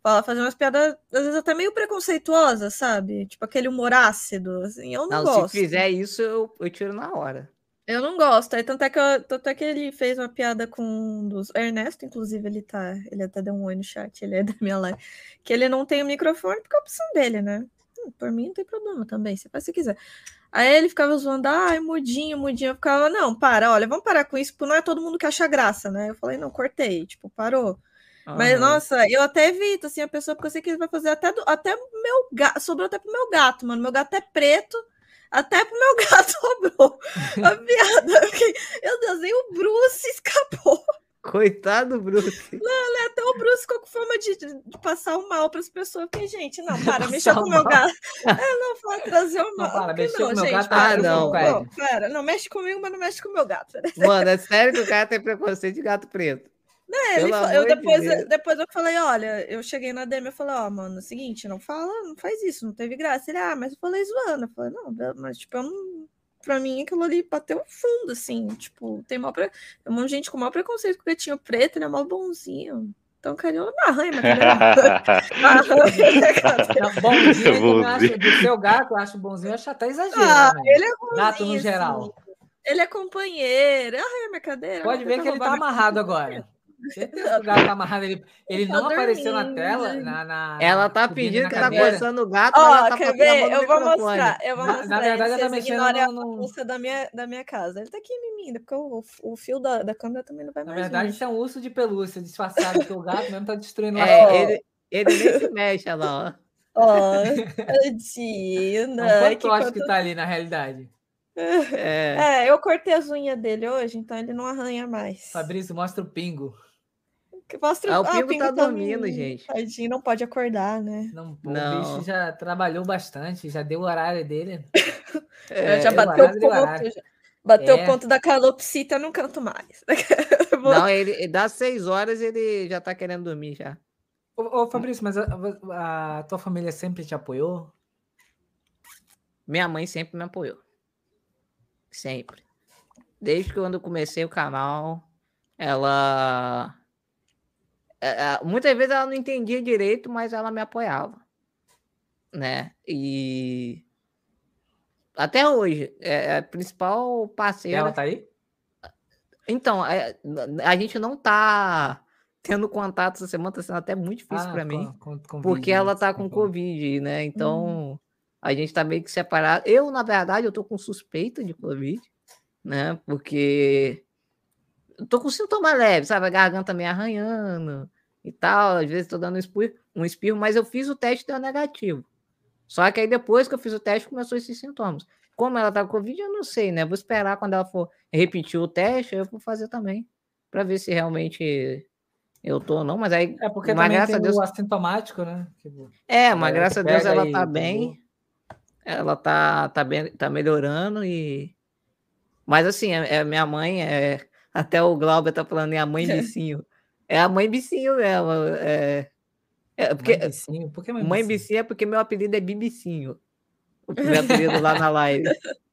fala, fazer umas piadas, às vezes até meio preconceituosas, sabe? Tipo aquele humor ácido, assim, eu não, não gosto.
Se fizer isso, eu, eu tiro na hora.
Eu não gosto. Aí, tanto, é que eu, tanto é que ele fez uma piada com um dos. Ernesto, inclusive, ele tá. Ele até deu um oi no chat, ele é da minha live. Que ele não tem o microfone porque é a opção dele, né? Hum, por mim não tem problema também, você faz se quiser. Aí ele ficava zoando, ai, mudinho, mudinho. Eu ficava, não, para, olha, vamos parar com isso, porque não é todo mundo que acha graça, né? Eu falei, não, cortei, tipo, parou. Mas, nossa, eu até evito, assim, a pessoa, porque eu sei que ele vai fazer até, do, até meu gato, sobrou até pro meu gato, mano. Meu gato é preto, Até pro meu gato sobrou. A piada. Eu piada. Meu Deus, nem o Bruce escapou.
Coitado Bruce.
Não, até o Bruce ficou com fama de, de passar o mal para as pessoas. Porque, gente, não, para, mexer com o meu gato. É, não, fala, trazer o mal. Não, para, mexer com o meu gato.
Ah, não,
não, Pera, não mexe comigo, mas não mexe com o meu gato.
Mano, é sério que o cara tem preconceito de gato preto.
Né, ele, eu depois, de depois eu falei, olha, eu cheguei na DM e falei, ó, oh, mano, é o seguinte, não fala, não faz isso, não teve graça. Ele, ah, mas eu falei zoando. Eu falei, não, mas tipo, eu não. Pra mim, aquilo ali bateu fundo, assim, tipo, tem mal pre... um monte de gente com maior preconceito com o gatinho preto, ele é mal bonzinho. Então, carinho, não arranha, mas
bonzinho, acho, do seu gato, eu acho bonzinho, eu acho até exagero. Ah,
né? ele é bonzinho,
gato no geral.
Ele é companheiro, arranha minha cadeira.
Pode ver que ele tá amarrado agora. O gato tá amarrado, ele, ele não apareceu na tela. Na, na
ela tá pedindo que tá coçando o gato.
Ó, oh, tá quer ver? Eu vou mostrar. Eu vou mostrar.
Na, verdade, ela tá mexendo
no. no... da minha, da minha casa. Ele tá aqui mimindo, porque o, o fio da, da câmera também não vai
na
mais.
Na verdade, isso é um urso de pelúcia disfarçado, que o gato mesmo tá destruindo
é, ele, ele nem se mexe, olha lá,
ó. Ó, tadinho,
É um fantoche que, que tá ali na realidade.
É. é. eu cortei as unhas dele hoje, então ele não arranha mais.
Fabrício, mostra o pingo.
Mostra... Ah, o Pingo, ah, o Pingo tá, tá dormindo, gente.
Tadinho, não pode acordar, né?
Não, não. O bicho já trabalhou bastante, já deu o horário dele.
É, já bateu o ponto. Já. Bateu é. o ponto da calopsita, não canto mais.
não, ele dá seis horas ele já tá querendo dormir já.
Ô, ô Fabrício, mas a, a, tua família sempre te apoiou?
Minha mãe sempre me apoiou. Sempre. Desde quando eu comecei o canal, ela muitas vezes ela não entendia direito, mas ela me apoiava, né? E até hoje é, é a principal parceira.
Ela tá aí?
Então, é, a gente não tá tendo contato essa semana, tá sendo até muito difícil ah, para mim, com, com porque ela tá com Covid, né? Então, hum. a gente tá meio que separado. Eu, na verdade, eu tô com suspeita de Covid, né? Porque eu tô com sintoma leve, sabe? A garganta meio arranhando e tal. Às vezes tô dando um espirro, um espirro, mas eu fiz o teste e deu negativo. Só que aí depois que eu fiz o teste, começou esses sintomas. Como ela tá com Covid, eu não sei, né? Vou esperar quando ela for repetir o teste, eu vou fazer também. para ver se realmente eu tô ou não. Mas aí.
É porque mas graças a Deus. o assintomático, né?
É, mas graças a Deus ela tá bem. Ela tá, tá, bem, tá melhorando e. Mas assim, é, é minha mãe é até o Glauber tá falando, é a mãe Bicinho. É a mãe Bicinho mesmo. É, é porque,
mãe Bicinho? Por que
mãe, mãe Bicinho? é porque meu apelido é Bibicinho. O meu apelido lá na live.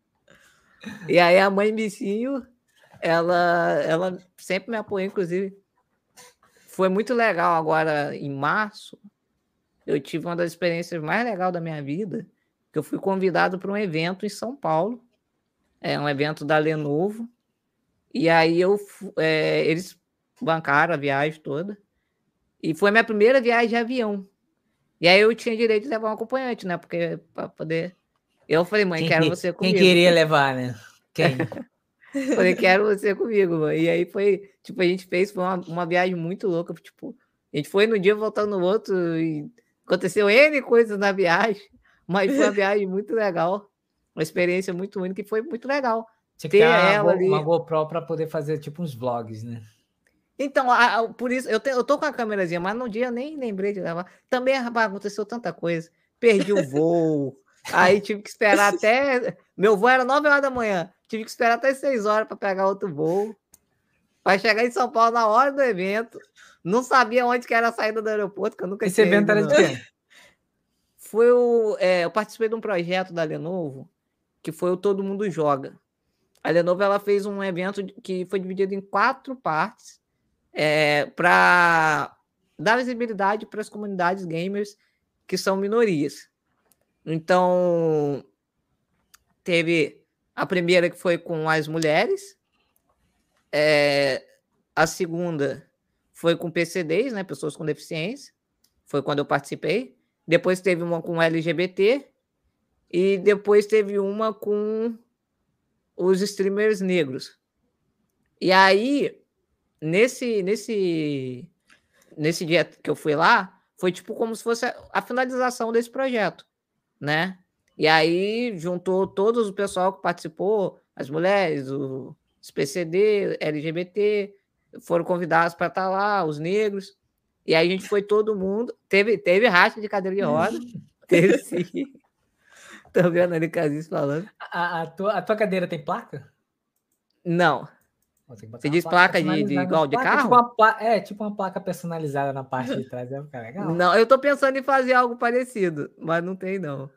E aí a mãe Bicinho, ela, ela sempre me apoiou, inclusive. Foi muito legal agora em março. Eu tive uma das experiências mais legais da minha vida, que eu fui convidado para um evento em São Paulo. É um evento da Lenovo e aí eu é, eles bancaram a viagem toda. E foi minha primeira viagem de avião. E aí eu tinha direito de levar um acompanhante, né? Porque para poder. Eu falei, mãe, quem, quero você comigo.
Quem queria levar, né? Quem?
falei, quero você comigo, mãe. E aí foi, tipo, a gente fez foi uma, uma viagem muito louca. Tipo, a gente foi no dia voltando no outro e aconteceu N coisas na viagem, mas foi uma viagem muito legal. Uma experiência muito única e foi muito legal.
Tinha que ter ela uma, ali. uma GoPro para poder fazer tipo uns vlogs, né?
Então, a, a, por isso, eu, te, eu tô com a câmerazinha, mas no dia eu nem lembrei de levar. Também aconteceu tanta coisa. Perdi o voo, aí tive que esperar até. Meu voo era 9 horas da manhã, tive que esperar até 6 horas para pegar outro voo. Para chegar em São Paulo na hora do evento. Não sabia onde que era a saída do aeroporto, que eu nunca
Esse evento era de quê?
Foi o. É, eu participei de um projeto da Lenovo, que foi o Todo Mundo Joga. A Lenovo ela fez um evento que foi dividido em quatro partes é, para dar visibilidade para as comunidades gamers que são minorias. Então, teve a primeira que foi com as mulheres, é, a segunda foi com PCDs, né, pessoas com deficiência, foi quando eu participei. Depois teve uma com LGBT e depois teve uma com os streamers negros. E aí, nesse, nesse, nesse dia que eu fui lá, foi tipo como se fosse a finalização desse projeto, né? E aí juntou todo o pessoal que participou, as mulheres, o PCD, LGBT, foram convidados para estar tá lá, os negros. E aí a gente foi todo mundo. Teve, teve racha de cadeira de roda. teve sim. Tô vendo ali Casis falando.
A, a, tua, a tua cadeira tem placa?
Não. Você diz placa, placa de, de igual de carro?
Tipo uma, é, tipo uma placa personalizada na parte de trás. É legal.
Não, eu tô pensando em fazer algo parecido, mas não tem, não.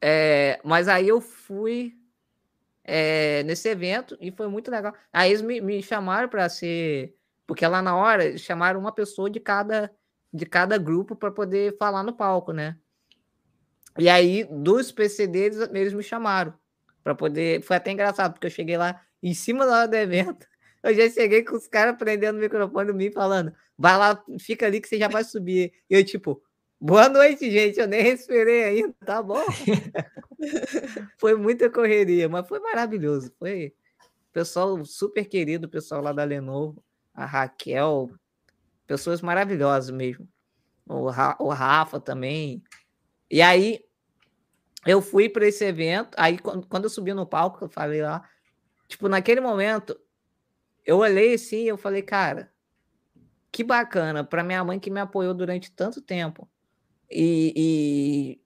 É, mas aí eu fui é, nesse evento e foi muito legal. Aí eles me, me chamaram para ser. Porque lá na hora chamaram uma pessoa de cada, de cada grupo para poder falar no palco, né? E aí, dos PCDs, eles me chamaram para poder. Foi até engraçado, porque eu cheguei lá em cima da hora do evento. Eu já cheguei com os caras prendendo o microfone mim, falando: vai lá, fica ali que você já vai subir. E eu, tipo, boa noite, gente. Eu nem respirei ainda, tá bom? foi muita correria, mas foi maravilhoso. Foi pessoal super querido, pessoal lá da Lenovo, a Raquel, pessoas maravilhosas mesmo. O, Ra o Rafa também. E aí, eu fui para esse evento. Aí, quando eu subi no palco, eu falei lá, Tipo, naquele momento, eu olhei assim e eu falei, cara, que bacana para minha mãe que me apoiou durante tanto tempo. E, e,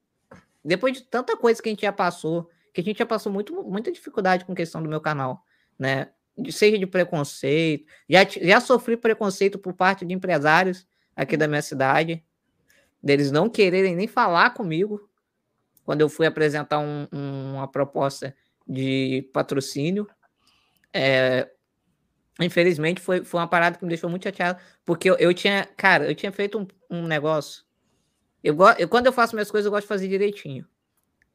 depois de tanta coisa que a gente já passou, que a gente já passou muito, muita dificuldade com questão do meu canal, né? Seja de preconceito, já, já sofri preconceito por parte de empresários aqui da minha cidade, deles não quererem nem falar comigo quando eu fui apresentar um, um, uma proposta de patrocínio. É, infelizmente, foi, foi uma parada que me deixou muito chateado, porque eu, eu tinha, cara, eu tinha feito um, um negócio. Eu, eu, quando eu faço minhas coisas, eu gosto de fazer direitinho.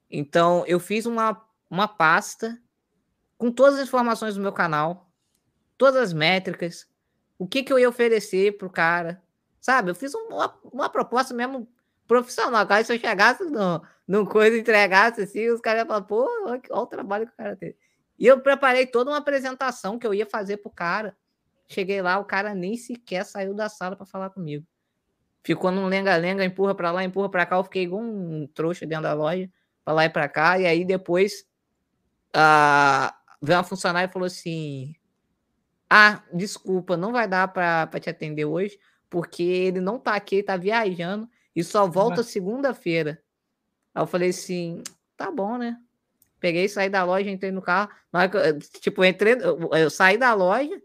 Então, eu fiz uma, uma pasta com todas as informações do meu canal, todas as métricas, o que, que eu ia oferecer pro cara, sabe? Eu fiz uma, uma proposta mesmo profissional. Cara, se eu chegasse no, coisa, entregasse assim, os caras iam falar, pô, olha, olha o trabalho que o cara teve. E eu preparei toda uma apresentação que eu ia fazer pro cara. Cheguei lá, o cara nem sequer saiu da sala para falar comigo. Ficou num lenga-lenga, empurra para lá, empurra para cá. Eu fiquei igual um trouxa dentro da loja, para lá e para cá. E aí depois uh, veio uma funcionária e falou assim: Ah, desculpa, não vai dar para te atender hoje, porque ele não tá aqui, ele tá viajando e só volta segunda-feira. Aí eu falei assim: Tá bom, né? Peguei, saí da loja, entrei no carro. tipo, entrei, eu saí da loja,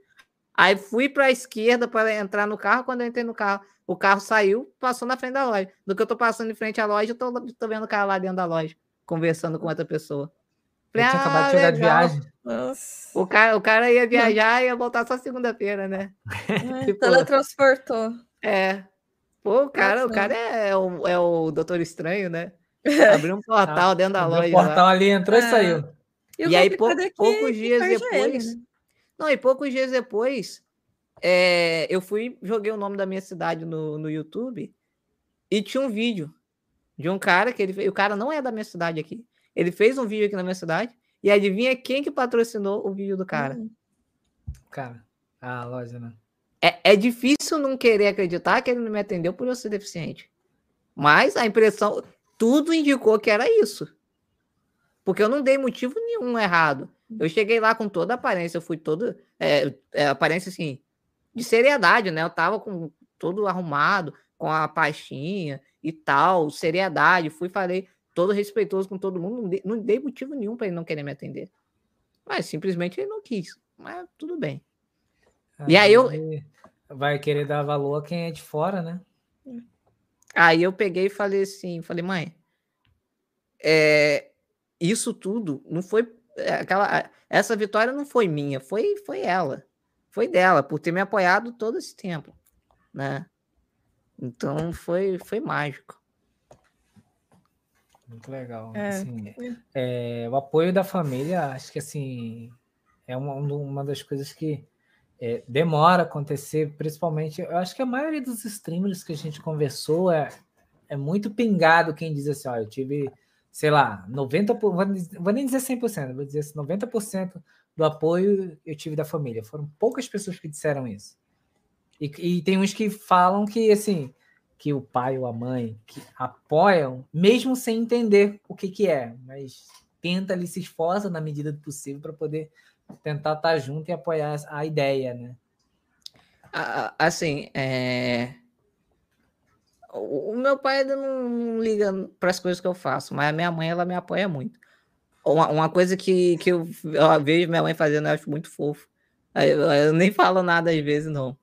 aí fui para a esquerda para entrar no carro. Quando eu entrei no carro, o carro saiu, passou na frente da loja. Do que eu tô passando em frente à loja, eu tô, tô vendo o cara lá dentro da loja, conversando com outra pessoa.
Falei, tinha ah, acabado de chegar de viagem.
Nossa. O cara, o cara ia viajar e ia voltar só segunda-feira, né?
tipo, teletransportou.
É. Pô, o cara, Nossa, o cara é, é, o, é o Doutor Estranho, né? Abriu um portal ah, dentro da loja.
O portal lá. ali entrou e é. saiu.
E, e aí, pou, poucos dias depois. Ele, né? Não, e poucos dias depois, é, eu fui, joguei o nome da minha cidade no, no YouTube e tinha um vídeo de um cara que ele O cara não é da minha cidade aqui. Ele fez um vídeo aqui na minha cidade. E adivinha quem que patrocinou o vídeo do cara? Hum.
Cara, a loja, né?
É, é difícil não querer acreditar que ele não me atendeu por eu ser deficiente. Mas a impressão tudo indicou que era isso. Porque eu não dei motivo nenhum errado. Eu cheguei lá com toda a aparência, eu fui todo. É, é, aparência assim, de seriedade, né? Eu tava com todo arrumado, com a pastinha e tal, seriedade. Fui, falei, todo respeitoso com todo mundo, não dei, não dei motivo nenhum para ele não querer me atender. Mas simplesmente ele não quis. Mas tudo bem.
Aí, e aí eu. Vai querer dar valor a quem é de fora, né?
Aí eu peguei e falei assim, falei, mãe, é, isso tudo não foi é, aquela, essa vitória não foi minha, foi foi ela, foi dela por ter me apoiado todo esse tempo, né? Então foi foi mágico.
Muito legal. É. Assim, é, o apoio da família, acho que assim é uma, uma das coisas que é, demora a acontecer, principalmente. Eu acho que a maioria dos streamers que a gente conversou é, é muito pingado quem diz assim: ó, eu tive, sei lá, 90%, vou nem dizer 100%, vou dizer assim, 90% do apoio eu tive da família. Foram poucas pessoas que disseram isso. E, e tem uns que falam que, assim, que o pai ou a mãe que apoiam, mesmo sem entender o que, que é, mas tenta ali, se esforça na medida do possível para poder tentar estar tá junto e apoiar a ideia, né?
Assim, é... o meu pai não liga para as coisas que eu faço, mas a minha mãe ela me apoia muito. Uma, uma coisa que, que eu, eu vejo minha mãe fazendo, eu acho muito fofo. Eu, eu nem falo nada às vezes, não.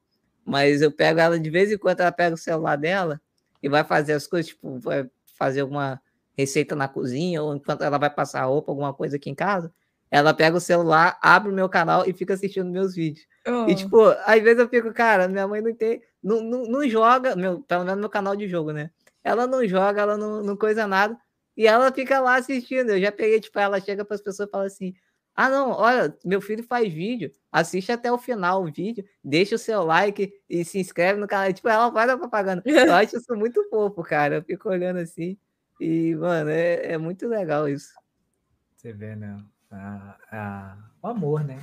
Mas eu pego ela de vez em quando, ela pega o celular dela e vai fazer as coisas, tipo, vai fazer alguma receita na cozinha, ou enquanto ela vai passar roupa, alguma coisa aqui em casa, ela pega o celular, abre o meu canal e fica assistindo meus vídeos. Oh. E, tipo, às vezes eu fico, cara, minha mãe não tem. Não, não, não joga, meu, pelo menos no canal de jogo, né? Ela não joga, ela não, não coisa nada. E ela fica lá assistindo. Eu já peguei, tipo, ela chega para as pessoas e fala assim: ah, não, olha, meu filho faz vídeo, assiste até o final o vídeo, deixa o seu like e se inscreve no canal. Tipo, ela faz a propaganda. Eu acho isso muito fofo, cara. Eu fico olhando assim e, mano, é, é muito legal isso.
Você vê, né? Ah, o amor, né?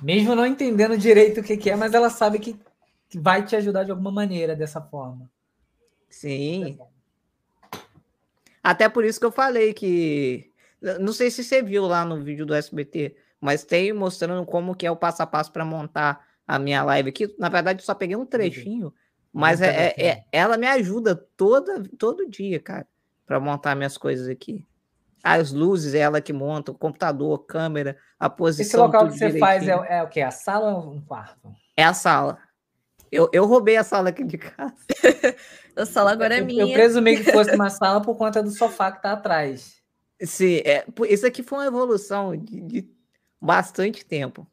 Mesmo não entendendo direito o que, que é, mas ela sabe que, que vai te ajudar de alguma maneira dessa forma.
Sim. Até por isso que eu falei que não sei se você viu lá no vídeo do SBT, mas tem mostrando como que é o passo a passo para montar a minha live aqui. Na verdade, eu só peguei um trechinho, mas é, é, é, ela me ajuda toda, todo dia, cara, para montar minhas coisas aqui. As luzes, é ela que monta, o computador, a câmera, a posição. Esse
local que você direitinho. faz é, é o quê? A sala ou um quarto?
É a sala. Eu, eu roubei a sala aqui de casa.
a sala agora é
eu,
minha.
Eu presumi que fosse uma sala por conta do sofá que tá atrás.
Sim, é, isso aqui foi uma evolução de, de bastante tempo.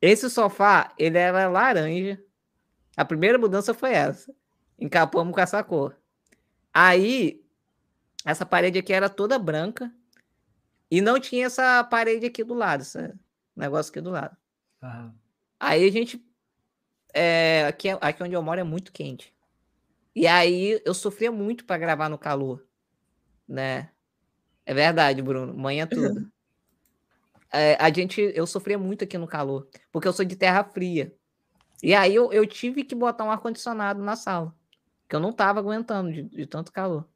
Esse sofá, ele era laranja. A primeira mudança foi essa. Encapamos com essa cor. Aí, essa parede aqui era toda branca. E não tinha essa parede aqui do lado, esse negócio aqui do lado. Uhum. Aí a gente. É, aqui, aqui onde eu moro é muito quente. E aí eu sofria muito para gravar no calor, né? É verdade, Bruno. Manhã tudo. É, a gente, eu sofria muito aqui no calor, porque eu sou de terra fria. E aí eu, eu tive que botar um ar-condicionado na sala, que eu não tava aguentando de, de tanto calor.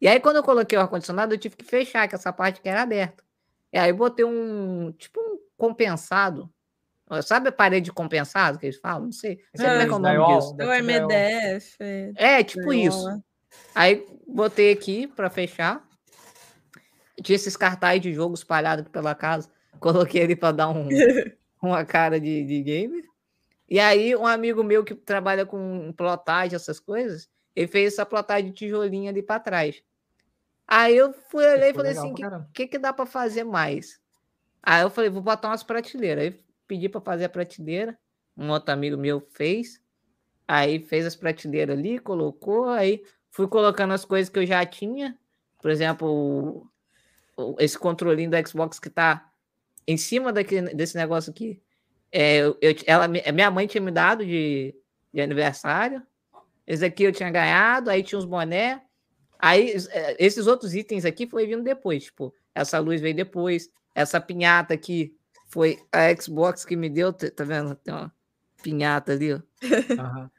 E aí, quando eu coloquei o ar-condicionado, eu tive que fechar, que essa parte que era aberta. E aí botei um, tipo um compensado. Sabe a parede compensado que eles falam? Não sei. Não sei é, como é, que é o nome disso.
O MDF.
É, tipo isso. Aí botei aqui para fechar. Tinha esses cartazes de jogo espalhados pela casa. Coloquei ele para dar um, uma cara de, de gamer. E aí, um amigo meu que trabalha com plotagem, essas coisas, ele fez essa plotagem de tijolinho ali para trás. Aí eu fui olhar e falei assim: o que, que, que dá para fazer mais? Aí eu falei: vou botar umas prateleiras. Aí pedi para fazer a prateleira. Um outro amigo meu fez. Aí fez as prateleiras ali, colocou. Aí fui colocando as coisas que eu já tinha. Por exemplo, esse controlinho do Xbox que tá em cima daquele, desse negócio aqui. É, eu, ela, minha mãe tinha me dado de, de aniversário. Esse aqui eu tinha ganhado, aí tinha uns boné. Aí é, esses outros itens aqui foi vindo depois, tipo, essa luz veio depois, essa pinhata aqui foi a Xbox que me deu, tá vendo? Tem uma pinhata ali, ó. Uhum.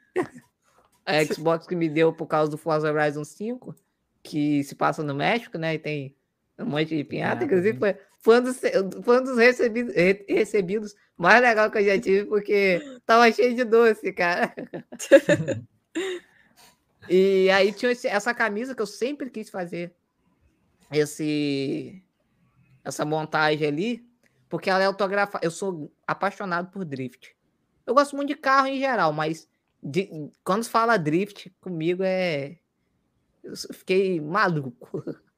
a Xbox que me deu por causa do Forza Horizon 5, que se passa no México, né? E tem um monte de pinhata, inclusive foi, foi, um dos, foi um dos recebidos, recebidos mais legal que eu já tive, porque tava cheio de doce, cara. e aí tinha esse, essa camisa que eu sempre quis fazer, esse essa montagem ali, porque ela é autografada. Eu sou apaixonado por drift. Eu gosto muito de carro em geral, mas de, quando se fala drift, comigo é. Eu fiquei maluco.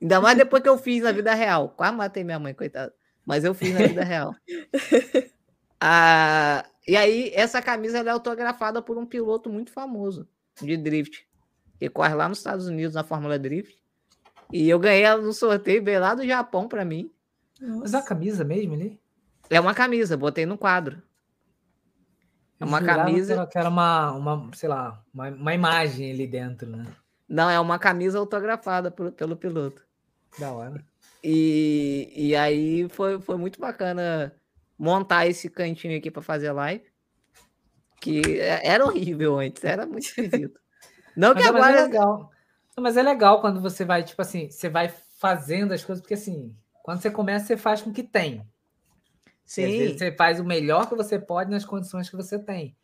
Ainda mais depois que eu fiz na vida real. Quase matei minha mãe, coitada. Mas eu fiz na vida real. Ah, e aí, essa camisa é autografada por um piloto muito famoso de drift. Que corre lá nos Estados Unidos na Fórmula Drift. E eu ganhei ela no sorteio, veio lá do Japão para mim.
Mas é uma camisa mesmo ali?
É uma camisa, botei no quadro.
É uma camisa. Que era uma, uma sei lá, uma, uma imagem ali dentro, né?
Não, é uma camisa autografada por, pelo piloto.
Da hora.
E, e aí foi, foi muito bacana montar esse cantinho aqui para fazer live. Que é, era horrível antes, era muito esquisito. Não mas, que agora.
Mas é legal. Mas é legal quando você vai, tipo assim, você vai fazendo as coisas, porque assim, quando você começa, você faz com o que tem. Sim. você faz o melhor que você pode nas condições que você tem.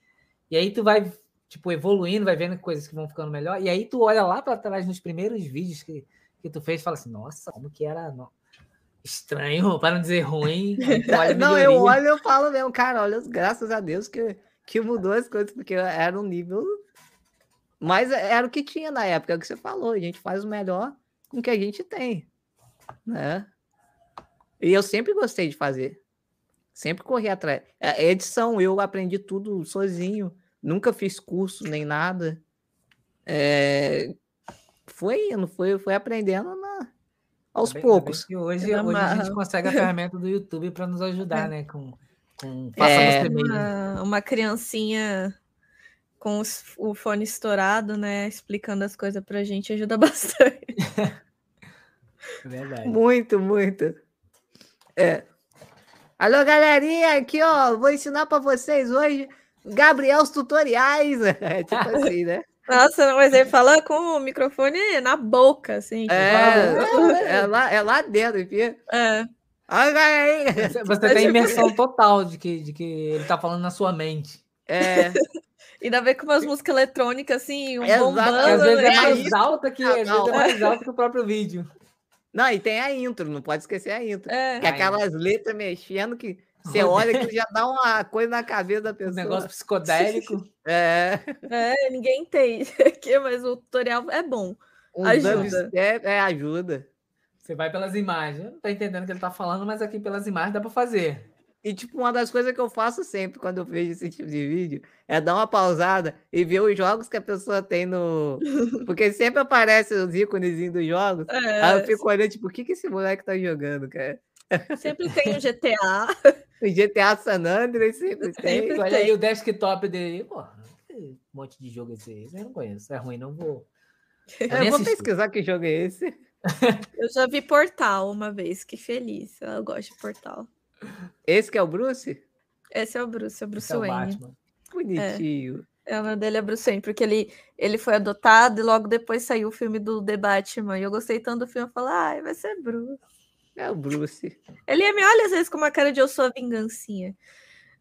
E aí tu vai, tipo, evoluindo, vai vendo coisas que vão ficando melhor. E aí tu olha lá para trás nos primeiros vídeos que, que tu fez e fala assim, nossa, como que era estranho, para não dizer ruim.
não, eu olho e eu falo mesmo, cara, olha, graças a Deus que, que mudou as coisas, porque era um nível. Mas era o que tinha na época, é o que você falou, a gente faz o melhor com o que a gente tem. Né? E eu sempre gostei de fazer. Sempre corri atrás. A é, edição, eu aprendi tudo sozinho. Nunca fiz curso nem nada. É... Foi indo, foi, foi aprendendo. Aos bem, poucos.
Bem hoje, hoje a gente consegue a ferramenta do YouTube para nos ajudar, é. né? Com, com... É,
uma, uma criancinha com os, o fone estourado, né? Explicando as coisas pra gente ajuda bastante.
Verdade. Muito, muito. É. Alô, galerinha, aqui, ó, vou ensinar para vocês hoje Gabriel's tutoriais. É tipo assim, né?
Nossa, mas ele fala com o microfone na boca, assim.
Tipo, é, é, lá, é lá dentro, enfim. É.
Você, você tem imersão total de que, de que ele tá falando na sua mente.
É.
Ainda vê com umas músicas eletrônicas, assim, um Exato. bombando. Às
vezes é né? mais alta que, vezes é mais alta que o próprio vídeo.
Não, e tem a intro, não pode esquecer a intro. É. Que é aquelas letras mexendo que você olha que já dá uma coisa na cabeça da pessoa. Um
negócio psicodélico.
É.
É, ninguém entende aqui, mas o tutorial é bom. Um ajuda.
É, ajuda.
Você vai pelas imagens. Não tá entendendo o que ele tá falando, mas aqui pelas imagens dá para fazer.
E, tipo, uma das coisas que eu faço sempre quando eu vejo esse tipo de vídeo é dar uma pausada e ver os jogos que a pessoa tem no. Porque sempre aparece os ícones dos jogos. É, aí eu fico olhando, tipo, o que, que esse moleque tá jogando, cara?
Sempre tem o GTA.
o GTA San Andreas sempre tem. Sempre
Olha aí o desktop dele. Pô, um monte de jogo esse aí. Eu não conheço. É ruim, não vou.
Eu, eu vou pesquisar que jogo é esse.
eu já vi Portal uma vez, que feliz. Eu gosto de Portal.
Esse que é o Bruce?
Esse é o Bruce, é o Bruce é Wayne.
O Bonitinho.
É. é, o nome dele é Bruce Wayne, porque ele, ele foi adotado e logo depois saiu o filme do The Batman. E eu gostei tanto do filme, eu falei, ai, vai ser Bruce.
É o Bruce.
Ele me olha às vezes com uma cara de eu sou a vingancinha.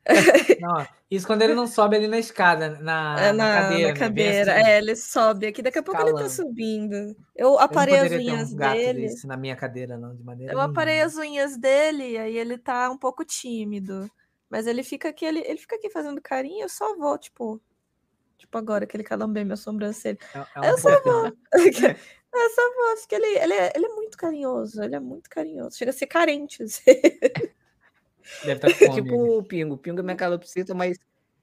Não, isso quando ele não sobe ali na escada, na,
é, na, na cadeira. Na cadeira. Assim, é, ele sobe aqui, daqui a pouco ele tá subindo. Eu aparei as unhas um dele.
na minha cadeira, não, de maneira.
Eu nenhuma. aparei as unhas dele, aí ele tá um pouco tímido. Mas ele fica aqui, ele, ele fica aqui fazendo carinho, eu só vou, tipo. Tipo agora que ele calambei minha sobrancelha. É, é um eu só vou. eu só vou, porque ele, ele, é, ele é muito carinhoso, ele é muito carinhoso. Chega a ser carente. Assim.
Deve estar tá tipo o Pingo. O Pingo é minha calopsita, mas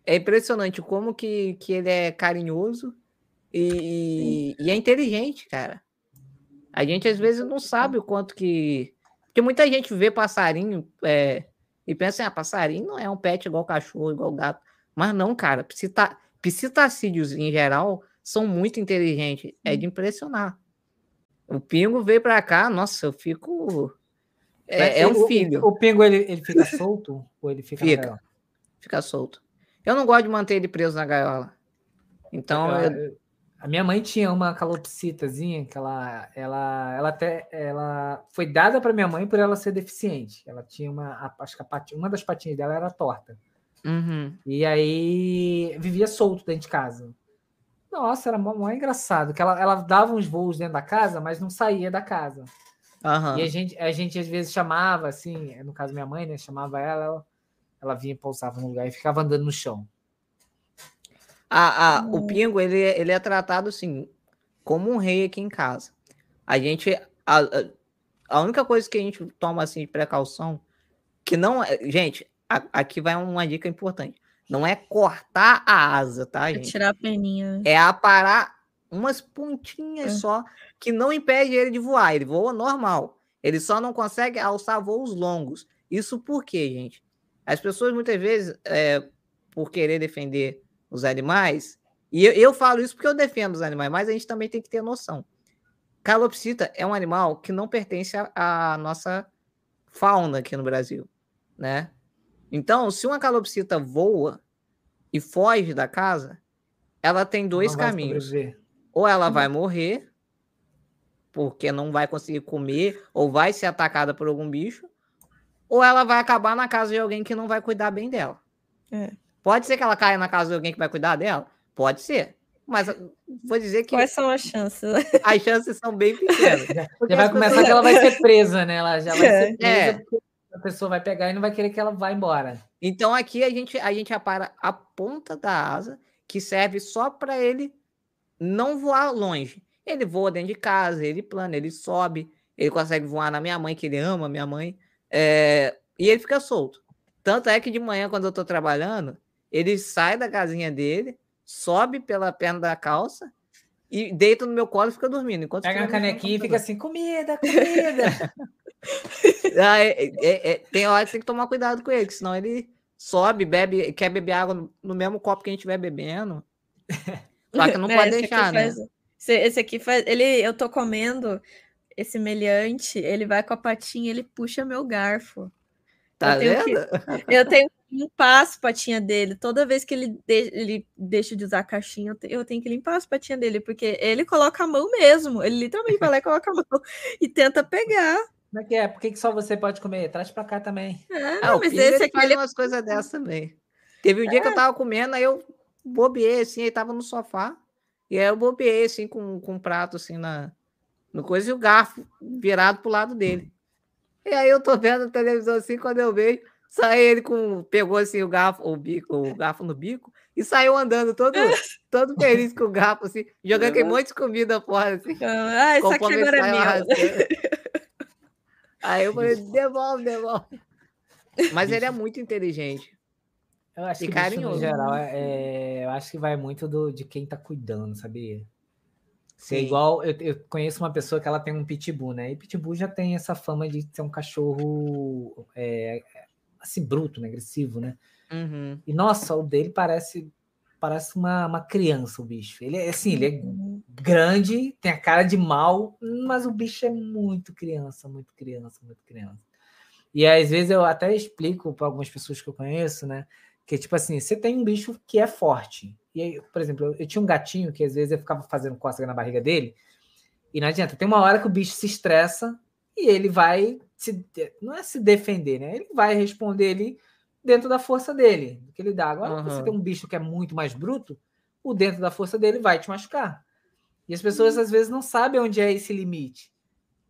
é impressionante como que, que ele é carinhoso e, e, é inteligente, cara. A gente às vezes não sabe o quanto que. Porque muita gente vê passarinho é, e pensa, ah, passarinho não é um pet igual cachorro, igual gato. Mas não, cara. Psita, psitacídeos em geral são muito inteligentes. É de impressionar. O Pingo veio para cá, nossa, eu fico é, é um filho.
O, o pingo ele, ele fica solto ou ele fica
Fica. Fica solto. Eu não gosto de manter ele preso na gaiola. Então. Eu,
A minha mãe tinha uma calopsitazinha que ela, ela, ela até, ela foi dada para minha mãe por ela ser deficiente. Ela tinha uma, acho que a patinha, uma das patinhas dela era torta.
Uhum.
E aí vivia solto dentro de casa. Nossa, era mó, engraçado que ela, ela dava uns voos dentro da casa, mas não saía da casa.
Uhum.
E a gente, a gente às vezes chamava, assim, no caso minha mãe, né? Chamava ela, ela, ela vinha pousava no lugar e ficava andando no chão.
Ah, ah, O Pingo, ele, ele é tratado, assim, como um rei aqui em casa. A gente... A, a única coisa que a gente toma, assim, de precaução, que não... É, gente, a, aqui vai uma dica importante. Não é cortar a asa, tá, é gente?
tirar a peninha.
É aparar umas pontinhas é. só que não impede ele de voar. Ele voa normal. Ele só não consegue alçar voos longos. Isso por quê, gente? As pessoas muitas vezes, é, por querer defender os animais, e eu, eu, falo isso porque eu defendo os animais, mas a gente também tem que ter noção. Calopsita é um animal que não pertence à nossa fauna aqui no Brasil, né? Então, se uma calopsita voa e foge da casa, ela tem dois caminhos. ou ela vai morrer, porque não vai conseguir comer, ou vai ser atacada por algum bicho, ou ela vai acabar na casa de alguém que não vai cuidar bem dela. É. Pode ser que ela caia na casa de alguém que vai cuidar dela? Pode ser. Mas vou dizer que.
Quais são as chances?
As chances são bem pequenas.
Já, já vai começar pessoas... que ela vai ser presa, né? Ela já vai é. ser presa é. porque a pessoa vai pegar e não vai querer que ela vá embora.
Então aqui a gente, a gente apara a ponta da asa, que serve só para ele não voar longe. Ele voa dentro de casa, ele plana, ele sobe, ele consegue voar na minha mãe, que ele ama minha mãe, é... e ele fica solto. Tanto é que de manhã, quando eu tô trabalhando, ele sai da casinha dele, sobe pela perna da calça e deita no meu colo e fica dormindo. Enquanto
Pega a canequinha e fica assim, comida, comida.
ah, é, é, é, tem hora que tem que tomar cuidado com ele, senão ele sobe, bebe, quer beber água no mesmo copo que a gente estiver bebendo. Só que não é, pode deixar, né?
Faz, esse, aqui faz. Ele, eu tô comendo esse meliante, ele vai com a patinha, ele puxa meu garfo.
Tá eu vendo?
Que, eu tenho limpar as patinhas dele. Toda vez que ele, de, ele deixa de usar a caixinha, eu, te, eu, tenho que limpar as patinhas dele, porque ele coloca a mão mesmo. Ele literalmente vai lá e coloca a mão e tenta pegar.
Como é que é? Por que, que só você pode comer? Traz pra cá também.
É, ah, mas esse aqui. Faz ele... umas coisas dessas também. Teve um é. dia que eu é. tava comendo, aí eu bobeei assim, aí tava no sofá. E aí eu bobeei assim com, com um prato assim na, no coisa e o garfo virado pro lado dele. E aí eu tô vendo a televisão assim, quando eu vejo, sai ele com. Pegou assim o garfo, o bico, o garfo no bico e saiu andando todo, todo feliz com o garfo, assim, jogando aquele monte de comida fora, assim.
Ah, isso aqui agora é meu.
Aí eu falei, devolve, devolve. Mas ele é muito inteligente.
Eu acho e que carinhoso. no geral, é, é, eu acho que vai muito do, de quem tá cuidando, sabia? Sim. É igual, eu, eu, conheço uma pessoa que ela tem um pitbull, né? E pitbull já tem essa fama de ser um cachorro é, assim, bruto, né? Agressivo, né?
Uhum.
E nossa, o dele parece parece uma, uma criança, o bicho. Ele é assim, ele é. Grande, tem a cara de mal, mas o bicho é muito criança, muito criança, muito criança. E às vezes eu até explico para algumas pessoas que eu conheço, né? Que tipo assim, você tem um bicho que é forte. E aí, por exemplo, eu, eu tinha um gatinho que às vezes eu ficava fazendo cócega na barriga dele, e não adianta, tem uma hora que o bicho se estressa e ele vai se não é se defender, né? Ele vai responder ali dentro da força dele, que ele dá. Agora, uhum. você tem um bicho que é muito mais bruto, o dentro da força dele vai te machucar. E as pessoas uhum. às vezes não sabem onde é esse limite.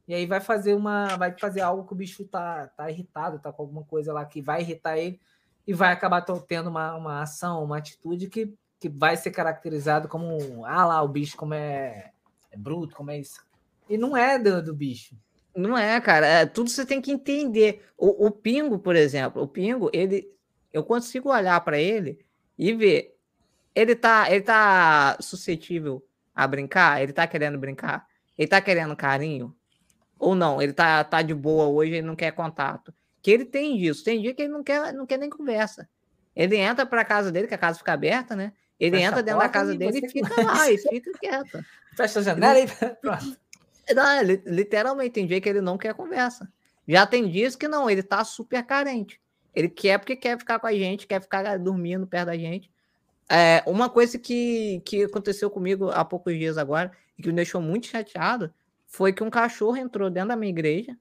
E aí vai fazer uma, vai fazer algo que o bicho tá, tá irritado, tá com alguma coisa lá que vai irritar ele e vai acabar tendo uma, uma ação, uma atitude que, que vai ser caracterizado como ah lá o bicho como é, é bruto, como é isso. E não é do, do bicho.
Não é, cara. É, tudo você tem que entender. O, o Pingo, por exemplo, o Pingo, ele, eu consigo olhar para ele e ver. Ele tá, ele tá suscetível a brincar? Ele tá querendo brincar? Ele tá querendo carinho? Ou não? Ele tá, tá de boa hoje, ele não quer contato. Que ele tem disso. Tem dia que ele não quer, não quer nem conversa. Ele entra para casa dele, que a casa fica aberta, né? Ele Fecha entra dentro da casa dele e fica lá, e fica quieto.
Fecha a janela e pronto.
Não, literalmente, tem dia que ele não quer conversa. Já tem dias que não, ele tá super carente. Ele quer porque quer ficar com a gente, quer ficar dormindo perto da gente. É, uma coisa que, que aconteceu comigo há poucos dias agora, e que me deixou muito chateado, foi que um cachorro entrou dentro da minha igreja.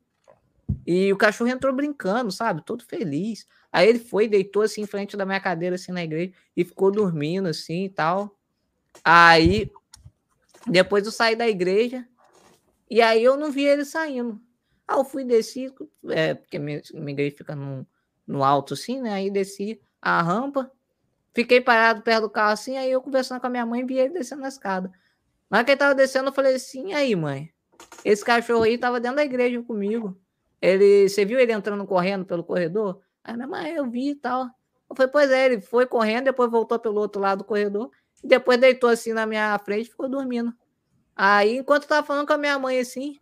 E o cachorro entrou brincando, sabe? Todo feliz. Aí ele foi, deitou assim em frente da minha cadeira, assim, na igreja, e ficou dormindo, assim e tal. Aí, depois eu saí da igreja, e aí eu não vi ele saindo. Aí eu fui desci, é, porque minha, minha igreja fica no, no alto assim, né? Aí desci a rampa, fiquei parado perto do carro assim, aí eu conversando com a minha mãe vi ele descendo a escada. Mas que ele tava descendo, eu falei assim, aí, mãe, esse cachorro aí tava dentro da igreja comigo. Ele, você viu ele entrando correndo pelo corredor? Aí minha mãe, eu vi e tal. Eu falei, pois é, ele foi correndo, depois voltou pelo outro lado do corredor, e depois deitou assim na minha frente e ficou dormindo. Aí, enquanto eu tava falando com a minha mãe assim,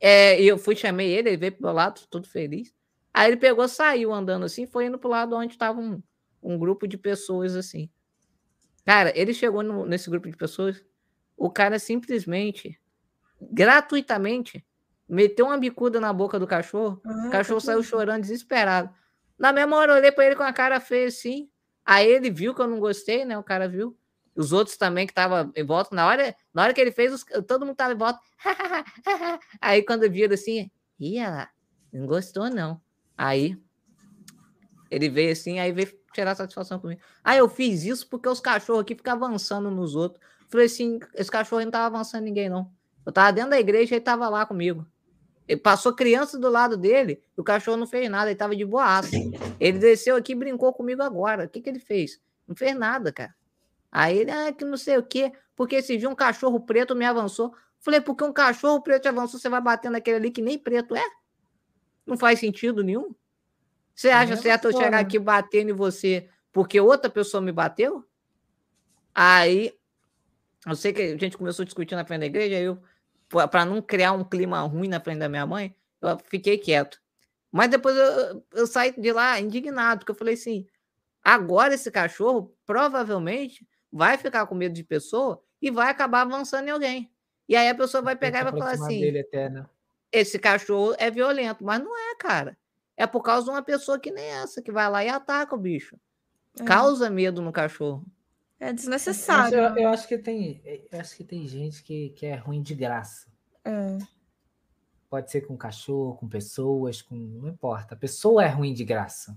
é, eu fui, chamei ele, ele veio pro meu lado, todo feliz. Aí ele pegou, saiu andando assim, foi indo pro lado onde tava um, grupo de pessoas assim. Cara, ele chegou no, nesse grupo de pessoas, o cara simplesmente, gratuitamente, meteu uma bicuda na boca do cachorro, ah, o cachorro tá saiu chorando, desesperado. Na mesma hora eu olhei pra ele com a cara feia assim, aí ele viu que eu não gostei, né? O cara viu. Os outros também que estavam em volta, na hora, na hora que ele fez, os, todo mundo tava em volta. aí quando viram assim, ia lá, não gostou não. Aí ele veio assim, aí veio tirar satisfação comigo. Ah, eu fiz isso porque os cachorros aqui ficam avançando nos outros. Falei assim, esse cachorro não tava avançando ninguém, não. Eu tava dentro da igreja e ele tava lá comigo. Ele passou criança do lado dele, o cachorro não fez nada, ele tava de boaça. Ele desceu aqui e brincou comigo agora. O que, que ele fez? Não fez nada, cara. Aí ele, ah, que não sei o quê, porque se viu um cachorro preto me avançou. Falei, porque um cachorro preto te avançou, você vai bater naquele ali que nem preto é? Não faz sentido nenhum. Você acha certo eu chegar aqui batendo em você porque outra pessoa me bateu? Aí, eu sei que a gente começou a discutir na frente da igreja, eu para não criar um clima ruim na frente da minha mãe, eu fiquei quieto. Mas depois eu, eu saí de lá indignado, porque eu falei assim: agora esse cachorro provavelmente vai ficar com medo de pessoa e vai acabar avançando em alguém. E aí a pessoa vai pegar e vai falar assim:
né?
esse cachorro é violento, mas não é, cara. É por causa de uma pessoa que nem essa, que vai lá e ataca o bicho. É. Causa medo no cachorro.
É desnecessário.
Eu, eu, acho que tem, eu acho que tem gente que, que é ruim de graça.
É.
Pode ser com cachorro, com pessoas, com não importa. A pessoa é ruim de graça.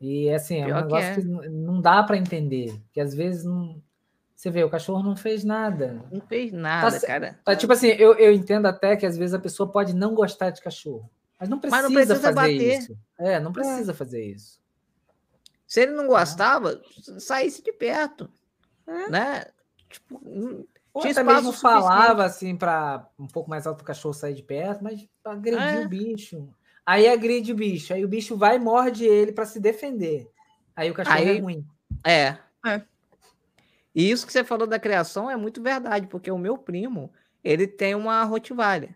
E assim, é um negócio que, é. que não dá para entender, que às vezes não você vê, o cachorro não fez nada.
Não fez nada, tá, cara.
Tá, tipo assim, eu, eu entendo até que às vezes a pessoa pode não gostar de cachorro. Mas não precisa, mas não precisa fazer bater. isso. É, não precisa é. fazer isso.
Se ele não gostava, é. saísse de perto. É. Né? Tipo,
Ou tinha até mesmo falava assim para um pouco mais alto o cachorro sair de perto, mas agredir é. o bicho. Aí agride o bicho, aí o bicho vai e morde ele para se defender. Aí o cachorro é aí, é ruim.
É. é. E isso que você falou da criação é muito verdade, porque o meu primo, ele tem uma Rottweiler.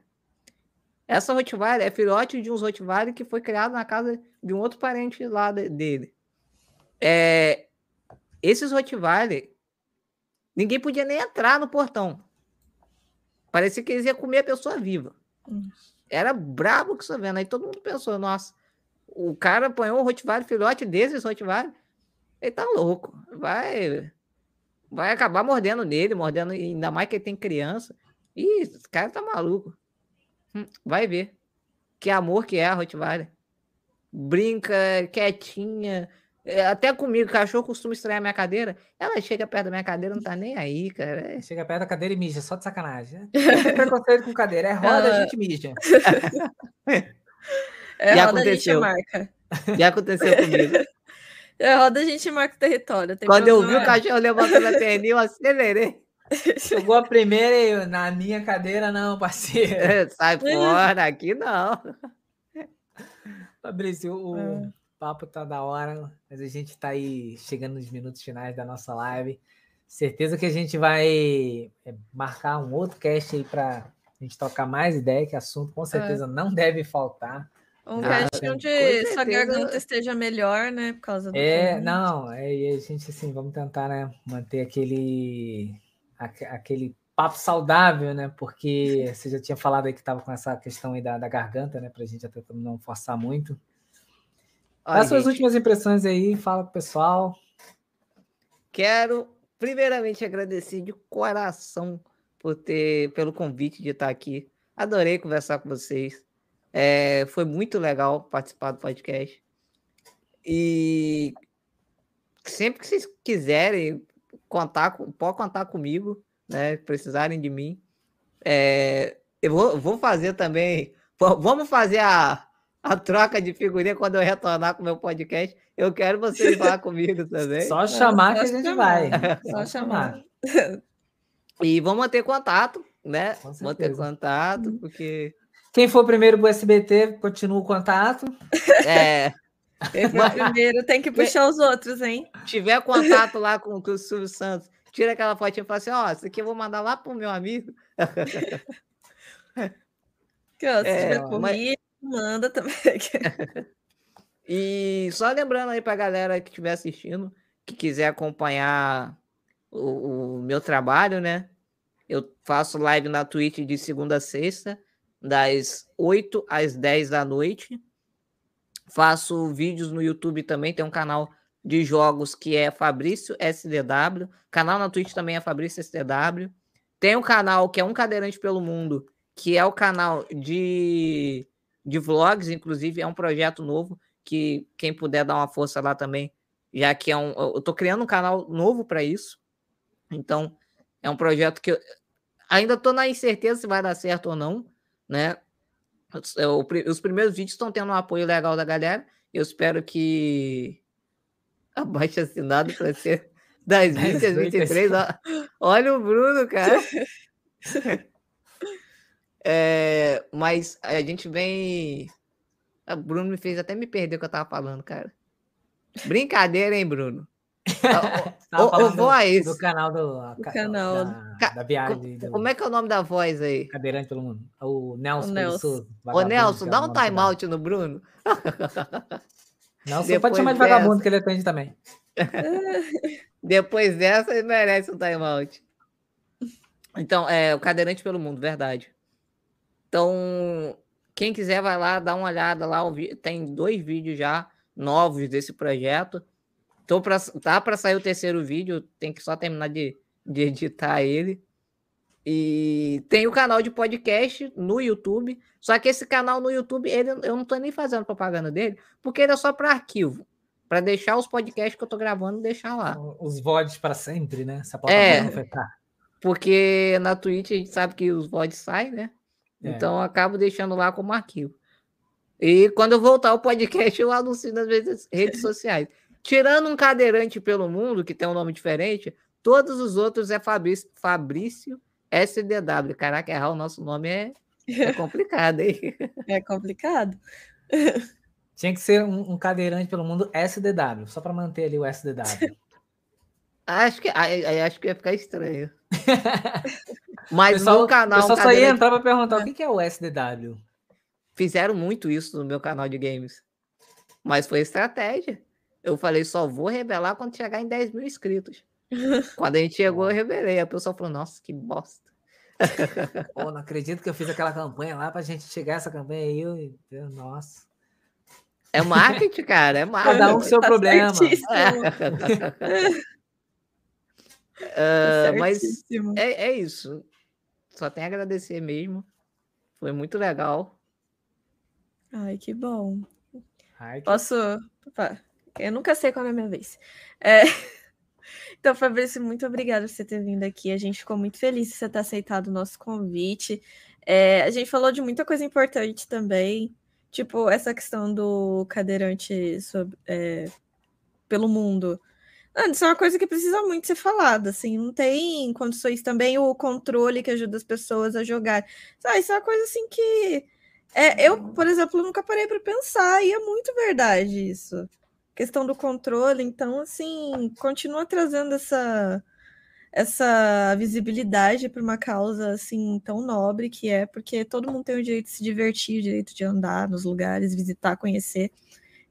Essa Rottweiler é filhote de uns Rottweiler que foi criado na casa de um outro parente lá dele. É, esses Rottweiler, ninguém podia nem entrar no portão. Parecia que eles iam comer a pessoa viva. Era brabo que você vendo. Aí todo mundo pensou, nossa, o cara apanhou um Rottweiler, filhote desses Rottweiler, ele tá louco. Vai, vai acabar mordendo nele, mordendo, ainda mais que ele tem criança. Ih, esse cara tá maluco. Hum, vai ver. Que amor que é a Rottweiler. Brinca, quietinha. É, até comigo, cachorro costuma estranhar minha cadeira. Ela chega perto da minha cadeira, não tá nem aí, cara.
É. Chega perto da cadeira e mija, só de sacanagem. Né? Não preconceito com cadeira. É roda, a gente mija.
É e roda, aconteceu. a gente marca.
E aconteceu comigo.
É roda, a gente marca o território.
Quando eu vi o cachorro levantando a perninha, eu acelerei.
Chegou a primeira e eu, na minha cadeira, não, parceiro.
É, sai fora, aqui não.
Fabrício, o é. papo tá da hora, mas a gente tá aí chegando nos minutos finais da nossa live. Certeza que a gente vai é, marcar um outro cast aí para a gente tocar mais ideia, que assunto com certeza é. não deve faltar.
Um ah, cast onde sua garganta esteja melhor, né? Por causa do.
É, não, é, a gente assim, vamos tentar, né, manter aquele aquele papo saudável, né? Porque você já tinha falado aí que estava com essa questão aí da, da garganta, né? Para a gente até não forçar muito. Olha, As suas gente, últimas impressões aí, fala pro pessoal.
Quero primeiramente agradecer de coração por ter pelo convite de estar aqui. Adorei conversar com vocês. É, foi muito legal participar do podcast. E sempre que vocês quiserem, contar, pode contar comigo, né? Precisarem de mim. É, eu vou, vou fazer também. Vamos fazer a, a troca de figurinha quando eu retornar com o meu podcast. Eu quero vocês lá comigo também.
Só chamar que a gente vai. Só chamar.
E vamos manter contato, né? Manter contato, porque.
Quem for primeiro pro SBT, continua o contato.
É.
primeiro tem que puxar os outros, hein?
Tiver contato lá com, com o Silvio Santos, tira aquela fotinha e fala assim: ó, oh, isso aqui eu vou mandar lá pro meu amigo.
que, ó, se é, tiver comigo, mas... manda também.
e só lembrando aí pra galera que estiver assistindo, que quiser acompanhar o, o meu trabalho, né? Eu faço live na Twitch de segunda a sexta, das 8 às 10 da noite. Faço vídeos no YouTube também, tem um canal de jogos que é Fabrício SDW. Canal na Twitch também é Fabrício SDW. Tem um canal que é Um Cadeirante pelo Mundo, que é o canal de, de vlogs, inclusive é um projeto novo que quem puder dar uma força lá também, já que é um. Eu tô criando um canal novo para isso. Então, é um projeto que eu ainda tô na incerteza se vai dar certo ou não, né? Os primeiros vídeos estão tendo um apoio legal da galera. Eu espero que abaixo assinado para ser das 20 às 23. Olha o Bruno, cara. É, mas a gente vem. O Bruno me fez até me perder o que eu tava falando, cara. Brincadeira, hein, Bruno?
O, o, voz. Do canal do,
do canal
da, da viagem.
Como, como, é que é o nome da voz aí?
Cadeirante pelo mundo. O Nelson. O
Nelson, Ô, Nelson dá um time-out no Bruno.
Não, você pode chamar de vagabundo que ele atende também.
Depois dessa, ele merece um time-out. Então, é o Cadeirante pelo Mundo, verdade. Então, quem quiser vai lá, dá uma olhada lá. Tem dois vídeos já novos desse projeto. Tô pra, tá para sair o terceiro vídeo, tem que só terminar de, de editar ele. E tem o canal de podcast no YouTube. Só que esse canal no YouTube, ele, eu não tô nem fazendo propaganda dele, porque ele é só para arquivo. Para deixar os podcasts que eu tô gravando, deixar lá.
Os VODs para sempre, né?
Essa é, porque na Twitch a gente sabe que os VODs saem, né? É. Então eu acabo deixando lá como arquivo. E quando eu voltar ao podcast, eu anuncio nas redes sociais. Tirando um cadeirante pelo mundo, que tem um nome diferente, todos os outros é Fabrício, Fabrício SDW. Caraca, errar o nosso nome é, é complicado, hein?
É complicado.
Tinha que ser um, um cadeirante pelo mundo SDW, só para manter ali o SDW.
Acho que, acho que ia ficar estranho. Mas
pessoal,
no canal.
Eu só, cadeirante... só ia entrar para perguntar o que é o SDW.
Fizeram muito isso no meu canal de games. Mas foi estratégia. Eu falei, só vou revelar quando chegar em 10 mil inscritos. quando a gente chegou, eu revelei. A pessoa falou, nossa, que bosta.
Pô, não acredito que eu fiz aquela campanha lá pra gente chegar essa campanha aí. Eu, nossa.
É marketing, cara, é marketing.
Cada um com seu tá problema.
É. uh, mas é, é isso. Só tem a agradecer mesmo. Foi muito legal.
Ai, que bom. Ai, que... Posso. Opa, eu nunca sei qual é a minha vez. É... Então, Fabrício, muito obrigada por você ter vindo aqui. A gente ficou muito feliz de você ter aceitado o nosso convite. É, a gente falou de muita coisa importante também, tipo essa questão do cadeirante sobre, é, pelo mundo. isso é uma coisa que precisa muito ser falada, assim, não tem condições também o controle que ajuda as pessoas a jogar. Ah, isso é uma coisa assim que é, eu, por exemplo, nunca parei para pensar, e é muito verdade isso. Questão do controle, então, assim, continua trazendo essa, essa visibilidade para uma causa assim tão nobre que é, porque todo mundo tem o direito de se divertir, o direito de andar nos lugares, visitar, conhecer.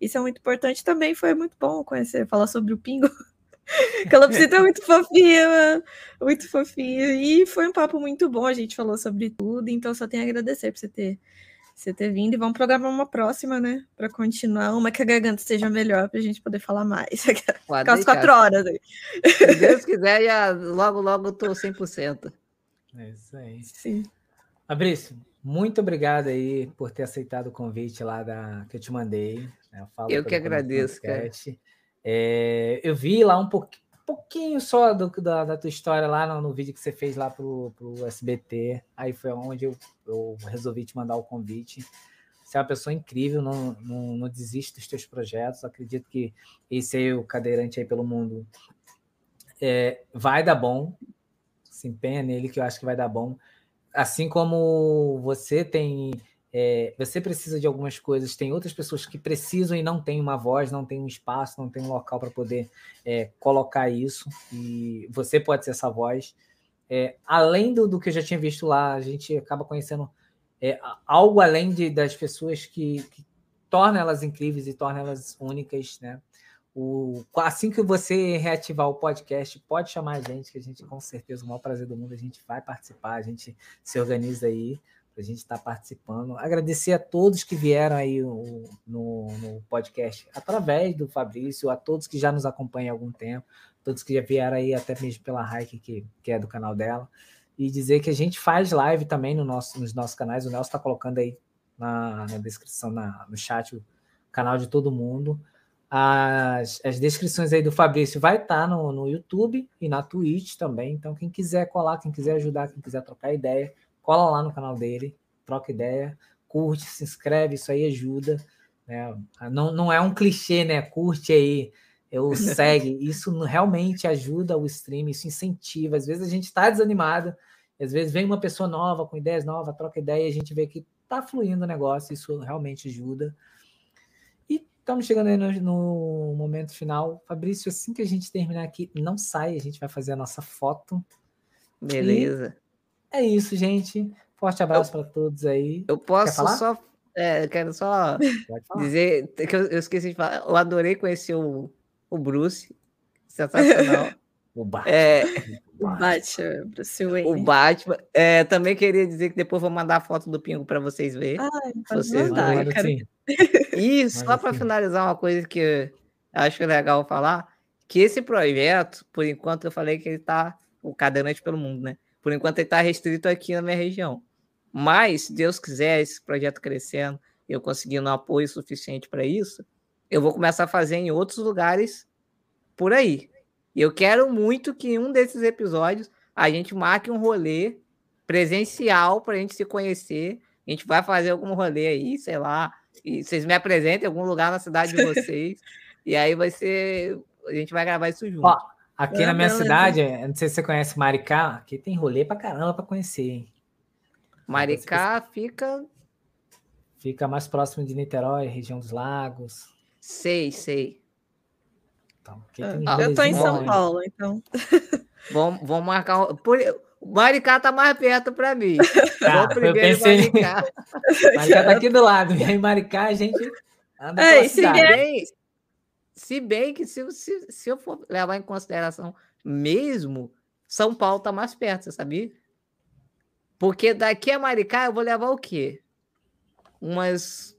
Isso é muito importante também. Foi muito bom conhecer, falar sobre o Pingo. Calopsita é muito fofinha, muito fofinha. E foi um papo muito bom. A gente falou sobre tudo, então só tenho a agradecer por você ter você ter vindo e vamos programar uma próxima, né? Para continuar, uma que a garganta esteja melhor para a gente poder falar mais. Aquelas quatro horas aí.
Se Deus quiser, já, logo, logo eu tô 100%.
É isso aí.
Sim.
Fabrício, muito obrigado aí por ter aceitado o convite lá da, que eu te mandei.
Né? Eu, eu que agradeço, cara.
É, eu vi lá um pouquinho pouquinho só do, da, da, tua história lá no, no, vídeo que você fez lá pro, pro SBT. Aí foi onde eu, eu resolvi te mandar o convite. Você é uma pessoa incrível, não, não, não desiste dos teus projetos. Acredito que esse aí, o cadeirante aí pelo mundo, é, vai dar bom. Se empenha nele, que eu acho que vai dar bom. Assim como você tem é, você precisa de algumas coisas, tem outras pessoas que precisam e não tem uma voz, não tem um espaço, não tem um local para poder é, colocar isso, e você pode ser essa voz. É, além do, do, que eu já tinha visto lá, a gente acaba conhecendo é, algo além de, das pessoas que, que tornam elas incríveis e tornam elas únicas, né? O, assim que você reativar o podcast, pode chamar a gente, que a gente, com certeza, o maior prazer do mundo, a gente vai participar, a gente se organiza aí a gente estar tá participando. Agradecer a todos que vieram aí no, no, podcast através do Fabrício, a todos que já nos acompanham há algum tempo, todos que já vieram aí até mesmo pela Raik, que, que é do canal dela. E dizer que a gente faz live também no nosso, nos nossos canais. O Nelson está colocando aí na, na descrição, na, no chat, o canal de todo mundo. As, as descrições aí do Fabrício vai estar tá no, no YouTube e na Twitch também. Então, quem quiser colar, quem quiser ajudar, quem quiser trocar ideia, cola lá no canal dele, troca ideia, curte, se inscreve, isso aí ajuda. Né? Não, não é um clichê, né? Curte aí, eu segue. Isso realmente ajuda o stream, isso incentiva. Às vezes a gente está desanimado, às vezes vem uma pessoa nova, com ideias novas, troca ideia e a gente vê que tá fluindo o negócio, isso realmente ajuda. E estamos chegando aí no, no momento final. Fabrício, assim que a gente terminar aqui, não sai, a gente vai fazer a nossa foto.
Beleza.
É isso, gente. Forte abraço para todos aí.
Eu posso só. É, quero só dizer que eu, eu, esqueci de falar. Eu adorei conhecer o, o Bruce. Sensacional.
o Batman. É,
o Batman, Bruce Wayne.
O Batman. É, também queria dizer que depois vou mandar a foto do Pingo para vocês verem.
Ai, vocês mandar,
E só para finalizar uma coisa que eu acho legal falar, que esse projeto, por enquanto eu falei que ele está o cadeirante pelo mundo, né? Por enquanto ele está restrito aqui na minha região. Mas, se Deus quiser, esse projeto crescendo, eu conseguindo um apoio suficiente para isso, eu vou começar a fazer em outros lugares por aí. E eu quero muito que em um desses episódios a gente marque um rolê presencial para a gente se conhecer. A gente vai fazer algum rolê aí, sei lá, e vocês me apresentem em algum lugar na cidade de vocês. e aí vai ser. A gente vai gravar isso junto. Ó,
Aqui na minha cidade, não sei se você conhece Maricá, aqui tem rolê pra caramba pra conhecer, hein?
Maricá fica.
Fica mais próximo de Niterói, região dos lagos.
Sei, sei.
Então, ah, eu tô em São Paulo, então.
Vamos, vamos marcar. Por... Maricá tá mais perto para mim.
Tá, Vou primeiro eu pensei... Maricá. Maricá tá aqui do lado. E aí, Maricá, a gente anda Ei, se vier,
se bem que se, se, se eu for levar em consideração mesmo, São Paulo tá mais perto, você sabia? Porque daqui a Maricá eu vou levar o quê? Umas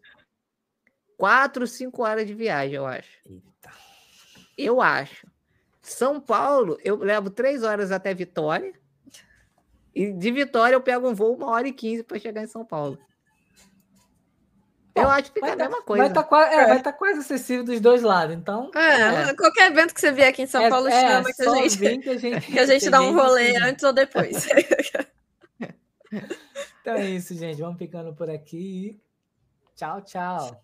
quatro, cinco horas de viagem, eu acho. Eita. Eu acho. São Paulo, eu levo três horas até Vitória. E de Vitória eu pego um voo uma hora e quinze para chegar em São Paulo. Eu acho que fica a mesma coisa.
Vai estar tá quase, é, é. Tá quase acessível dos dois lados, então.
É, é. Qualquer evento que você vier aqui em São é, Paulo, é, chama que a gente, que a gente, que a gente dá um rolê antes ou depois.
então é isso, gente. Vamos ficando por aqui. Tchau, tchau.